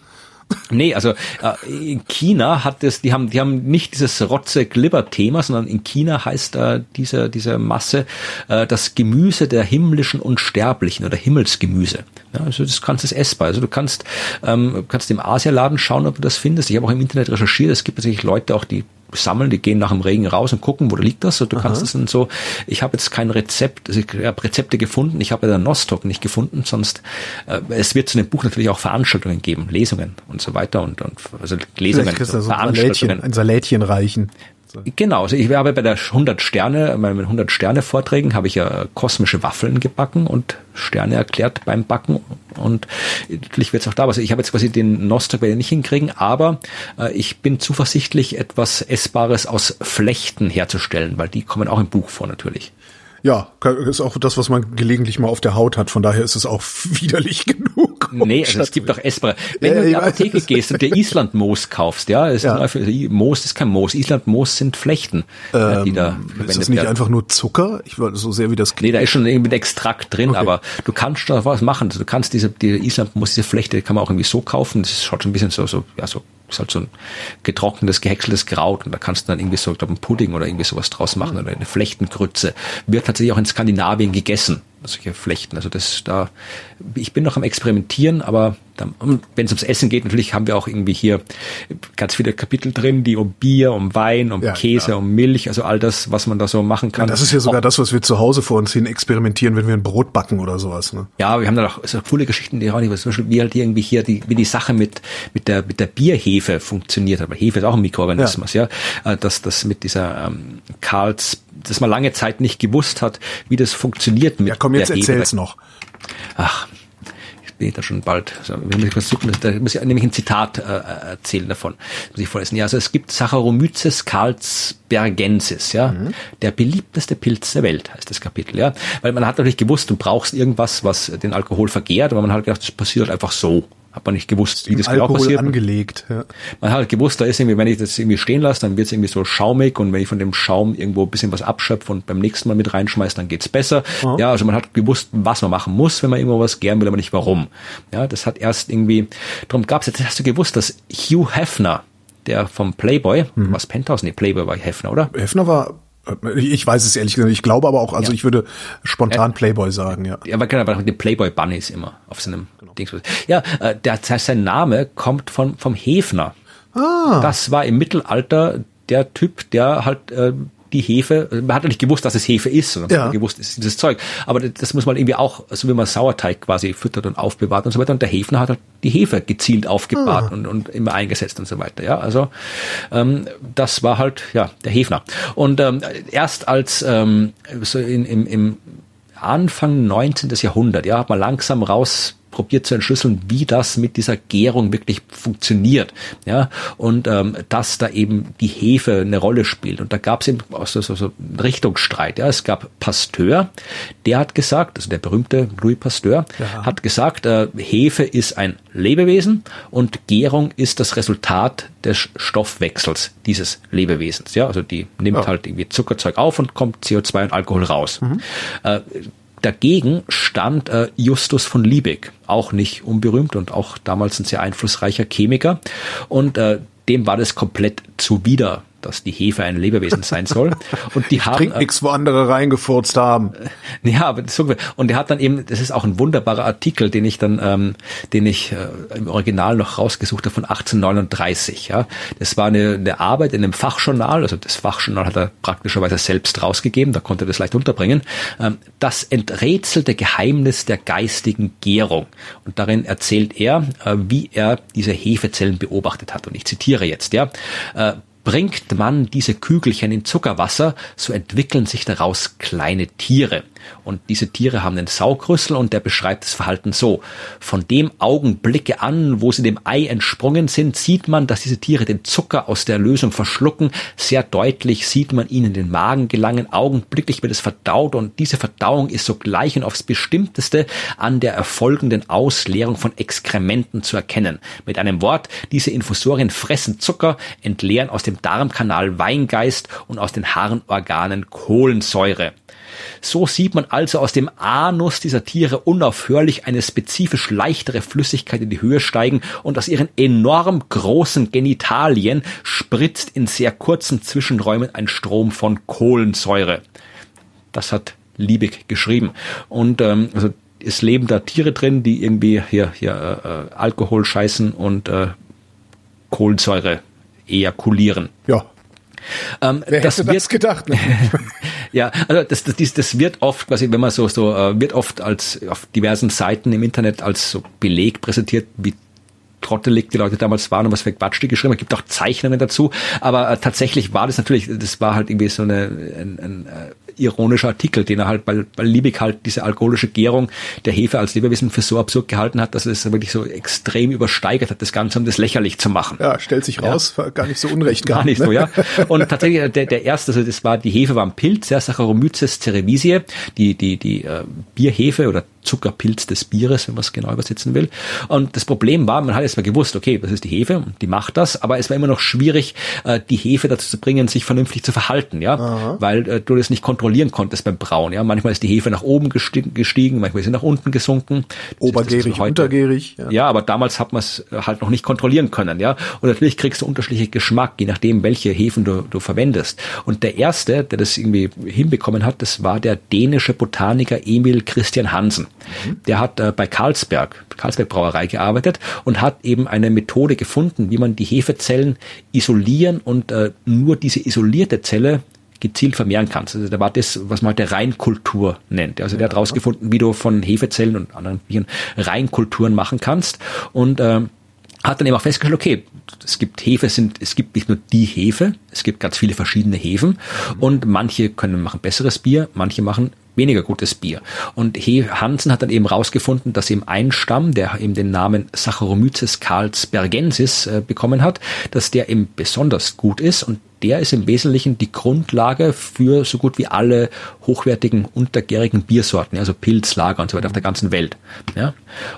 Nee, also äh, in China hat es, die haben, die haben nicht dieses rotze glibber thema sondern in China heißt äh, diese, diese Masse äh, das Gemüse der himmlischen Unsterblichen oder Himmelsgemüse. Ja, also das kannst es essbar. Also du kannst, ähm, kannst im Asialaden schauen, ob du das findest. Ich habe auch im Internet recherchiert, es gibt tatsächlich Leute auch, die sammeln, die gehen nach dem Regen raus und gucken, wo liegt das. Und du Aha. kannst es dann so, ich habe jetzt kein Rezept, also ich habe Rezepte gefunden, ich habe ja den Nostok nicht gefunden, sonst äh, es wird zu dem Buch natürlich auch Veranstaltungen geben, Lesungen und so weiter und, und also Lesungen, so, ein Salätchen, ein Salätchen reichen. Genau, also ich habe bei der 100 Sterne, bei meinen 100 Sterne Vorträgen habe ich ja kosmische Waffeln gebacken und Sterne erklärt beim Backen und natürlich wird es auch da, also ich habe jetzt quasi den Nostok werde nicht hinkriegen, aber äh, ich bin zuversichtlich etwas Essbares aus Flechten herzustellen, weil die kommen auch im Buch vor natürlich. Ja, ist auch das, was man gelegentlich mal auf der Haut hat. Von daher ist es auch *laughs* widerlich genug. Nee, also es gibt auch essbare. Wenn ja, du in die Apotheke gehst und dir Islandmoos kaufst, ja, ist ja. Moos ist kein Moos. Islandmoos sind Flechten, ähm, die da Ist das nicht werden. einfach nur Zucker? Ich war so sehr wie das. Nee, da ist schon irgendwie ein Extrakt drin, okay. aber du kannst da was machen. Du kannst diese, die Islandmoos, diese Flechte, kann man auch irgendwie so kaufen. Das schaut schon ein bisschen so, so, ja, so ist halt so ein getrocknetes, gehäckseltes Kraut und da kannst du dann irgendwie so, ich glaube, einen Pudding oder irgendwie sowas draus machen oder eine Flechtengrütze. Wird tatsächlich auch in Skandinavien gegessen solche Flechten. Also das da, ich bin noch am Experimentieren, aber wenn es ums Essen geht, natürlich haben wir auch irgendwie hier ganz viele Kapitel drin, die um Bier, um Wein, um ja, Käse, ja. um Milch, also all das, was man da so machen kann. Ja, das ist ja sogar auch, das, was wir zu Hause vor uns hin experimentieren, wenn wir ein Brot backen oder sowas. Ne? Ja, wir haben da auch so coole Geschichten, die auch nicht, zum Beispiel wie halt irgendwie hier die, wie die Sache mit mit der mit der Bierhefe funktioniert. Aber Hefe ist auch ein Mikroorganismus, ja, ja? Äh, dass das mit dieser ähm, Karls dass man lange Zeit nicht gewusst hat, wie das funktioniert mit Ja, komm, jetzt erzähl's noch. Ach, ich bin da schon bald. Also, wir müssen kurz suchen, da muss ich nämlich ein Zitat äh, erzählen davon. muss ich vorlesen. Ja, also es gibt Saccharomyces carlsbergensis, ja, mhm. der beliebteste Pilz der Welt, heißt das Kapitel, ja. Weil man hat natürlich gewusst, du brauchst irgendwas, was den Alkohol vergehrt, aber man hat gedacht, das passiert halt einfach so. Hat man nicht gewusst, wie das genau passiert. angelegt. Ja. Man hat halt gewusst, da ist irgendwie, wenn ich das irgendwie stehen lasse, dann wird es irgendwie so schaumig und wenn ich von dem Schaum irgendwo ein bisschen was abschöpfe und beim nächsten Mal mit reinschmeiße, dann geht's besser. Oh. Ja, also man hat gewusst, was man machen muss, wenn man irgendwo was gern will, aber nicht warum. Ja, das hat erst irgendwie, darum gab's jetzt, hast du gewusst, dass Hugh Hefner, der vom Playboy, mhm. was Penthouse, nee, Playboy war Hefner, oder? Hefner war ich weiß es ehrlich gesagt. Ich glaube aber auch, also ja. ich würde spontan Playboy sagen, ja. Ja, aber genau, aber die Playboy Bunnies immer auf seinem genau. Ding. Ja, äh, der, das heißt, sein Name kommt von vom Hefner. Ah. Das war im Mittelalter der Typ, der halt äh, die Hefe, man hat nicht gewusst, dass es Hefe ist, sondern ja. man gewusst, es ist dieses Zeug. Aber das muss man irgendwie auch, so wie man Sauerteig quasi füttert und aufbewahrt und so weiter. Und der Hefner hat halt die Hefe gezielt aufgebahrt ah. und, und immer eingesetzt und so weiter. Ja, also ähm, das war halt ja der Hefner. Und ähm, erst als ähm, so in, im, im Anfang 19. Jahrhundert, ja, hat man langsam raus probiert zu entschlüsseln, wie das mit dieser Gärung wirklich funktioniert. Ja, und ähm, dass da eben die Hefe eine Rolle spielt. Und da gab es eben so, so, so einen Richtungsstreit. Ja, es gab Pasteur, der hat gesagt, also der berühmte Louis Pasteur, ja. hat gesagt, äh, Hefe ist ein Lebewesen und Gärung ist das Resultat des Stoffwechsels dieses Lebewesens. Ja, also die nimmt ja. halt irgendwie Zuckerzeug auf und kommt CO2 und Alkohol raus. Mhm. Äh, Dagegen stand äh, Justus von Liebig, auch nicht unberühmt und auch damals ein sehr einflussreicher Chemiker. Und äh, dem war das komplett zuwider, dass die Hefe ein Lebewesen sein soll. Und die haben Trink äh, nichts, wo andere reingefurzt haben. *laughs* Ja, aber so, und der hat dann eben, das ist auch ein wunderbarer Artikel, den ich dann, ähm, den ich äh, im Original noch rausgesucht habe von 1839. Ja, das war eine, eine Arbeit in einem Fachjournal, also das Fachjournal hat er praktischerweise selbst rausgegeben, da konnte er das leicht unterbringen. Ähm, das enträtselte Geheimnis der geistigen Gärung. Und darin erzählt er, äh, wie er diese Hefezellen beobachtet hat. Und ich zitiere jetzt, ja. Äh, Bringt man diese Kügelchen in Zuckerwasser, so entwickeln sich daraus kleine Tiere. Und diese Tiere haben einen Saugrüssel und der beschreibt das Verhalten so. Von dem Augenblicke an, wo sie dem Ei entsprungen sind, sieht man, dass diese Tiere den Zucker aus der Lösung verschlucken. Sehr deutlich sieht man ihnen den Magen gelangen. Augenblicklich wird es verdaut und diese Verdauung ist sogleich und aufs bestimmteste an der erfolgenden Ausleerung von Exkrementen zu erkennen. Mit einem Wort, diese Infusorien fressen Zucker, entleeren aus dem Darmkanal Weingeist und aus den Harnorganen Kohlensäure. So sieht man also aus dem Anus dieser Tiere unaufhörlich eine spezifisch leichtere Flüssigkeit in die Höhe steigen und aus ihren enorm großen Genitalien spritzt in sehr kurzen Zwischenräumen ein Strom von Kohlensäure. Das hat Liebig geschrieben. Und ähm, also es leben da Tiere drin, die irgendwie hier, hier äh, Alkohol scheißen und äh, Kohlensäure ejakulieren. Ja, ähm, Wer das hätte wird, das gedacht? Ne? *laughs* ja, also das, das, das wird oft quasi, wenn man so, so äh, wird oft als auf diversen Seiten im Internet als so Beleg präsentiert, wie trottelig die Leute damals waren und was für Quatsch die geschrieben haben. Es gibt auch Zeichnungen dazu, aber äh, tatsächlich war das natürlich, das war halt irgendwie so eine, ein, ein, äh, ironischer Artikel, den er halt, weil, weil Liebig halt diese alkoholische Gärung der Hefe als Lebewesen für so absurd gehalten hat, dass er es wirklich so extrem übersteigert hat, das Ganze, um das lächerlich zu machen. Ja, stellt sich raus, ja. gar nicht so unrecht gehabt. Gar nicht ne? so, ja. Und tatsächlich, der, der erste, also das war, die Hefe war ein Pilz, ja, Saccharomyces cerevisiae, die, die, die äh, Bierhefe oder Zuckerpilz des Bieres, wenn man es genau übersetzen will. Und das Problem war, man hat jetzt mal gewusst, okay, das ist die Hefe und die macht das, aber es war immer noch schwierig, äh, die Hefe dazu zu bringen, sich vernünftig zu verhalten, ja, Aha. weil äh, du das nicht kontrollieren konntest beim Brauen, ja. Manchmal ist die Hefe nach oben gestiegen, manchmal ist sie nach unten gesunken. Obergärig, untergärig. Ja. ja, aber damals hat man es halt noch nicht kontrollieren können, ja. Und natürlich kriegst du unterschiedliche Geschmack, je nachdem, welche Hefen du, du verwendest. Und der erste, der das irgendwie hinbekommen hat, das war der dänische Botaniker Emil Christian Hansen. Der hat äh, bei Carlsberg, Carlsberg Brauerei gearbeitet und hat eben eine Methode gefunden, wie man die Hefezellen isolieren und äh, nur diese isolierte Zelle gezielt vermehren kannst. Also da war das, was man der Reinkultur nennt. Also der hat rausgefunden, wie du von Hefezellen und anderen Viren Reinkulturen machen kannst und äh, hat dann eben auch festgestellt, okay, es gibt Hefe, sind, es gibt nicht nur die Hefe, es gibt ganz viele verschiedene Hefen und manche können machen besseres Bier, manche machen weniger gutes Bier. Und He Hansen hat dann eben rausgefunden, dass eben ein Stamm, der eben den Namen Saccharomyces carlsbergensis äh, bekommen hat, dass der eben besonders gut ist und der ist im Wesentlichen die Grundlage für so gut wie alle hochwertigen untergärigen Biersorten, also Pilz, Lager und so weiter auf der ganzen Welt. Ja?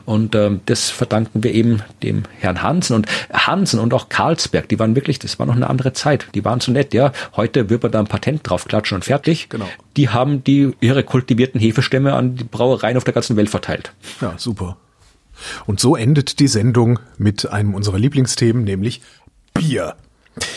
Und ähm, das verdanken wir eben dem Herrn Hansen und Hansen und auch Karlsberg, die waren wirklich, das war noch eine andere Zeit, die waren so nett, ja. Heute wird man da ein Patent draufklatschen und fertig. Genau. Die haben die ihre kultivierten Hefestämme an die Brauereien auf der ganzen Welt verteilt. Ja, super. Und so endet die Sendung mit einem unserer Lieblingsthemen, nämlich Bier.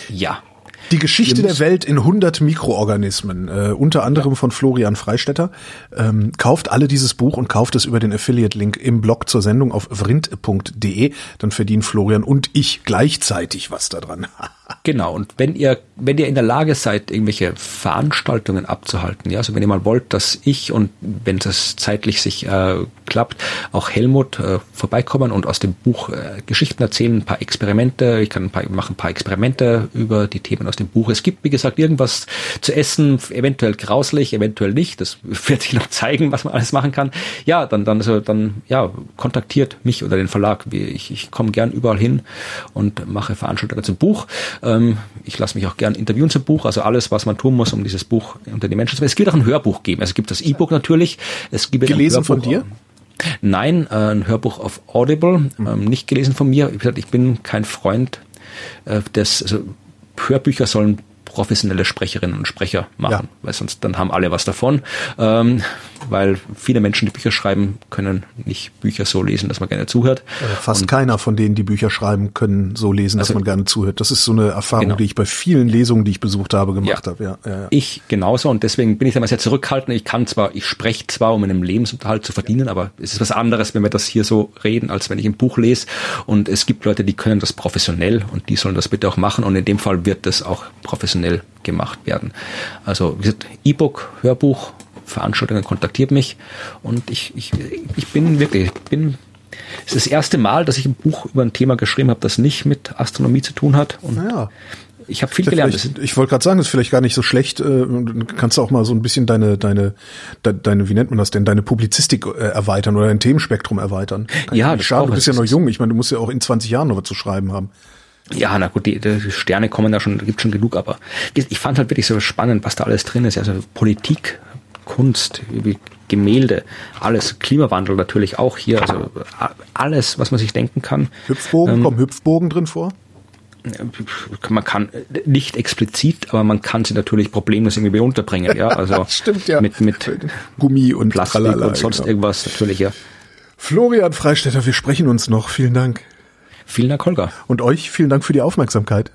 Ja. Die Geschichte der Welt in 100 Mikroorganismen, äh, unter anderem von Florian Freistetter. Ähm, kauft alle dieses Buch und kauft es über den Affiliate-Link im Blog zur Sendung auf vrind.de. Dann verdienen Florian und ich gleichzeitig was daran. *laughs* Genau, und wenn ihr, wenn ihr in der Lage seid, irgendwelche Veranstaltungen abzuhalten, ja, also wenn ihr mal wollt, dass ich und wenn das zeitlich sich äh, klappt, auch Helmut äh, vorbeikommen und aus dem Buch äh, Geschichten erzählen, ein paar Experimente, ich kann ein paar, machen ein paar Experimente über die Themen aus dem Buch. Es gibt, wie gesagt, irgendwas zu essen, eventuell grauslich, eventuell nicht, das *laughs* wird sich noch zeigen, was man alles machen kann. Ja, dann, dann, also, dann, ja, kontaktiert mich oder den Verlag. Ich, ich komme gern überall hin und mache Veranstaltungen zum Buch. Ähm, ich lasse mich auch gern interviewen zum Buch, also alles, was man tun muss, um dieses Buch unter die Menschen zu Es gibt auch ein Hörbuch geben. Also es gibt das E-Book natürlich. Es gibt Gelesen von dir? Nein, äh, ein Hörbuch auf Audible, ähm, nicht gelesen von mir. Ich bin kein Freund äh, des, also Hörbücher sollen professionelle Sprecherinnen und Sprecher machen, ja. weil sonst dann haben alle was davon. Ähm, weil viele Menschen, die Bücher schreiben, können nicht Bücher so lesen, dass man gerne zuhört. Äh, fast und keiner von denen, die Bücher schreiben, können so lesen, dass also, man gerne zuhört. Das ist so eine Erfahrung, genau. die ich bei vielen Lesungen, die ich besucht habe, gemacht ja. habe. Ja, ja. Ich genauso und deswegen bin ich da mal sehr zurückhaltend. Ich kann zwar, ich spreche zwar, um einen Lebensunterhalt zu verdienen, aber es ist was anderes, wenn wir das hier so reden, als wenn ich ein Buch lese. Und es gibt Leute, die können das professionell und die sollen das bitte auch machen. Und in dem Fall wird das auch professionell gemacht werden. Also wie gesagt, E-Book, Hörbuch Veranstaltungen kontaktiert mich und ich, ich, ich bin wirklich, ich bin es ist das erste Mal, dass ich ein Buch über ein Thema geschrieben habe, das nicht mit Astronomie zu tun hat. Und naja. ich habe viel gelernt. Ich wollte gerade sagen, es ist vielleicht gar nicht so schlecht. Äh, kannst du auch mal so ein bisschen deine, deine, deine, wie nennt man das denn, deine Publizistik äh, erweitern oder dein Themenspektrum erweitern. Kann ja, das schade. Du bist ja noch jung. Ich meine, du musst ja auch in 20 Jahren noch was zu schreiben haben. Ja, na gut, die, die Sterne kommen da schon, gibt schon genug, aber ich fand halt wirklich so spannend, was da alles drin ist. Also Politik, Kunst, Gemälde, alles, Klimawandel natürlich auch hier, also alles, was man sich denken kann. Hüpfbogen, ähm, kommen Hüpfbogen drin vor? man kann nicht explizit, aber man kann sie natürlich problemlos irgendwie unterbringen, ja, *laughs* also Stimmt, ja. mit mit Gummi und Plastik tralala, und sonst genau. irgendwas natürlich, ja. Florian Freistetter, wir sprechen uns noch. Vielen Dank. Vielen Dank, Holger. Und euch vielen Dank für die Aufmerksamkeit.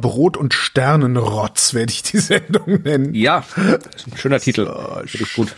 Brot und Sternenrotz werde ich die *laughs* Sendung nennen. Ja, schöner Titel. So, gut.